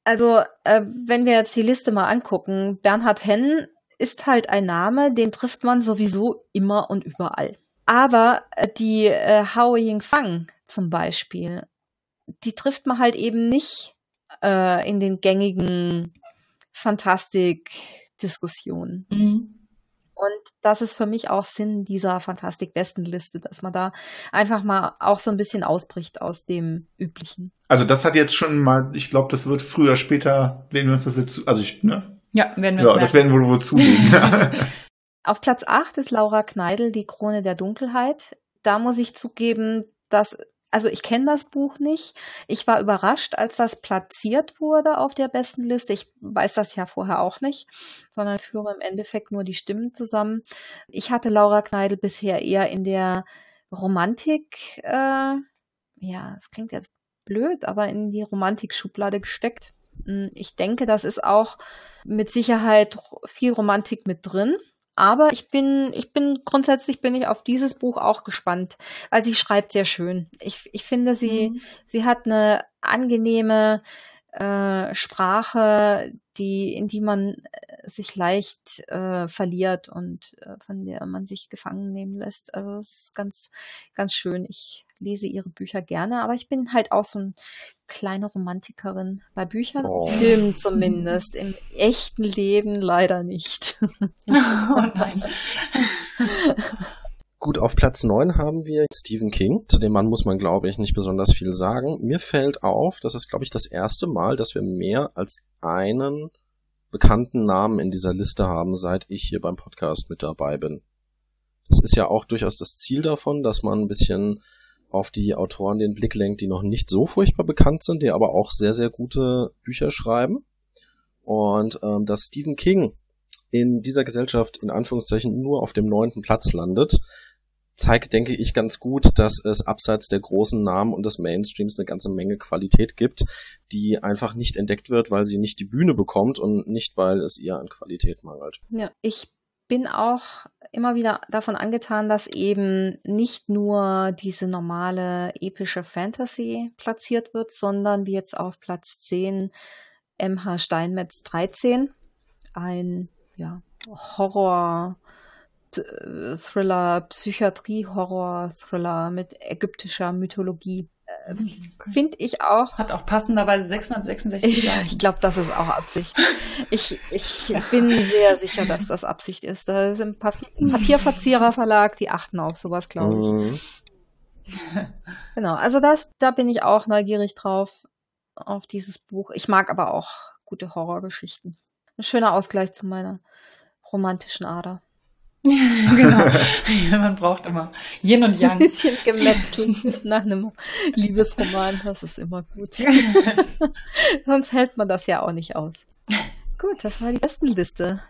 also, äh, wenn wir jetzt die Liste mal angucken, Bernhard Henn ist halt ein Name, den trifft man sowieso immer und überall. Aber äh, die äh, Hao Yingfang zum Beispiel, die trifft man halt eben nicht äh, in den gängigen Fantastik-Diskussionen. Mhm. Und das ist für mich auch Sinn dieser Fantastik-Bestenliste, dass man da einfach mal auch so ein bisschen ausbricht aus dem Üblichen. Also das hat jetzt schon mal, ich glaube, das wird früher, später, werden wir uns das jetzt, also ich, ne? Ja, werden wir uns Ja, das werden wir wohl zulegen. *laughs* Auf Platz 8 ist Laura Kneidel, die Krone der Dunkelheit. Da muss ich zugeben, dass also ich kenne das Buch nicht. Ich war überrascht, als das platziert wurde auf der besten Liste. Ich weiß das ja vorher auch nicht, sondern führe im Endeffekt nur die Stimmen zusammen. Ich hatte Laura Kneidel bisher eher in der Romantik, äh, ja, es klingt jetzt blöd, aber in die Romantik-Schublade gesteckt. Hm, ich denke, das ist auch mit Sicherheit viel Romantik mit drin. Aber ich bin, ich bin grundsätzlich bin ich auf dieses Buch auch gespannt, weil sie schreibt sehr schön. Ich, ich finde, sie, mhm. sie hat eine angenehme äh, Sprache, die, in die man äh, sich leicht äh, verliert und äh, von der man sich gefangen nehmen lässt. Also es ist ganz, ganz schön. Ich lese ihre Bücher gerne, aber ich bin halt auch so ein kleine Romantikerin. Bei Büchern, oh. Filmen zumindest. Im echten Leben leider nicht. *laughs* oh nein. *laughs* Gut, auf Platz 9 haben wir Stephen King. Zu dem Mann muss man, glaube ich, nicht besonders viel sagen. Mir fällt auf, das ist, glaube ich, das erste Mal, dass wir mehr als einen bekannten Namen in dieser Liste haben, seit ich hier beim Podcast mit dabei bin. Das ist ja auch durchaus das Ziel davon, dass man ein bisschen auf die Autoren den Blick lenkt, die noch nicht so furchtbar bekannt sind, die aber auch sehr, sehr gute Bücher schreiben. Und ähm, dass Stephen King in dieser Gesellschaft in Anführungszeichen nur auf dem neunten Platz landet, zeigt, denke ich, ganz gut, dass es abseits der großen Namen und des Mainstreams eine ganze Menge Qualität gibt, die einfach nicht entdeckt wird, weil sie nicht die Bühne bekommt und nicht, weil es ihr an Qualität mangelt. Ja, ich bin auch immer wieder davon angetan, dass eben nicht nur diese normale epische Fantasy platziert wird, sondern wie jetzt auf Platz 10 MH Steinmetz 13, ein ja, Horror Thriller, Psychiatrie-Horror-Thriller mit ägyptischer Mythologie. Äh, Finde ich auch. Hat auch passenderweise 666 Jahre. ich *laughs* glaube, das ist auch Absicht. *laughs* Ich, ich bin sehr sicher, dass das Absicht ist. Da sind Papier Papierverzierer Verlag, die achten auf sowas, glaube ich. Mhm. *laughs* Genau, also das, da bin ich auch neugierig drauf, auf dieses Buch. Ich mag aber auch gute Horrorgeschichten. Ein schöner Ausgleich zu meiner romantischen Ader. *laughs* genau. *laughs* Man braucht immer Yin und Yang. Ein bisschen Gemetzel nach einem Liebesroman, das ist immer gut. *laughs* Sonst hält man das ja auch nicht aus. Gut, das war die Bestenliste.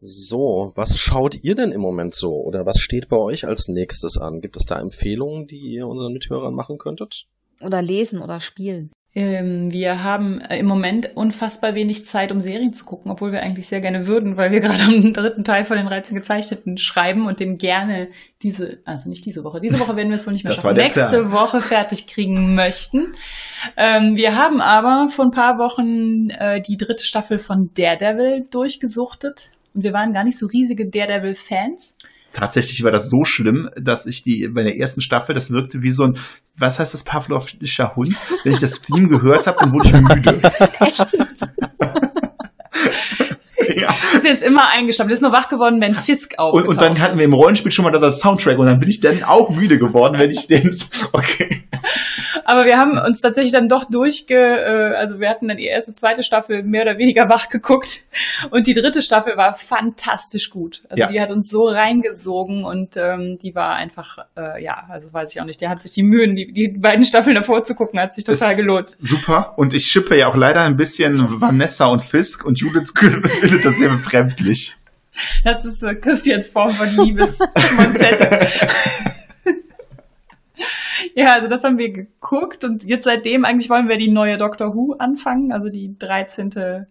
So, was schaut ihr denn im Moment so? Oder was steht bei euch als nächstes an? Gibt es da Empfehlungen, die ihr unseren Mithörern machen könntet? Oder lesen oder spielen? Ähm, wir haben äh, im Moment unfassbar wenig Zeit, um Serien zu gucken, obwohl wir eigentlich sehr gerne würden, weil wir *laughs* gerade am dritten Teil von den 13 Gezeichneten schreiben und den gerne diese, also nicht diese Woche, diese Woche werden wir es wohl nicht mehr das schaffen, nächste Plan. Woche fertig kriegen möchten. Ähm, wir haben aber vor ein paar Wochen äh, die dritte Staffel von Daredevil durchgesuchter und wir waren gar nicht so riesige Daredevil-Fans tatsächlich war das so schlimm, dass ich die bei der ersten Staffel, das wirkte wie so ein, was heißt das, Pavlovscher Hund? Wenn ich das Team gehört habe, dann wurde ich müde. *laughs* Echt? Ist jetzt immer eingeschlafen. Ist nur wach geworden, wenn Fisk auf. Und, und dann hatten wir im Rollenspiel schon mal das als Soundtrack und dann bin ich dann auch müde geworden, wenn ich den. *laughs* Okay. Aber wir haben uns tatsächlich dann doch durchge, äh, also wir hatten dann die erste, zweite Staffel mehr oder weniger wach geguckt und die dritte Staffel war fantastisch gut. Also ja. die hat uns so reingesogen und ähm, die war einfach, äh, ja, also weiß ich auch nicht, der hat sich die Mühen, die, die beiden Staffeln davor zu gucken, hat sich total Ist gelohnt. Super und ich schippe ja auch leider ein bisschen Vanessa und Fisk und Judith *laughs* findet das sehr befremdlich. Das ist äh, Christians Form von Liebesmonzette. *laughs* Ja, also das haben wir geguckt und jetzt seitdem eigentlich wollen wir die neue Doctor Who anfangen, also die 13. Äh,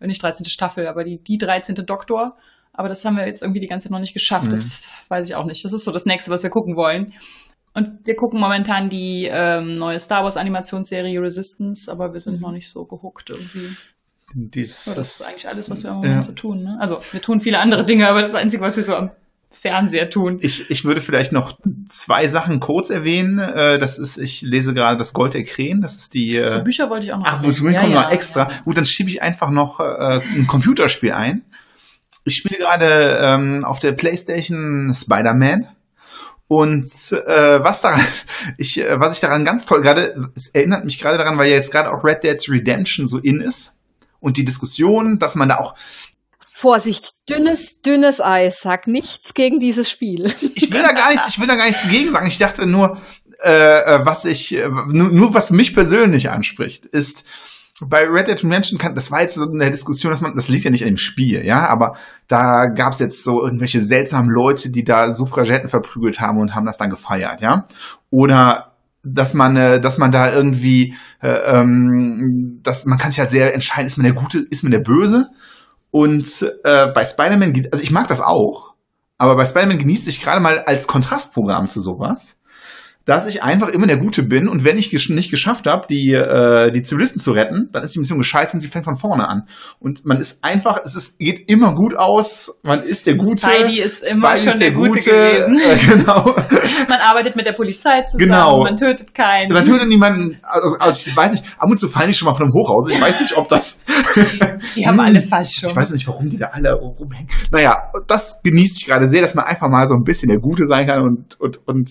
nicht 13. Staffel, aber die, die 13. Doktor. Aber das haben wir jetzt irgendwie die ganze Zeit noch nicht geschafft. Mhm. Das weiß ich auch nicht. Das ist so das nächste, was wir gucken wollen. Und wir gucken momentan die ähm, neue Star Wars Animationsserie Resistance, aber wir sind mhm. noch nicht so gehuckt irgendwie. Dies, ja, das ist eigentlich alles, was wir im Moment ja. so tun. Ne? Also wir tun viele andere Dinge, aber das Einzige, was wir so am Fernseher tun. Ich, ich würde vielleicht noch zwei Sachen kurz erwähnen. Äh, das ist, ich lese gerade das Gold der Krähen. Das ist die. Äh, so Bücher wollte ich auch noch. Ach, wozu ja, kommt ja, noch extra? Ja. Gut, dann schiebe ich einfach noch äh, ein Computerspiel ein. Ich spiele gerade ähm, auf der PlayStation Spider-Man. Und äh, was daran, *laughs* ich, äh, was ich daran ganz toll gerade, es erinnert mich gerade daran, weil ja jetzt gerade auch Red Dead Redemption so in ist und die Diskussion, dass man da auch Vorsicht, dünnes, dünnes Eis, sag nichts gegen dieses Spiel. *laughs* Ich will da gar nichts, ich will da gar nichts gegen sagen. Ich dachte nur, äh, äh was ich, äh, nur, nur was mich persönlich anspricht, ist, bei Red Dead Redemption kann, das war jetzt so eine Diskussion, dass man, das liegt ja nicht an dem Spiel, ja, aber da gab es jetzt so irgendwelche seltsamen Leute, die da Suffragetten verprügelt haben und haben das dann gefeiert, ja. Oder dass man, äh, dass man da irgendwie, äh, ähm, dass man kann sich halt sehr entscheiden, ist man der Gute, ist man der Böse? Und äh, bei Spider-Man, also ich mag das auch, aber bei Spider-Man genieße ich gerade mal als Kontrastprogramm zu sowas, dass ich einfach immer der Gute bin und wenn ich gesch nicht geschafft habe, die, äh, die Zivilisten zu retten, dann ist die Mission gescheitert und sie fängt von vorne an. Und man ist einfach, es ist, geht immer gut aus, man ist der Gute. Spidey ist immer Spidey schon ist der, der Gute, Gute, gewesen. Äh, genau. *laughs* man arbeitet mit der Polizei zusammen, genau. man tötet keinen. Man tötet niemanden, also, also ich weiß nicht, ab und zu fallen die schon mal von einem Hochhaus, ich weiß nicht, ob das... *laughs* die haben alle falsch schon. Ich weiß nicht, warum die da alle rumhängen. Naja, das genieße ich gerade sehr, dass man einfach mal so ein bisschen der Gute sein kann und, und, und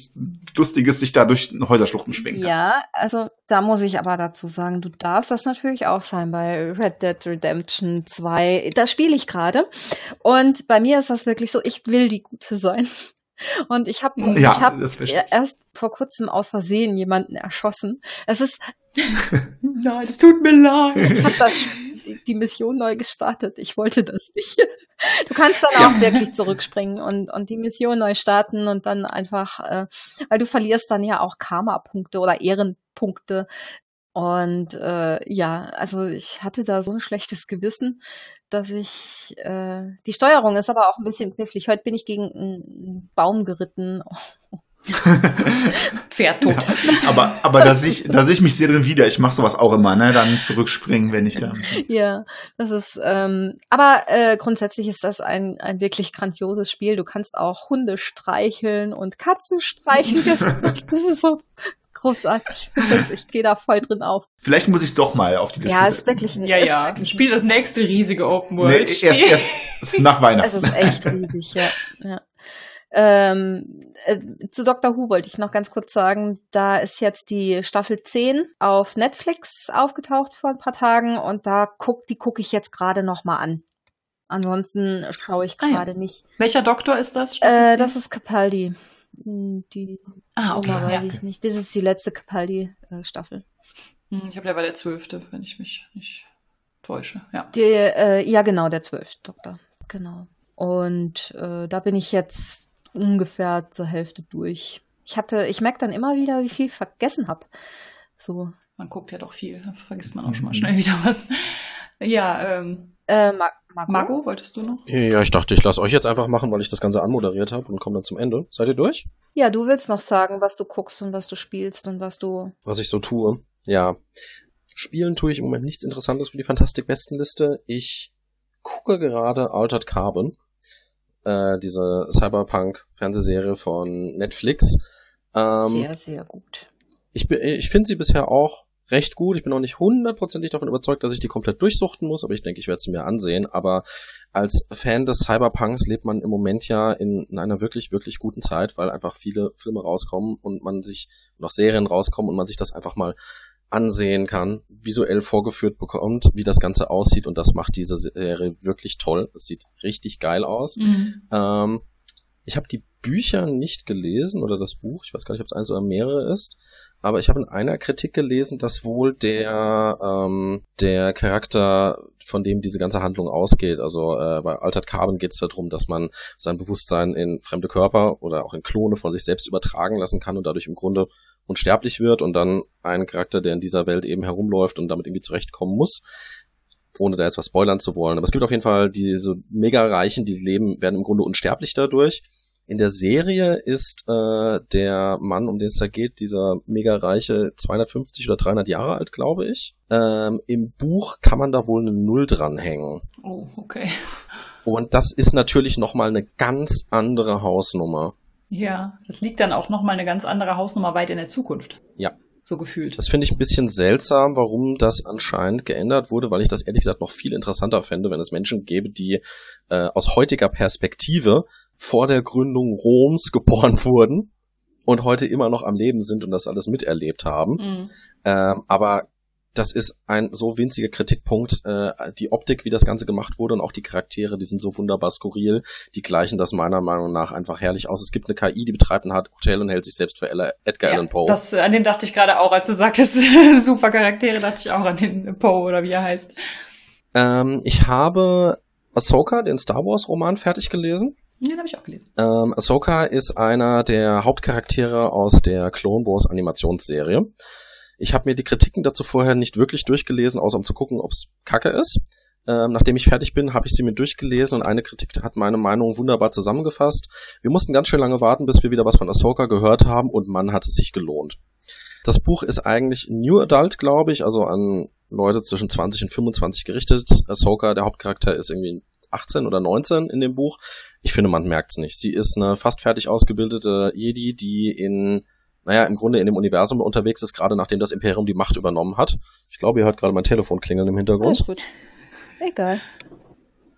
lustiges sich da durch Häuserschluchten schwingen. Ja, also da muss ich aber dazu sagen, du darfst das natürlich auch sein bei Red Dead Redemption 2. Da spiele ich gerade. Und bei mir ist das wirklich so, ich will die Gute sein. Und ich habe ja, ich hab erst vor kurzem aus Versehen jemanden erschossen. Es ist *laughs* *laughs* Nein, es tut mir leid. Ich habe das die, die Mission neu gestartet. Ich wollte das nicht. *laughs* Du kannst dann auch ja. wirklich zurückspringen und, und die Mission neu starten und dann einfach, äh, weil du verlierst dann ja auch Karma-Punkte oder Ehrenpunkte. Und äh, ja, also ich hatte da so ein schlechtes Gewissen, dass ich äh, die Steuerung ist aber auch ein bisschen knifflig. Heute bin ich gegen einen Baum geritten. *laughs* *laughs* Pferd tot. Ja, aber aber da sehe ich, da sehe ich mich sehr drin wieder. Ich mache sowas auch immer, ne? Dann zurückspringen, wenn ich da. *laughs* ja, das ist. Ähm, aber äh, grundsätzlich ist das ein ein wirklich grandioses Spiel. Du kannst auch Hunde streicheln und Katzen streicheln. Das, *laughs* das ist so großartig. Ich gehe da voll drin auf. Vielleicht muss ich es doch mal auf die Liste Ja, ist wirklich ein, Ja, ja. Wirklich Spiel das nächste riesige Open World. Nee, erst, erst nach Weihnachten. Es ist echt riesig, ja. ja. Ähm, äh, zu Doctor Who wollte ich noch ganz kurz sagen, da ist jetzt die Staffel 10 auf Netflix aufgetaucht vor ein paar Tagen und da guck, die gucke ich jetzt gerade noch mal an. Ansonsten schaue ich gerade ah, ja. nicht. Welcher Doktor ist das? Äh, das ist Capaldi. Hm, die ah, okay. Nummer weiß ja. ich nicht. Das ist die letzte Capaldi-Staffel. Hm, ich habe der war der zwölfte, wenn ich mich nicht täusche. Ja, die, äh, ja genau, der zwölfte Doktor. Genau. Und äh, da bin ich jetzt ungefähr zur Hälfte durch. Ich hatte, ich merke dann immer wieder, wie viel ich vergessen habe. So. Man guckt ja doch viel, da vergisst man auch schon mal schnell wieder was. Ja, ähm. Äh, Ma Marco? Marco, wolltest du noch? Ja, ich dachte, ich lasse euch jetzt einfach machen, weil ich das Ganze anmoderiert habe und komme dann zum Ende. Seid ihr durch? Ja, du willst noch sagen, was du guckst und was du spielst und was du. Was ich so tue. Ja. Spielen tue ich im Moment nichts Interessantes für die Fantastik-Bestenliste. Ich gucke gerade Altered Carbon äh, diese Cyberpunk-Fernsehserie von Netflix. Ähm, sehr, sehr gut. Ich, ich finde sie bisher auch recht gut. Ich bin noch nicht hundertprozentig davon überzeugt, dass ich die komplett durchsuchten muss, aber ich denke, ich werde sie mir ansehen. Aber als Fan des Cyberpunks lebt man im Moment ja in, in, einer wirklich, wirklich guten Zeit, weil einfach viele Filme rauskommen und man sich noch Serien rauskommen und man sich das einfach mal ansehen kann, visuell vorgeführt bekommt, wie das Ganze aussieht und das macht diese Serie wirklich toll. Es sieht richtig geil aus. Mhm. Ähm, ich habe die Bücher nicht gelesen oder das Buch, ich weiß gar nicht, ob es eins oder mehrere ist, aber ich habe in einer Kritik gelesen, dass wohl der ähm, der Charakter, von dem diese ganze Handlung ausgeht, also äh, bei Altered Carbon geht es darum, dass man sein Bewusstsein in fremde Körper oder auch in Klone von sich selbst übertragen lassen kann und dadurch im Grunde unsterblich wird und dann ein Charakter, der in dieser Welt eben herumläuft und damit irgendwie zurechtkommen muss ohne da jetzt was spoilern zu wollen. Aber es gibt auf jeden Fall diese mega Reichen, die leben, werden im Grunde unsterblich dadurch. In der Serie ist äh, der Mann, um den es da geht, dieser mega reiche 250 oder 300 Jahre alt, glaube ich. Ähm, Im Buch kann man da wohl eine Null dranhängen. Oh, okay. Und das ist natürlich nochmal eine ganz andere Hausnummer. Ja, das liegt dann auch nochmal eine ganz andere Hausnummer weit in der Zukunft. Ja. So gefühlt. Das finde ich ein bisschen seltsam, warum das anscheinend geändert wurde, weil ich das ehrlich gesagt noch viel interessanter fände, wenn es Menschen gäbe, die äh, aus heutiger Perspektive vor der Gründung Roms *laughs* geboren wurden und heute immer noch am Leben sind und das alles miterlebt haben. Mhm. Ähm, aber das ist ein so winziger Kritikpunkt. Äh, die Optik, wie das Ganze gemacht wurde und auch die Charaktere, die sind so wunderbar skurril. Die gleichen das meiner Meinung nach einfach herrlich aus. Es gibt eine KI, die betreibt ein Hotel und hält sich selbst für Edgar ja, Allan Poe. Das, an den dachte ich gerade auch, als du sagtest, *laughs* super Charaktere, dachte ich auch an den Poe oder wie er heißt. Ähm, ich habe Ahsoka, den Star Wars Roman, fertig gelesen. Den habe ich auch gelesen. Ähm, Ahsoka ist einer der Hauptcharaktere aus der Clone Wars Animationsserie. Ich habe mir die Kritiken dazu vorher nicht wirklich durchgelesen, außer um zu gucken, ob's Kacke ist. Ähm, nachdem ich fertig bin, habe ich sie mir durchgelesen und eine Kritik hat meine Meinung wunderbar zusammengefasst. Wir mussten ganz schön lange warten, bis wir wieder was von Ahsoka gehört haben und man hat es sich gelohnt. Das Buch ist eigentlich New Adult, glaube ich, also an Leute zwischen 20 und 25 gerichtet. Ahsoka, der Hauptcharakter, ist irgendwie 18 oder 19 in dem Buch. Ich finde, man merkt's nicht. Sie ist eine fast fertig ausgebildete Jedi, die in naja, im Grunde in dem Universum unterwegs ist, gerade nachdem das Imperium die Macht übernommen hat. Ich glaube, ihr hört gerade mein Telefon klingeln im Hintergrund. Alles gut. Egal.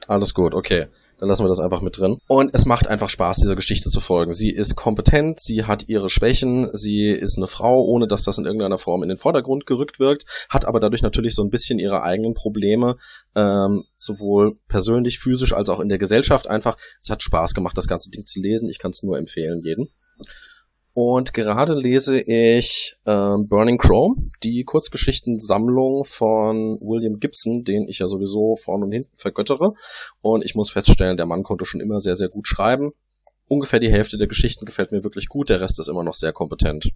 Alles gut, okay. Dann lassen wir das einfach mit drin. Und es macht einfach Spaß, dieser Geschichte zu folgen. Sie ist kompetent, sie hat ihre Schwächen, sie ist eine Frau, ohne dass das in irgendeiner Form in den Vordergrund gerückt wirkt, hat aber dadurch natürlich so ein bisschen ihre eigenen Probleme, ähm, sowohl persönlich, physisch als auch in der Gesellschaft einfach. Es hat Spaß gemacht, das ganze Ding zu lesen. Ich kann es nur empfehlen, jeden. Und gerade lese ich äh, Burning Chrome, die Kurzgeschichtensammlung von William Gibson, den ich ja sowieso vorn und hinten vergöttere. Und ich muss feststellen, der Mann konnte schon immer sehr, sehr gut schreiben. Ungefähr die Hälfte der Geschichten gefällt mir wirklich gut, der Rest ist immer noch sehr kompetent.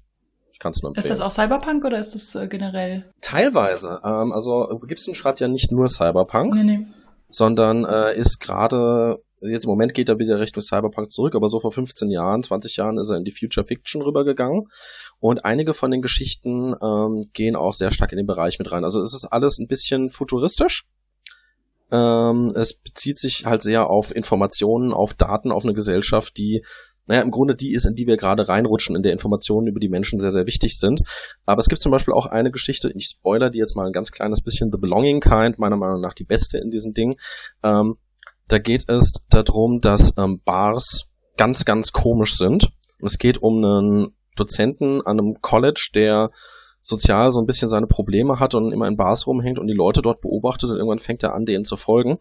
Ich kann es nur empfehlen. Ist das auch Cyberpunk oder ist das äh, generell? Teilweise. Ähm, also Gibson schreibt ja nicht nur Cyberpunk, nee, nee. sondern äh, ist gerade Jetzt im Moment geht er wieder Richtung Cyberpunk zurück, aber so vor 15 Jahren, 20 Jahren ist er in die Future Fiction rübergegangen. Und einige von den Geschichten ähm, gehen auch sehr stark in den Bereich mit rein. Also es ist alles ein bisschen futuristisch. Ähm, es bezieht sich halt sehr auf Informationen, auf Daten, auf eine Gesellschaft, die naja, im Grunde die ist, in die wir gerade reinrutschen, in der Informationen über die Menschen sehr, sehr wichtig sind. Aber es gibt zum Beispiel auch eine Geschichte, ich spoiler die jetzt mal ein ganz kleines bisschen, The Belonging Kind, meiner Meinung nach die beste in diesem Ding. Ähm, da geht es darum, dass ähm, Bars ganz, ganz komisch sind. es geht um einen Dozenten an einem College, der sozial so ein bisschen seine Probleme hat und immer in Bars rumhängt und die Leute dort beobachtet und irgendwann fängt er an, denen zu folgen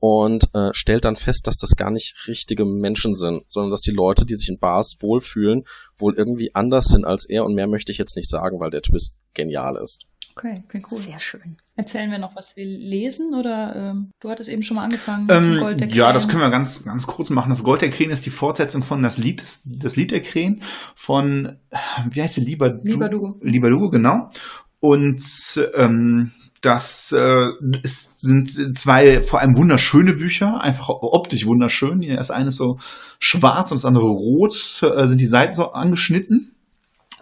und äh, stellt dann fest, dass das gar nicht richtige Menschen sind, sondern dass die Leute, die sich in Bars wohlfühlen, wohl irgendwie anders sind als er und mehr möchte ich jetzt nicht sagen, weil der Twist genial ist. Okay, okay, cool. Sehr schön. Erzählen wir noch, was wir lesen oder ähm, du hattest eben schon mal angefangen? Ähm, Gold der ja, das können wir ganz, ganz kurz machen. Das Gold der Krähen ist die Fortsetzung von das Lied, das Lied der Krähen von, wie heißt sie, Lieber Lieber Dugo. Lieber Dugo, genau. Und ähm, das äh, ist, sind zwei vor allem wunderschöne Bücher, einfach optisch wunderschön. Das eine ist so schwarz und das andere rot, äh, sind die Seiten so angeschnitten.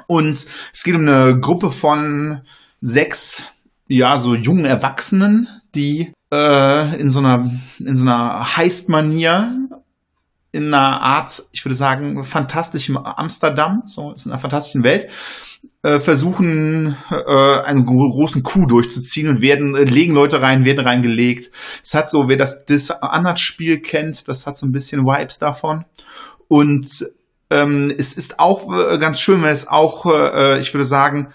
Und es geht um eine Gruppe von sechs, ja, so jungen Erwachsenen, die äh, in so einer, in so einer Heist-Manier in einer Art, ich würde sagen, fantastischem Amsterdam, so in einer fantastischen Welt, äh, versuchen, äh, einen großen Coup durchzuziehen und werden, äh, legen Leute rein, werden reingelegt. Es hat so, wer das Dishonored-Spiel kennt, das hat so ein bisschen Vibes davon. Und ähm, es ist auch äh, ganz schön, weil es auch, äh, ich würde sagen,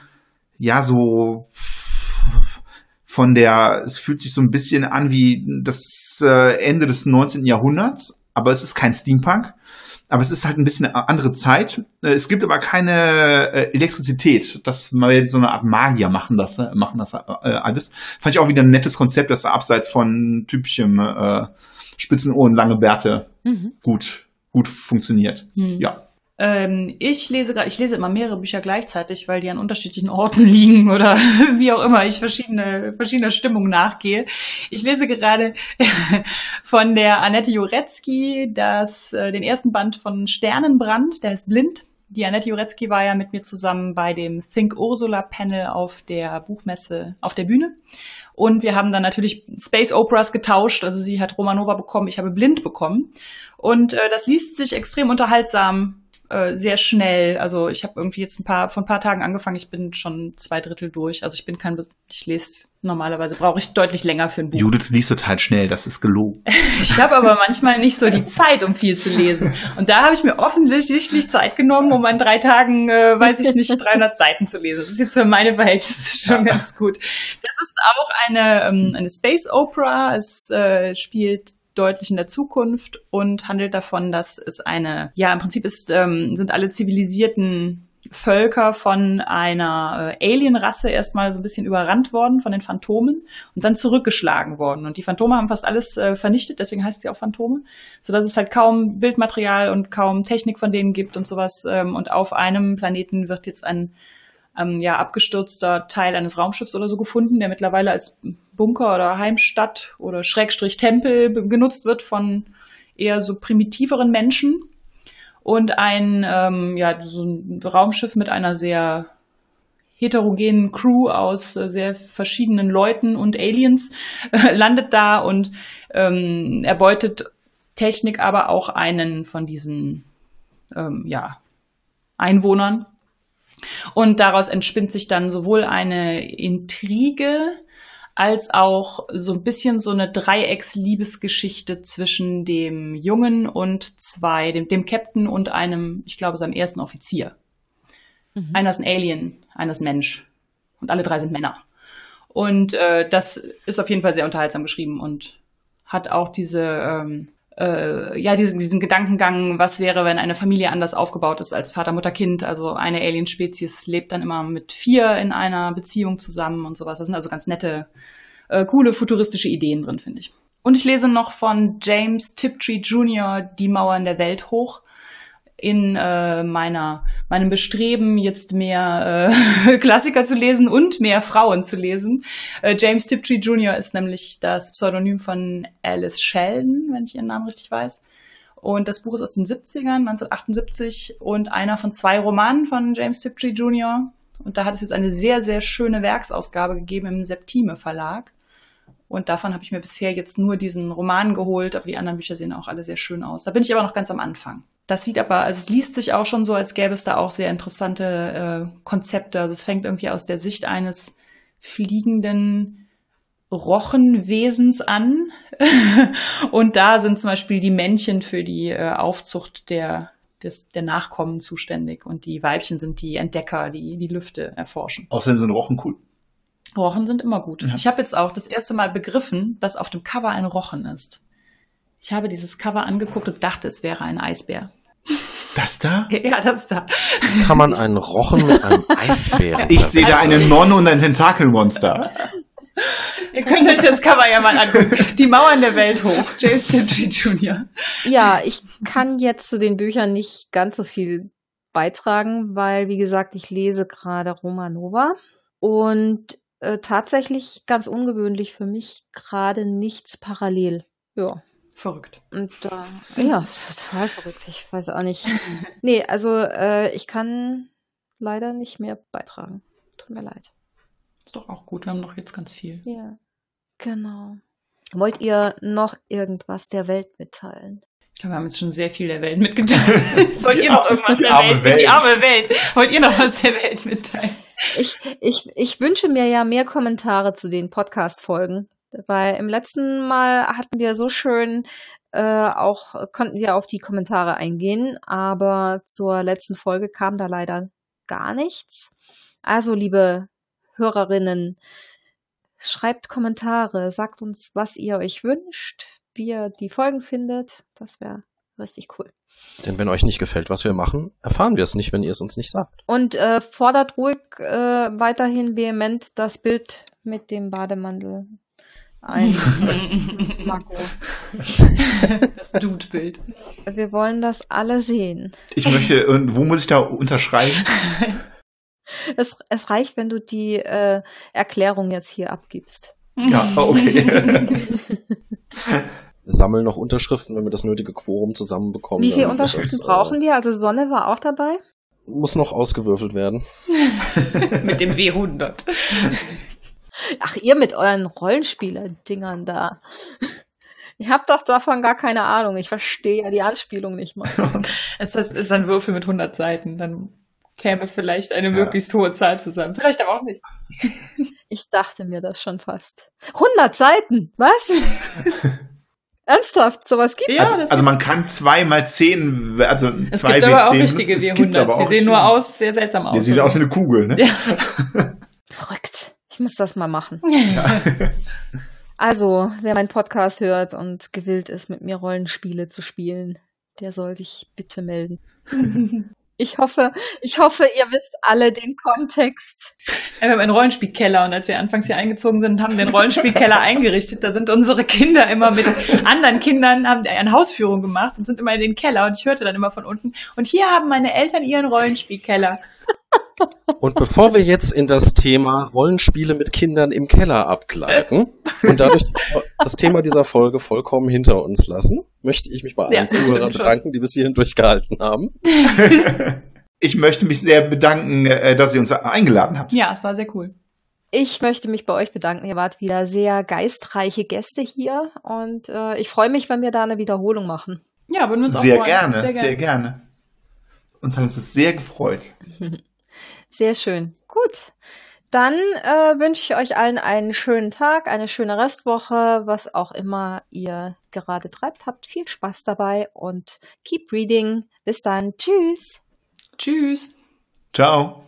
ja, so von der, es fühlt sich so ein bisschen an wie das äh, Ende des 19. Jahrhunderts, aber es ist kein Steampunk. Aber es ist halt ein bisschen eine andere Zeit. Äh, es gibt aber keine äh, Elektrizität. Das mal so eine Art Magier machen das, machen das alles. Fand ich auch wieder ein nettes Konzept, das abseits von typischem äh, Spitzenohren, lange Bärte mhm. gut, gut funktioniert. Mhm. Ja. Ähm, ich lese gerade, ich lese immer mehrere Bücher gleichzeitig, weil die an unterschiedlichen Orten *laughs* liegen oder *laughs* wie auch immer ich verschiedene, verschiedene Stimmungen nachgehe. Ich lese gerade *laughs* von der Annette Jurecki das, äh, den ersten Band von Sternenbrand, der ist blind. Die Annette Jurecki war ja mit mir zusammen bei dem Think Ursula Panel auf der Buchmesse auf der Bühne. Und wir haben dann natürlich Space Operas getauscht. Also sie hat Romanova bekommen, ich habe Blind bekommen. Und äh, das liest sich extrem unterhaltsam äh, sehr schnell. Also ich habe irgendwie jetzt ein paar von ein paar Tagen angefangen. Ich bin schon zwei Drittel durch. Also ich bin kein, ich lese normalerweise brauche ich deutlich länger für ein Buch. Judith liest total schnell. Das ist gelogen. *laughs* ich habe aber manchmal nicht so die Zeit, um viel zu lesen. Und da habe ich mir offensichtlich Zeit genommen, um an drei Tagen, äh, weiß ich nicht, 300 Seiten zu lesen. Das ist jetzt für meine Verhältnisse schon ganz gut. Das ist auch eine ähm, eine Space Opera. Es äh, spielt deutlich in der Zukunft und handelt davon, dass es eine, ja, im Prinzip ist, ähm, sind alle zivilisierten Völker von einer äh, Alienrasse erstmal so ein bisschen überrannt worden von den Phantomen und dann zurückgeschlagen worden. Und die Phantome haben fast alles äh, vernichtet, deswegen heißt sie auch Phantome, sodass es halt kaum Bildmaterial und kaum Technik von denen gibt und sowas. Ähm, und auf einem Planeten wird jetzt ein ähm, ja, abgestürzter Teil eines Raumschiffs oder so gefunden, der mittlerweile als Bunker oder Heimstatt oder Schrägstrich Tempel genutzt wird von eher so primitiveren Menschen. Und ein, ähm, ja, so ein Raumschiff mit einer sehr heterogenen Crew aus äh, sehr verschiedenen Leuten und Aliens äh, landet da und ähm, erbeutet Technik aber auch einen von diesen ähm, ja, Einwohnern und daraus entspinnt sich dann sowohl eine Intrige als auch so ein bisschen so eine Dreiecksliebesgeschichte zwischen dem Jungen und zwei, dem, dem Captain und einem, ich glaube, seinem ersten Offizier. Mhm. Einer ist ein Alien, einer ist ein Mensch. Und alle drei sind Männer. Und äh, das ist auf jeden Fall sehr unterhaltsam geschrieben und hat auch diese ähm, äh, ja, diesen, diesen Gedankengang, was wäre, wenn eine Familie anders aufgebaut ist als Vater, Mutter, Kind. Also eine Alien-Spezies lebt dann immer mit vier in einer Beziehung zusammen und sowas. Das sind also ganz nette, äh, coole, futuristische Ideen drin, finde ich. Und ich lese noch von James Tiptree Jr. Die Mauern der Welt hoch in äh, meiner meinem Bestreben jetzt mehr äh, *laughs* Klassiker zu lesen und mehr Frauen zu lesen. Äh, James Tiptree Jr. ist nämlich das Pseudonym von Alice Sheldon, wenn ich ihren Namen richtig weiß. Und das Buch ist aus den 70ern, 1978 und einer von zwei Romanen von James Tiptree Jr. Und da hat es jetzt eine sehr, sehr schöne Werksausgabe gegeben im Septime Verlag. Und davon habe ich mir bisher jetzt nur diesen Roman geholt, aber die anderen Bücher sehen auch alle sehr schön aus. Da bin ich aber noch ganz am Anfang. Das sieht aber, also es liest sich auch schon so, als gäbe es da auch sehr interessante äh, Konzepte. Also es fängt irgendwie aus der Sicht eines fliegenden Rochenwesens an. *laughs* und da sind zum Beispiel die Männchen für die äh, Aufzucht der, des, der Nachkommen zuständig. Und die Weibchen sind die Entdecker, die die Lüfte erforschen. Außerdem sind Rochen cool. Rochen sind immer gut. Ja. Ich habe jetzt auch das erste Mal begriffen, dass auf dem Cover ein Rochen ist. Ich habe dieses Cover angeguckt und dachte, es wäre ein Eisbär. Das da? *laughs* Ja, das da. Kann man einen Rochen mit einem Eisbären Ich sehe da eine Nonne und ein Tentakelmonster. *laughs* Ihr könnt euch das Cover ja mal angucken. Die Mauern der Welt hoch. James Tiptree Jr. Ja, ich kann jetzt zu den Büchern nicht ganz so viel beitragen, weil, wie gesagt, ich lese gerade Romanova und äh, tatsächlich ganz ungewöhnlich für mich gerade nichts parallel. Ja. Verrückt. Und äh, *laughs* ja, total verrückt. Ich weiß auch nicht. Nee, also äh, ich kann leider nicht mehr beitragen. Tut mir leid. Ist doch auch gut, wir haben doch jetzt ganz viel. Ja. Genau. Wollt ihr noch irgendwas der Welt mitteilen? Ich glaube, wir haben jetzt schon sehr viel der Welt mitgeteilt. *laughs* Wollt ihr noch irgendwas der Welt? Welt? Die arme Welt. Wollt ihr noch was der Welt mitteilen? Ich, ich, ich wünsche mir ja mehr Kommentare zu den Podcast-Folgen. Weil im letzten Mal hatten wir so schön äh, auch konnten wir auf die Kommentare eingehen, aber zur letzten Folge kam da leider gar nichts. Also, liebe Hörerinnen, schreibt Kommentare, sagt uns, was ihr euch wünscht, wie ihr die Folgen findet. Das wäre richtig cool. Denn wenn euch nicht gefällt, was wir machen, erfahren wir es nicht, wenn ihr es uns nicht sagt. Und äh, fordert ruhig äh, weiterhin vehement das Bild mit dem Bademantel ein *laughs* Marco. Das Dude-Bild. Wir wollen das alle sehen. Ich möchte, und wo muss ich da unterschreiben? *laughs* Es, es reicht, wenn du die äh, Erklärung jetzt hier abgibst. Ja, okay. *laughs* Wir sammeln noch Unterschriften, wenn wir das nötige Quorum zusammenbekommen. Wie viele Unterschriften das, brauchen wir? Also Sonne war auch dabei? Muss noch ausgewürfelt werden. Mit dem W100. Ach, ihr mit euren Rollenspieler-Dingern da. Ich hab doch davon gar keine Ahnung. Ich verstehe ja die Anspielung nicht mal. *laughs* es ist ein Würfel mit 100 Seiten. Dann käme vielleicht eine ja. möglichst hohe Zahl zusammen. Vielleicht aber auch nicht. *laughs* Ich dachte mir das schon fast. 100 Seiten? Was? *laughs* Ernsthaft, sowas gibt ja, also, also man kann zwei mal zehn, also es zwei gibt aber auch richtige W100. Sie sehen nur aus, sehr seltsam aus. Die sehen aus wie eine Kugel, ne? Ja. Verrückt. Ich muss das mal machen. Ja. *laughs* also, wer meinen Podcast hört und gewillt ist, mit mir Rollenspiele zu spielen, der soll sich bitte melden. *laughs* Ich hoffe, ich hoffe, ihr wisst alle den Kontext. Ja, wir haben einen Rollenspielkeller und als wir anfangs hier eingezogen sind, haben wir einen Rollenspielkeller *laughs* eingerichtet. Da sind unsere Kinder immer mit anderen Kindern, haben eine Hausführung gemacht und sind immer in den Keller und ich hörte dann immer von unten. Und hier haben meine Eltern ihren Rollenspielkeller. Und bevor wir jetzt in das Thema Rollenspiele mit Kindern im Keller abgleiten und dadurch das Thema dieser Folge vollkommen hinter uns lassen, möchte ich mich bei allen ja, Zuhörern bedanken, die bis hierhin durchgehalten haben. *laughs* Ich möchte mich sehr bedanken, äh, dass ihr uns eingeladen habt. Ja, es war sehr cool. Ich möchte mich bei euch bedanken. Ihr wart wieder sehr geistreiche Gäste hier und äh, ich freue mich, wenn wir da eine Wiederholung machen. Ja, würden wir uns sehr auch gerne, sehr gerne, sehr gerne. Uns hat es sehr gefreut. *laughs* Sehr schön. Gut. Dann äh, wünsche ich euch allen einen schönen Tag, eine schöne Restwoche, was auch immer ihr gerade treibt. Habt viel Spaß dabei und keep reading. Bis dann. Tschüss. Tschüss. Ciao.